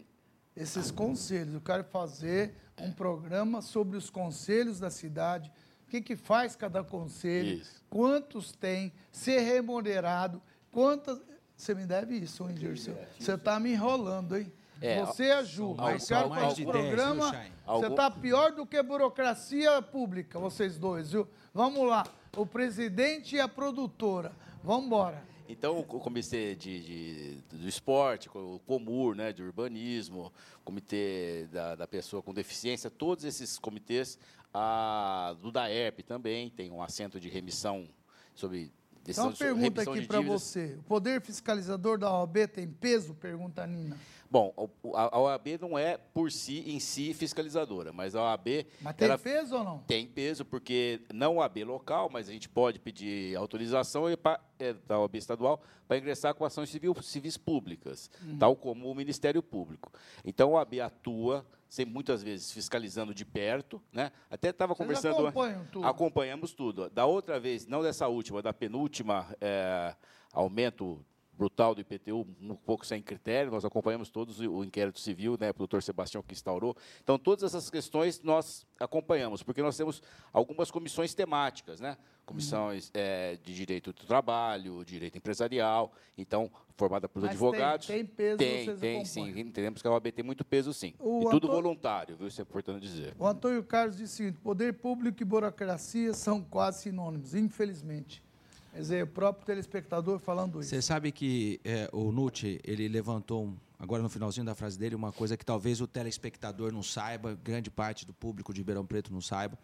[SPEAKER 3] esses conselhos. Eu quero fazer um programa sobre os conselhos da cidade, o que, que faz cada conselho, isso. quantos tem, ser remunerado, quantas. Você me deve isso, hein, Gerson? Você está me enrolando, hein? É, você é Ju, mas quero fazer o programa. 10, você está pior do que burocracia pública, vocês dois, viu? Vamos lá. O presidente e a produtora. Vamos embora.
[SPEAKER 7] Então, o comitê de, de, do esporte, o COMUR, né, de urbanismo, comitê da, da pessoa com deficiência, todos esses comitês, a, do DAERP também, tem um assento de remissão sobre
[SPEAKER 3] decisão Então, uma pergunta aqui para você. O poder fiscalizador da OAB tem peso? Pergunta a Nina.
[SPEAKER 7] Bom, a OAB não é por si em si fiscalizadora, mas a OAB.
[SPEAKER 3] Mas tem peso ou não?
[SPEAKER 7] Tem peso, porque não a OAB local, mas a gente pode pedir autorização é, da OAB estadual para ingressar com ações civil, civis públicas, uhum. tal como o Ministério Público. Então a OAB atua sempre muitas vezes fiscalizando de perto, né? Até estava conversando.
[SPEAKER 3] Tudo.
[SPEAKER 7] Acompanhamos tudo. Da outra vez, não dessa última, da penúltima é, aumento brutal do IPTU, um pouco sem critério, nós acompanhamos todos o inquérito civil, né, o doutor Sebastião que instaurou. Então, todas essas questões nós acompanhamos, porque nós temos algumas comissões temáticas, né? Comissões é, de direito do trabalho, direito empresarial, então, formada por Mas advogados.
[SPEAKER 3] Tem, tem peso,
[SPEAKER 7] tem, tem sim. Entendemos que a OAB tem muito peso, sim. O e tudo voluntário, viu? Isso é importante dizer.
[SPEAKER 3] O Antônio Carlos disse o seguinte: poder público e burocracia são quase sinônimos, infelizmente. Quer dizer, o próprio telespectador falando isso.
[SPEAKER 5] Você sabe que é, o Nucci, ele levantou, agora no finalzinho da frase dele, uma coisa que talvez o telespectador não saiba, grande parte do público de Ribeirão Preto não saiba.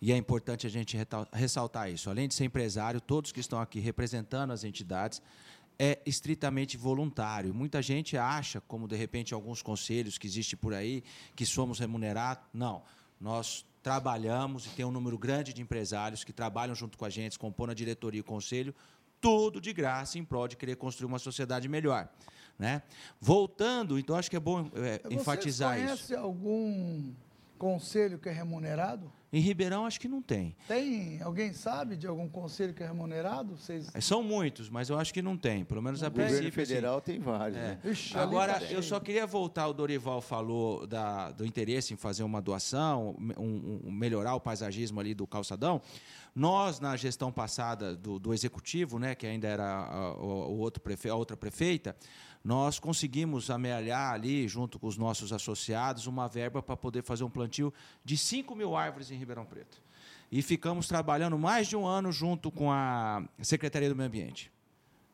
[SPEAKER 5] E é importante a gente ressaltar isso. Além de ser empresário, todos que estão aqui representando as entidades, é estritamente voluntário. Muita gente acha, como de repente alguns conselhos que existem por aí, que somos remunerados. Não. Nós trabalhamos e tem um número grande de empresários que trabalham junto com a gente, compõem a diretoria e o conselho, tudo de graça em prol de querer construir uma sociedade melhor. Né? Voltando, então acho que é bom é, enfatizar isso.
[SPEAKER 3] Você conhece algum conselho que é remunerado?
[SPEAKER 5] Em Ribeirão, acho que não tem.
[SPEAKER 3] Tem? Alguém sabe de algum conselho que é remunerado? Vocês...
[SPEAKER 5] É, são muitos, mas eu acho que não tem. Pelo menos
[SPEAKER 9] a
[SPEAKER 5] princípio.
[SPEAKER 9] O governo federal assim. tem vários. É.
[SPEAKER 5] Né? Ixi, Agora, eu só queria voltar. O Dorival falou da, do interesse em fazer uma doação, um, um, melhorar o paisagismo ali do calçadão. Nós, na gestão passada do, do executivo, né, que ainda era a, o outro prefe, a outra prefeita, nós conseguimos amealhar ali, junto com os nossos associados, uma verba para poder fazer um plantio de 5 mil árvores em Ribeirão Preto. E ficamos trabalhando mais de um ano junto com a Secretaria do Meio Ambiente.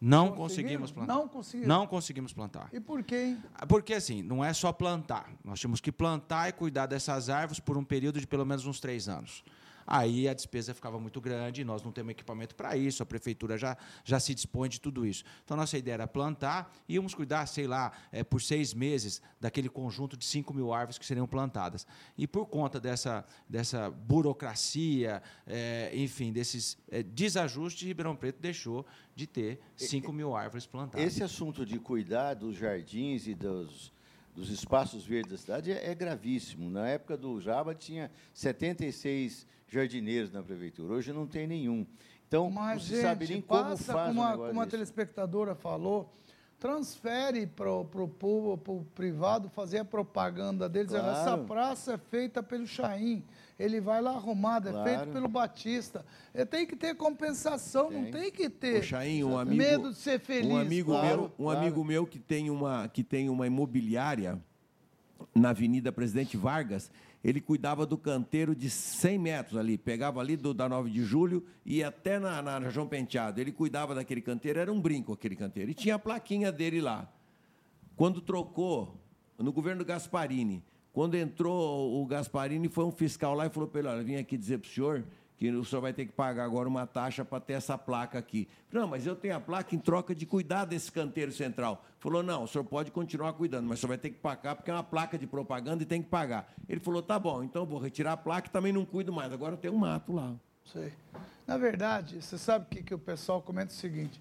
[SPEAKER 5] Não conseguimos plantar.
[SPEAKER 3] Não conseguimos.
[SPEAKER 5] Não conseguimos plantar.
[SPEAKER 3] E por quê?
[SPEAKER 5] Porque assim, não é só plantar. Nós temos que plantar e cuidar dessas árvores por um período de pelo menos uns três anos aí a despesa ficava muito grande, nós não temos equipamento para isso, a prefeitura já, já se dispõe de tudo isso. Então, nossa ideia era plantar e íamos cuidar, sei lá, é, por seis meses, daquele conjunto de 5 mil árvores que seriam plantadas. E por conta dessa, dessa burocracia, é, enfim, desses é, desajustes, Ribeirão Preto deixou de ter 5 mil árvores plantadas.
[SPEAKER 9] Esse assunto de cuidar dos jardins e dos dos espaços verdes da cidade é, é gravíssimo. Na época do Jaba tinha 76 jardineiros na prefeitura, hoje não tem nenhum. Então,
[SPEAKER 3] Mas,
[SPEAKER 9] não se
[SPEAKER 3] gente,
[SPEAKER 9] sabe nem como
[SPEAKER 3] passa,
[SPEAKER 9] faz
[SPEAKER 3] como,
[SPEAKER 9] um
[SPEAKER 3] a, como a telespectadora falou, transfere para o privado fazer a propaganda deles.
[SPEAKER 9] Claro.
[SPEAKER 3] Essa praça é feita pelo Chaim. Ele vai lá arrumado, é
[SPEAKER 9] Claro.
[SPEAKER 3] feito pelo Batista. Ele tem que ter compensação, não
[SPEAKER 9] Tem.
[SPEAKER 3] tem que ter
[SPEAKER 4] Ô, Chaim, um amigo,
[SPEAKER 3] medo de ser feliz.
[SPEAKER 4] um amigo
[SPEAKER 3] claro.
[SPEAKER 4] meu, um
[SPEAKER 9] claro.
[SPEAKER 4] amigo meu que tem uma que tem uma imobiliária na Avenida Presidente Vargas, ele cuidava do canteiro de 100 metros ali, pegava ali do, da 9 de julho e até na, na João Penteado. Ele cuidava daquele canteiro, era um brinco aquele canteiro. E tinha a plaquinha dele lá. Quando trocou, no governo do Gasparini, quando entrou o Gasparini, foi um fiscal lá e falou para ele: olha, vim aqui dizer para o senhor que o senhor vai ter que pagar agora uma taxa para ter essa placa aqui. Não, mas eu tenho a placa em troca de cuidar desse canteiro central. Falou: não, o senhor pode continuar cuidando, mas o senhor vai ter que pagar porque é uma placa de propaganda e tem que pagar. Ele falou: tá bom, então vou retirar a placa e também não cuido mais. Agora tem um mato lá.
[SPEAKER 3] Sei. Na verdade, você sabe o que, que o pessoal comenta o seguinte: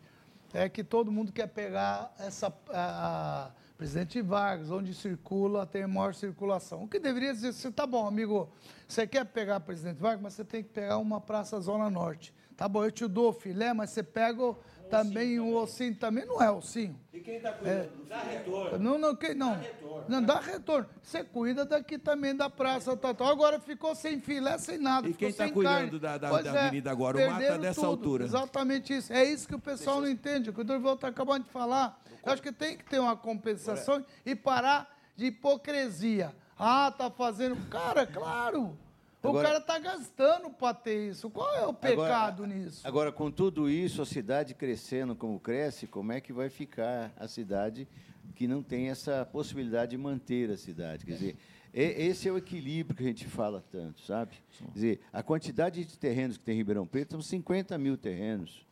[SPEAKER 3] é que todo mundo quer pegar essa a, a Presidente Vargas, onde circula, tem maior circulação. O que deveria dizer assim, tá bom, amigo, você quer pegar Presidente Vargas, mas você tem que pegar uma Praça Zona Norte. Tá bom, eu te dou o filé, mas você pega também um ossinho também, não é ossinho.
[SPEAKER 4] E quem está cuidando do Dá retorno.
[SPEAKER 3] Não, não, que, não. Não dá retorno. Você cuida daqui também da praça, tá, tá. Agora ficou sem filé, sem nada.
[SPEAKER 4] E quem tá
[SPEAKER 3] sem
[SPEAKER 4] cuidando
[SPEAKER 3] carne.
[SPEAKER 4] da- da-
[SPEAKER 3] é,
[SPEAKER 4] avenida agora? O mato
[SPEAKER 3] perderam
[SPEAKER 4] dessa
[SPEAKER 3] tudo.
[SPEAKER 4] altura.
[SPEAKER 3] Exatamente isso. É isso que o pessoal não entende. O que o Dorival está acabando de falar. Eu acho que tem que ter uma compensação e parar de hipocrisia. Ah, tá fazendo. Cara, claro. O
[SPEAKER 9] Agora-
[SPEAKER 3] cara tá gastando para ter isso. Qual é o pecado nisso?
[SPEAKER 9] Agora, com tudo isso, a cidade crescendo como cresce, como é que vai ficar a cidade que não tem essa possibilidade de manter a cidade? Quer dizer, esse é o equilíbrio que a gente fala tanto, sabe? Quer dizer, a quantidade de terrenos que tem em Ribeirão Preto são 50 mil terrenos.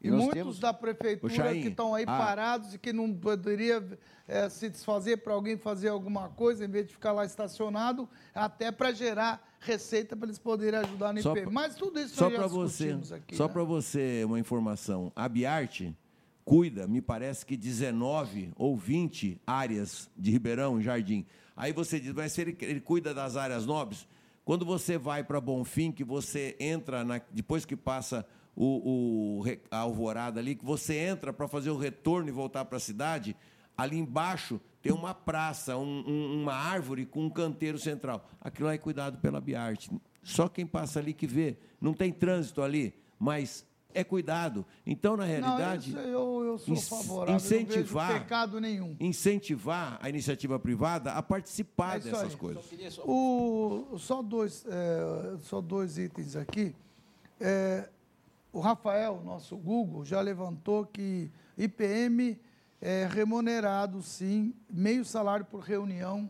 [SPEAKER 3] E muitos
[SPEAKER 9] temos-
[SPEAKER 3] da prefeitura que estão aí
[SPEAKER 4] ah.
[SPEAKER 3] parados e que não poderia eh, se desfazer para alguém fazer alguma coisa, em vez de ficar lá estacionado, até para gerar receita para eles poderem ajudar no IPM.
[SPEAKER 4] pra-
[SPEAKER 3] Mas tudo isso
[SPEAKER 4] Só
[SPEAKER 3] nós já
[SPEAKER 4] você,
[SPEAKER 3] aqui.
[SPEAKER 4] só
[SPEAKER 3] né?
[SPEAKER 4] para você uma informação, a Biarte cuida, me parece que 19 ou 20 áreas de Ribeirão, Jardim. Aí você diz, mas se ele, ele cuida das áreas nobres, quando você vai para Bonfim, que você entra na- depois que passa o, o a alvorada ali, que você entra para fazer o retorno e voltar para a cidade, ali embaixo tem uma praça, um- um- uma árvore com um canteiro central. Aquilo lá é cuidado pela Biarte. Só quem passa ali que vê. Não tem trânsito ali, mas é cuidado. Então, na realidade,
[SPEAKER 3] Não, eu, eu sou favorável.
[SPEAKER 4] incentivar-
[SPEAKER 3] Não vejo pecado nenhum.
[SPEAKER 4] incentivar a iniciativa privada a participar
[SPEAKER 3] É
[SPEAKER 4] dessas
[SPEAKER 3] aí.
[SPEAKER 4] coisas.
[SPEAKER 3] O, só, dois, é, só dois itens aqui. É, o Rafael, nosso Google, já levantou que IPM é remunerado, sim, meio salário por reunião.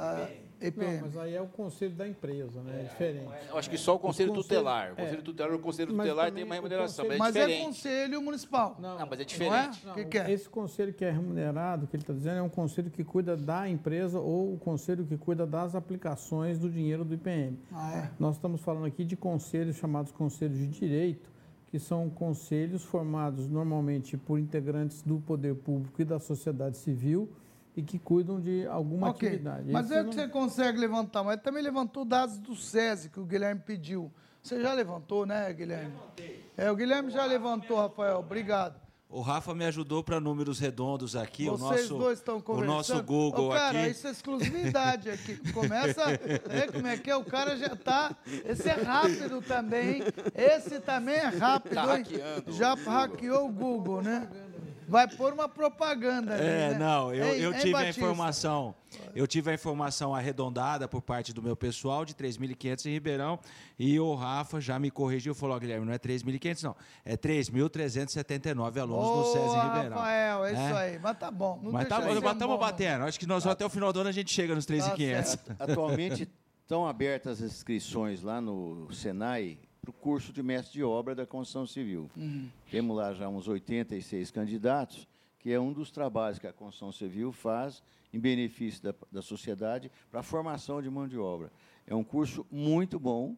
[SPEAKER 3] Ah,
[SPEAKER 6] Não,
[SPEAKER 3] IPM.
[SPEAKER 6] mas aí é o conselho da empresa, né? É diferente.
[SPEAKER 7] Eu acho que só o Conselho
[SPEAKER 6] conselho-
[SPEAKER 7] Tutelar. O
[SPEAKER 6] é.
[SPEAKER 7] Conselho Tutelar, o Conselho
[SPEAKER 6] Mas
[SPEAKER 7] Tutelar tem uma
[SPEAKER 6] o
[SPEAKER 7] remuneração,
[SPEAKER 6] conselho-
[SPEAKER 7] mas é
[SPEAKER 3] Mas é
[SPEAKER 7] diferente.
[SPEAKER 3] conselho municipal.
[SPEAKER 7] Não, mas é
[SPEAKER 3] Não é?
[SPEAKER 7] diferente.
[SPEAKER 3] O que, que é?
[SPEAKER 6] Esse conselho que é remunerado, que ele está dizendo, é um conselho que cuida da empresa ou o conselho que cuida das aplicações do dinheiro do IPM.
[SPEAKER 3] Ah, é?
[SPEAKER 6] Nós estamos falando aqui de conselhos chamados conselhos de direito, que são conselhos formados normalmente por integrantes do poder público e da sociedade civil e que cuidam de alguma
[SPEAKER 3] Ok.
[SPEAKER 6] atividade.
[SPEAKER 3] Mas
[SPEAKER 6] Esse
[SPEAKER 3] é
[SPEAKER 6] não-
[SPEAKER 3] que você consegue levantar, mas também levantou dados do SESI, que o Guilherme pediu. Você já levantou, né, Guilherme? É, o Guilherme já levantou, Rafael. Obrigado.
[SPEAKER 5] O Rafa me ajudou para números redondos aqui.
[SPEAKER 3] Vocês
[SPEAKER 5] o nosso,
[SPEAKER 3] dois estão
[SPEAKER 5] o
[SPEAKER 3] conversando.
[SPEAKER 5] nosso Google
[SPEAKER 3] Ô, cara,
[SPEAKER 5] aqui.
[SPEAKER 3] isso é exclusividade aqui. Começa. É, como é que é? O cara já tá. Esse é rápido também. hein? Esse também é rápido.
[SPEAKER 7] Tá
[SPEAKER 3] hein?
[SPEAKER 7] hackeando o
[SPEAKER 3] Já hackeou o Google, né? Vai pôr uma propaganda ali,
[SPEAKER 5] É,
[SPEAKER 3] né?
[SPEAKER 5] não, eu,
[SPEAKER 3] Hein,
[SPEAKER 5] eu
[SPEAKER 3] hein,
[SPEAKER 5] tive a
[SPEAKER 3] Batista?
[SPEAKER 5] informação. Eu tive a informação arredondada por parte do meu pessoal de 3.500 em Ribeirão e o Rafa já me corrigiu, falou, "Ó, Guilherme, não é 3.500 não, é 3.379 alunos no SESI em Ribeirão.
[SPEAKER 3] Rafael, é
[SPEAKER 5] É.
[SPEAKER 3] isso aí. Mas tá bom. Não
[SPEAKER 5] Mas tá, estamos
[SPEAKER 3] bom, não.
[SPEAKER 5] batendo, acho que nós até o final do ano a gente chega nos 3.500.
[SPEAKER 3] certo.
[SPEAKER 9] Atualmente estão abertas as inscrições lá no Senai para o curso de mestre de obra da construção civil. Temos lá já uns 86 candidatos, que é um dos trabalhos que a construção civil faz em benefício da, da sociedade para a formação de mão de obra. É um curso muito bom,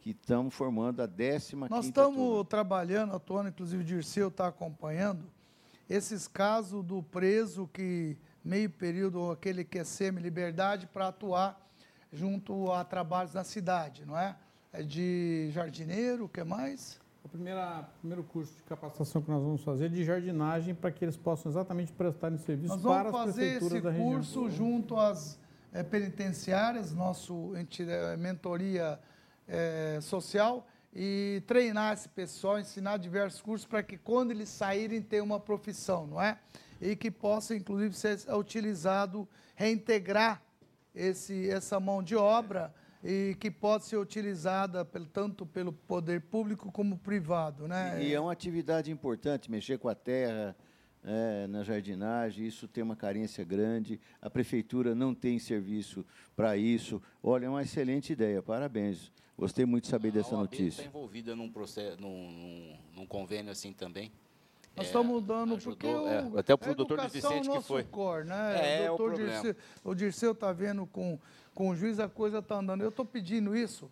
[SPEAKER 9] que estamos formando a 15ª
[SPEAKER 3] Nós estamos trabalhando, atuando, inclusive o Dirceu está acompanhando, esses casos do preso que meio período, aquele que é semi-liberdade, para atuar junto a trabalhos na cidade, não é? É de jardineiro, o que mais?
[SPEAKER 6] O primeira, primeiro curso de capacitação que nós vamos fazer é de jardinagem para que eles possam exatamente prestarem serviço para as prefeituras da região.
[SPEAKER 3] Nós vamos fazer esse curso junto às é, penitenciárias, nosso é, mentoria é, social, e treinar esse pessoal, ensinar diversos cursos para que quando eles saírem tenham uma profissão, não é? E que possa, inclusive, ser utilizado, reintegrar esse, essa mão de obra e que pode ser utilizada pelo, tanto pelo poder público como privado. Né?
[SPEAKER 9] E, e é uma atividade importante, mexer com a terra, é, na jardinagem, isso tem uma carência grande, a prefeitura não tem serviço para isso. Olha, é uma excelente ideia, parabéns. Gostei muito de saber dessa notícia.
[SPEAKER 7] está envolvida num, processo, num, num, num convênio assim também?
[SPEAKER 3] Nós é, estamos dando, ajudou, porque o,
[SPEAKER 7] é, até o doutor Vicente que foi.
[SPEAKER 3] Cor, né?
[SPEAKER 7] É,
[SPEAKER 3] o, doutor
[SPEAKER 7] é o, Dirceu,
[SPEAKER 3] o Dirceu está vendo com, com o juiz, a coisa está andando. Eu estou pedindo isso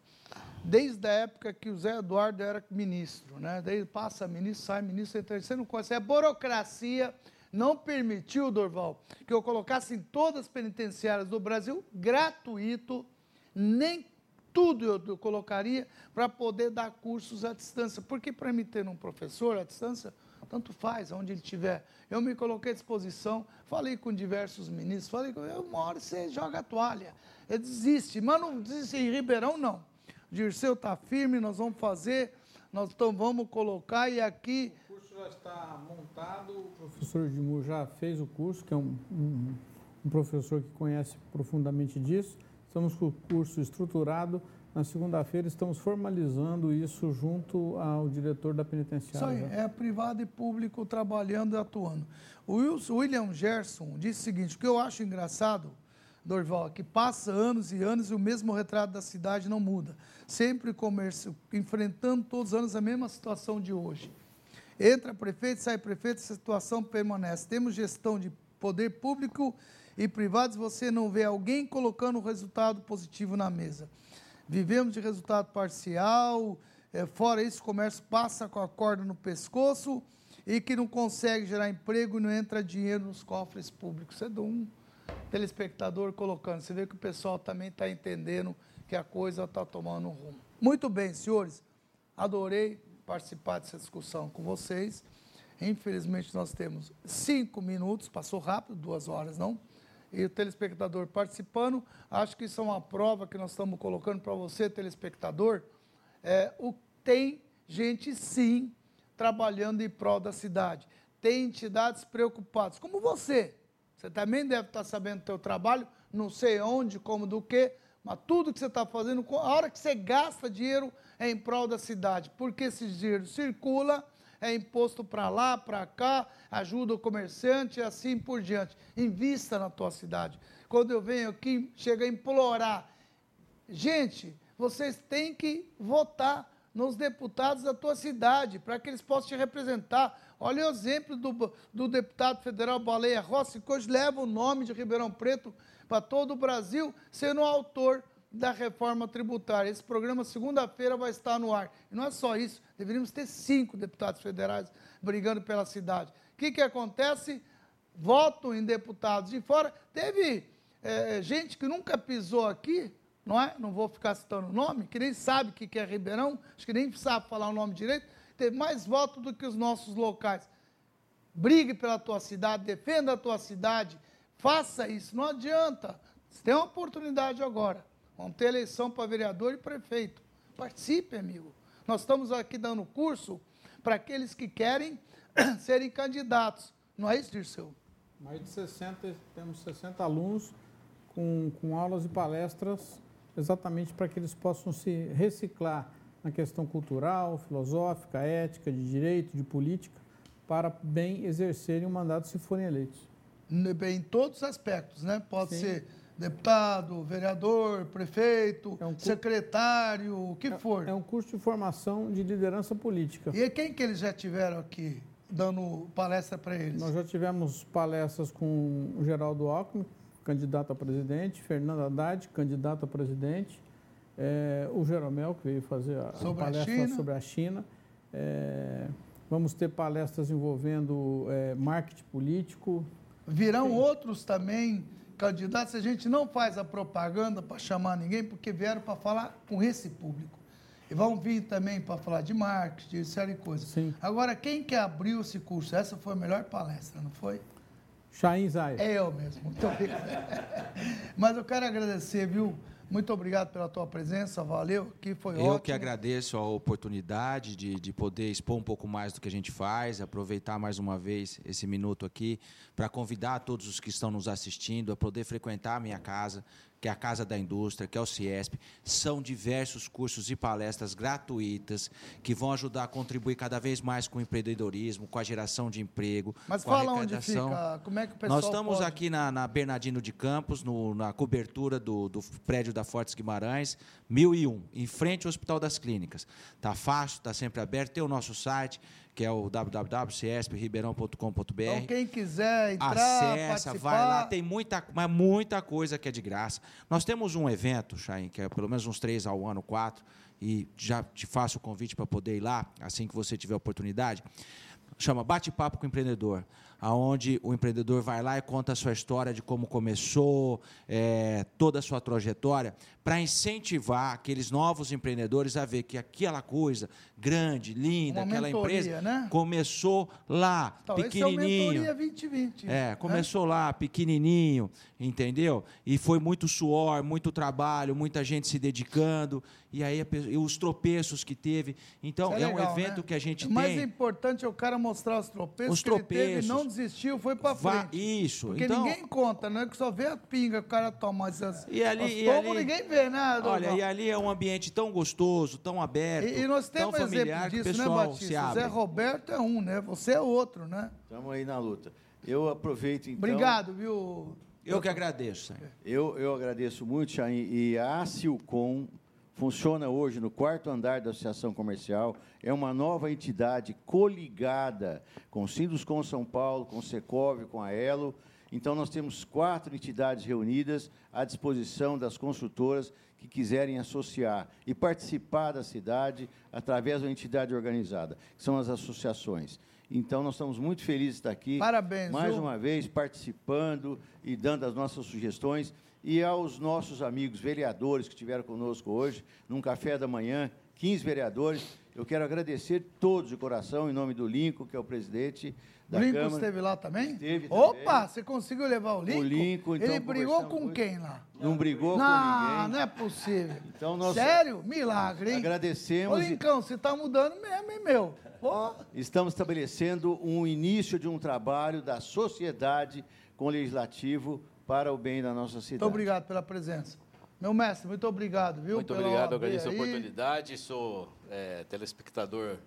[SPEAKER 3] desde a época que o Zé Eduardo era ministro. Né? Daí passa ministro, sai ministro, entra. Você não consegue. A burocracia não permitiu, Dorval, que eu colocasse em todas as penitenciárias do Brasil gratuito, nem tudo eu, eu colocaria para poder dar cursos à distância. Porque para mim ter um professor à distância, tanto faz, onde ele estiver. Eu me coloquei à disposição, falei com diversos ministros, falei com uma hora você joga a toalha, desiste, mas não desiste em Ribeirão, não. O Dirceu está firme, nós vamos fazer, nós então vamos colocar e aqui.
[SPEAKER 6] O curso já está montado, o professor Edmur já fez o curso, que é um, um, um professor que conhece profundamente disso. Estamos com o curso estruturado na segunda-feira estamos formalizando isso junto ao diretor da penitenciária.
[SPEAKER 3] Isso aí, é privado e público trabalhando e atuando. O William Gerson disse o seguinte: o que eu acho engraçado, Dorval, é que passa anos e anos e o mesmo retrato da cidade não muda. Sempre comércio, enfrentando todos os anos a mesma situação de hoje. Entra prefeito, sai prefeito, essa situação permanece. Temos gestão de poder público e privados, você não vê alguém colocando um resultado positivo na mesa vivemos de resultado parcial, é, fora isso, o comércio passa com a corda no pescoço e que não consegue gerar emprego e não entra dinheiro nos cofres públicos. É de um telespectador colocando. Você vê que o pessoal também está entendendo que a coisa está tomando rumo. Muito bem, senhores. Adorei participar dessa discussão com vocês. Infelizmente, nós temos cinco minutos, passou rápido, duas horas, não? E o telespectador participando. Acho que isso é uma prova que nós estamos colocando para você, telespectador. É, o, tem gente, sim, trabalhando em prol da cidade. Tem entidades preocupadas, como você. Você também deve estar sabendo do seu trabalho, não sei onde, como, do que, mas tudo que você está fazendo, a hora que você gasta dinheiro é em prol da cidade, porque esse dinheiro circula é imposto para lá, para cá, ajuda o comerciante e assim por diante. Invista na tua cidade. Quando eu venho aqui, chega a implorar. Gente, vocês têm que votar nos deputados da tua cidade, para que eles possam te representar. Olha o exemplo do, do deputado federal Baleia Rossi, que hoje leva o nome de Ribeirão Preto para todo o Brasil, sendo autor da reforma tributária. Esse programa, segunda-feira, vai estar no ar. E não é só isso, deveríamos ter cinco deputados federais brigando pela cidade. O que, que acontece? Voto em deputados de fora. Teve é, gente que nunca pisou aqui, não é? Não vou ficar citando o nome, que nem sabe o que, que é Ribeirão, acho que nem sabe falar o nome direito, teve mais voto do que os nossos locais. Brigue pela tua cidade, defenda a tua cidade, faça isso, não adianta. Você tem uma oportunidade agora. Vamos ter eleição para vereador e prefeito. Participe, amigo. Nós estamos aqui dando curso para aqueles que querem *clears throat* serem candidatos. Não é isso, Dirceu?
[SPEAKER 6] Mais de 60, temos 60 alunos com, com aulas e palestras exatamente para que eles possam se reciclar na questão cultural, filosófica, ética, de direito, de política, para bem exercerem o mandato se forem eleitos.
[SPEAKER 3] Em todos os aspectos, né? Pode Sim. ser deputado, vereador, prefeito, é um secretário, o que
[SPEAKER 6] é,
[SPEAKER 3] for.
[SPEAKER 6] É um curso de formação de liderança política.
[SPEAKER 3] E quem que eles já tiveram aqui dando palestra para eles?
[SPEAKER 6] Nós já tivemos palestras com o Geraldo Alckmin, candidato a presidente, Fernando Haddad, candidato a presidente, é, o Jeromel, que veio fazer a, sobre palestra a sobre a China. É, vamos ter palestras envolvendo é, marketing político,
[SPEAKER 3] Virão Sim. outros também candidatos. A gente não faz a propaganda para chamar ninguém, porque vieram para falar com esse público. E vão vir também para falar de marketing, de série de coisas. Sim. Agora, quem que abriu esse curso? Essa foi a melhor palestra, não foi?
[SPEAKER 6] Chain Zay.
[SPEAKER 3] É eu mesmo, muito obrigado. *laughs* Mas eu quero agradecer, viu? Muito obrigado pela tua presença, valeu, que foi
[SPEAKER 5] Eu
[SPEAKER 3] ótimo.
[SPEAKER 5] Eu que agradeço a oportunidade de, de poder expor um pouco mais do que a gente faz, aproveitar mais uma vez esse minuto aqui para convidar todos os que estão nos assistindo a poder frequentar a minha casa, que é a Casa da Indústria, que é o CIESP. São diversos cursos e palestras gratuitas que vão ajudar a contribuir cada vez mais com o empreendedorismo, com a geração de emprego.
[SPEAKER 3] Mas fala onde fica, como é que o pessoal
[SPEAKER 5] Nós estamos
[SPEAKER 3] pode...
[SPEAKER 5] aqui na, na, Bernardino de Campos, no, na cobertura do, do prédio da Fortes Guimarães, 1001, em frente ao Hospital das Clínicas. Está fácil, está sempre aberto, tem o nosso site que é o www.ciespribeirão.com.br.
[SPEAKER 3] Então, quem quiser entrar,
[SPEAKER 5] acessa,
[SPEAKER 3] participar...
[SPEAKER 5] vai lá, tem muita, mas muita coisa que é de graça. Nós temos um evento, Chain, que é pelo menos uns três ao ano, quatro, e já te faço o convite para poder ir lá, assim que você tiver oportunidade. Chama Bate-Papo com o Empreendedor aonde o empreendedor vai lá e conta a sua história de como começou, é, toda a sua trajetória, para incentivar aqueles novos empreendedores a ver que aquela coisa grande, linda,
[SPEAKER 3] Uma
[SPEAKER 5] aquela
[SPEAKER 3] mentoria,
[SPEAKER 5] empresa
[SPEAKER 3] né?
[SPEAKER 5] começou lá,
[SPEAKER 3] Talvez
[SPEAKER 5] pequenininho.
[SPEAKER 3] É, 2020,
[SPEAKER 5] é,
[SPEAKER 3] né?
[SPEAKER 5] começou né? lá, pequenininho, entendeu? E foi muito suor, muito trabalho, muita gente se dedicando, e aí e os tropeços que teve. Então, é, é, legal, um evento né? que a gente
[SPEAKER 3] o
[SPEAKER 5] tem.
[SPEAKER 3] O mais importante é o cara mostrar os tropeços
[SPEAKER 5] os tropeços.
[SPEAKER 3] que ele teve, não desistiu, foi para frente.
[SPEAKER 5] Isso.
[SPEAKER 3] Porque
[SPEAKER 5] então,
[SPEAKER 3] ninguém conta, né? Que só vê a pinga que o cara toma. Essas,
[SPEAKER 5] e ali,
[SPEAKER 3] e ali ninguém vê, né?
[SPEAKER 5] Olha, e ali é um ambiente tão gostoso, tão aberto,
[SPEAKER 3] e, e nós temos
[SPEAKER 5] tão familiar
[SPEAKER 3] exemplo disso,
[SPEAKER 5] que o
[SPEAKER 3] né,
[SPEAKER 5] pessoal
[SPEAKER 3] Batista?
[SPEAKER 5] se abre.
[SPEAKER 3] Zé Roberto é um, né? Você é outro, né?
[SPEAKER 9] Estamos aí na luta. Eu aproveito, então...
[SPEAKER 3] Obrigado, viu?
[SPEAKER 5] Eu que agradeço.
[SPEAKER 9] Eu, eu agradeço muito, Chain, e a Silcom funciona hoje no quarto andar da Associação Comercial, é uma nova entidade coligada com o Sinduscom São Paulo, com o Secov, com a Elo. Então, nós temos quatro entidades reunidas à disposição das construtoras que quiserem associar e participar da cidade através da entidade organizada, que são as associações. Então, nós estamos muito felizes de estar aqui.
[SPEAKER 3] Parabéns.
[SPEAKER 9] Mais
[SPEAKER 3] viu?
[SPEAKER 9] uma vez, participando e dando as nossas sugestões e aos nossos amigos vereadores que estiveram conosco hoje, num café da manhã, 15 vereadores. Eu quero agradecer todos de coração, em nome do Lincoln, que é o presidente da
[SPEAKER 3] o Lincoln
[SPEAKER 9] Câmara.
[SPEAKER 3] esteve lá também?
[SPEAKER 9] Esteve
[SPEAKER 3] Opa,
[SPEAKER 9] também.
[SPEAKER 3] você conseguiu levar o Lincoln?
[SPEAKER 9] O Lincoln, então,
[SPEAKER 3] Ele brigou com quem lá?
[SPEAKER 9] Não brigou
[SPEAKER 3] não,
[SPEAKER 9] com ninguém.
[SPEAKER 3] Não, é possível.
[SPEAKER 9] Então, nós
[SPEAKER 3] Sério? Milagre, hein?
[SPEAKER 9] Agradecemos.
[SPEAKER 3] Ô, Lincoln, você está mudando mesmo, hein, meu? Pô.
[SPEAKER 9] Estamos estabelecendo um início de um trabalho da sociedade com o legislativo para o bem da nossa cidade.
[SPEAKER 3] Muito obrigado pela presença. Meu mestre, muito obrigado, viu?
[SPEAKER 7] Muito obrigado, agradeço a oportunidade. Sou é, telespectador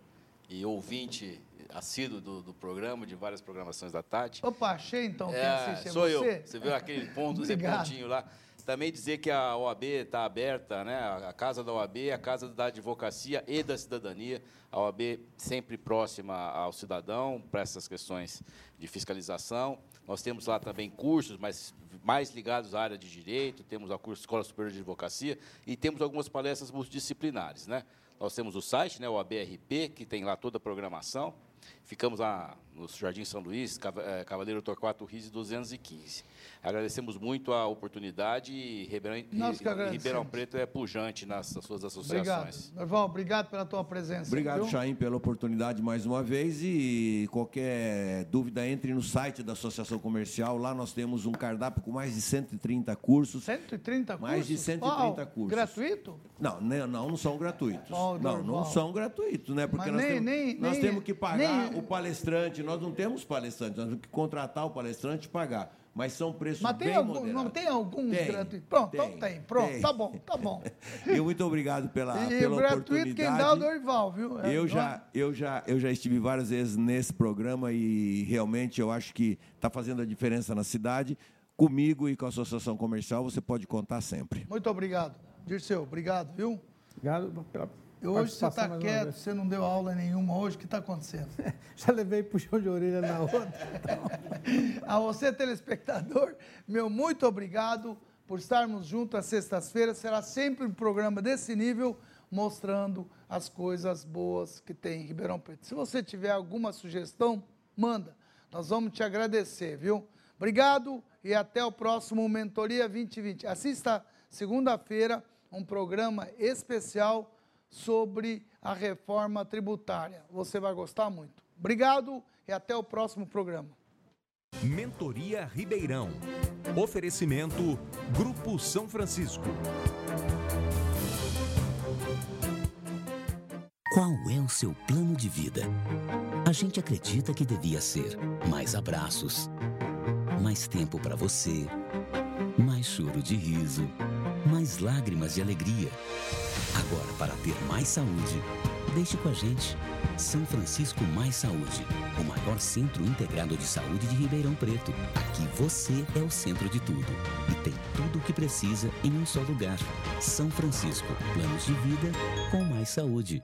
[SPEAKER 7] e ouvinte assíduo do, do, programa, de várias programações da tarde.
[SPEAKER 3] Opa, achei então quem
[SPEAKER 7] é,
[SPEAKER 3] é
[SPEAKER 7] Sou
[SPEAKER 3] você?
[SPEAKER 7] eu. Você viu aquele ponto, *laughs* Zé Pontinho lá. Também dizer que a OAB está aberta, né? a casa da OAB, a casa da advocacia e da cidadania. A OAB sempre próxima ao cidadão para essas questões de fiscalização. Nós temos lá também cursos, mas mais ligados à área de direito, temos a curso Escola Superior de Advocacia e temos algumas palestras multidisciplinares. Né? Nós temos o site, né, o ABRP, que tem lá toda a programação. Ficamos lá no Jardim São Luís, eh, Cavaleiro Torquato Rize 215. Agradecemos muito a oportunidade e Ribeirão, Ribeirão Preto é pujante nas, suas associações.
[SPEAKER 3] Obrigado. Norval, obrigado pela tua presença.
[SPEAKER 4] Obrigado, Chaim, pela oportunidade mais uma vez e qualquer dúvida entre no site da Associação Comercial. Lá nós temos um cardápio com mais de 130 cursos.
[SPEAKER 3] 130 cursos?
[SPEAKER 4] Mais de 130 cursos.
[SPEAKER 3] Gratuito?
[SPEAKER 4] Não, não, não são gratuitos.
[SPEAKER 3] Oh,
[SPEAKER 4] não, não são gratuitos, né? Porque
[SPEAKER 3] Mas
[SPEAKER 4] nós,
[SPEAKER 3] nem,
[SPEAKER 4] temos,
[SPEAKER 3] nem,
[SPEAKER 4] nós
[SPEAKER 3] nem,
[SPEAKER 4] temos que pagar
[SPEAKER 3] nem,
[SPEAKER 4] o palestrante. Nós não temos palestrante, nós temos que contratar o palestrante e pagar mas são preços
[SPEAKER 3] Mas tem
[SPEAKER 4] bem
[SPEAKER 3] algum,
[SPEAKER 4] moderados.
[SPEAKER 3] Não tem alguns
[SPEAKER 4] tem,
[SPEAKER 3] gratuitos? Pronto,
[SPEAKER 4] tem,
[SPEAKER 3] então tem. Pronto,
[SPEAKER 4] tem.
[SPEAKER 3] tá bom, tá bom. *laughs*
[SPEAKER 4] e muito obrigado pela,
[SPEAKER 3] e
[SPEAKER 4] pela
[SPEAKER 3] gratuito
[SPEAKER 4] oportunidade.
[SPEAKER 3] quem dá é o Dorival, viu? É,
[SPEAKER 4] eu, já, eu, já, eu já estive várias vezes nesse programa e realmente eu acho que está fazendo a diferença na cidade. Comigo e com a Associação Comercial você pode contar sempre.
[SPEAKER 3] Muito obrigado. Dirceu, obrigado, viu?
[SPEAKER 6] Obrigado pela
[SPEAKER 3] Hoje você está quieto, você não deu aula nenhuma hoje, o que está acontecendo? *laughs*
[SPEAKER 6] Já levei puxão de orelha na outra. *laughs*
[SPEAKER 3] Então. A você, telespectador, meu muito obrigado por estarmos juntos às sextas-feiras. Será sempre um programa desse nível, mostrando as coisas boas que tem em Ribeirão Preto. Se você tiver alguma sugestão, manda. Nós vamos te agradecer, viu? Obrigado e até o próximo Mentoria 2020. Assista segunda-feira um programa especial sobre a reforma tributária. Você vai gostar muito. Obrigado e até o próximo programa.
[SPEAKER 10] Mentoria Ribeirão. Oferecimento Grupo São Francisco.
[SPEAKER 2] Qual é o seu plano de vida? A gente acredita que devia ser mais abraços, mais tempo para você, mais choro de riso, mais lágrimas de alegria. Agora, para ter mais saúde, deixe com a gente. São Francisco Mais Saúde, o maior centro integrado de saúde de Ribeirão Preto. Aqui você é o centro de tudo e tem tudo o que precisa em um só lugar. São Francisco, planos de vida com mais saúde.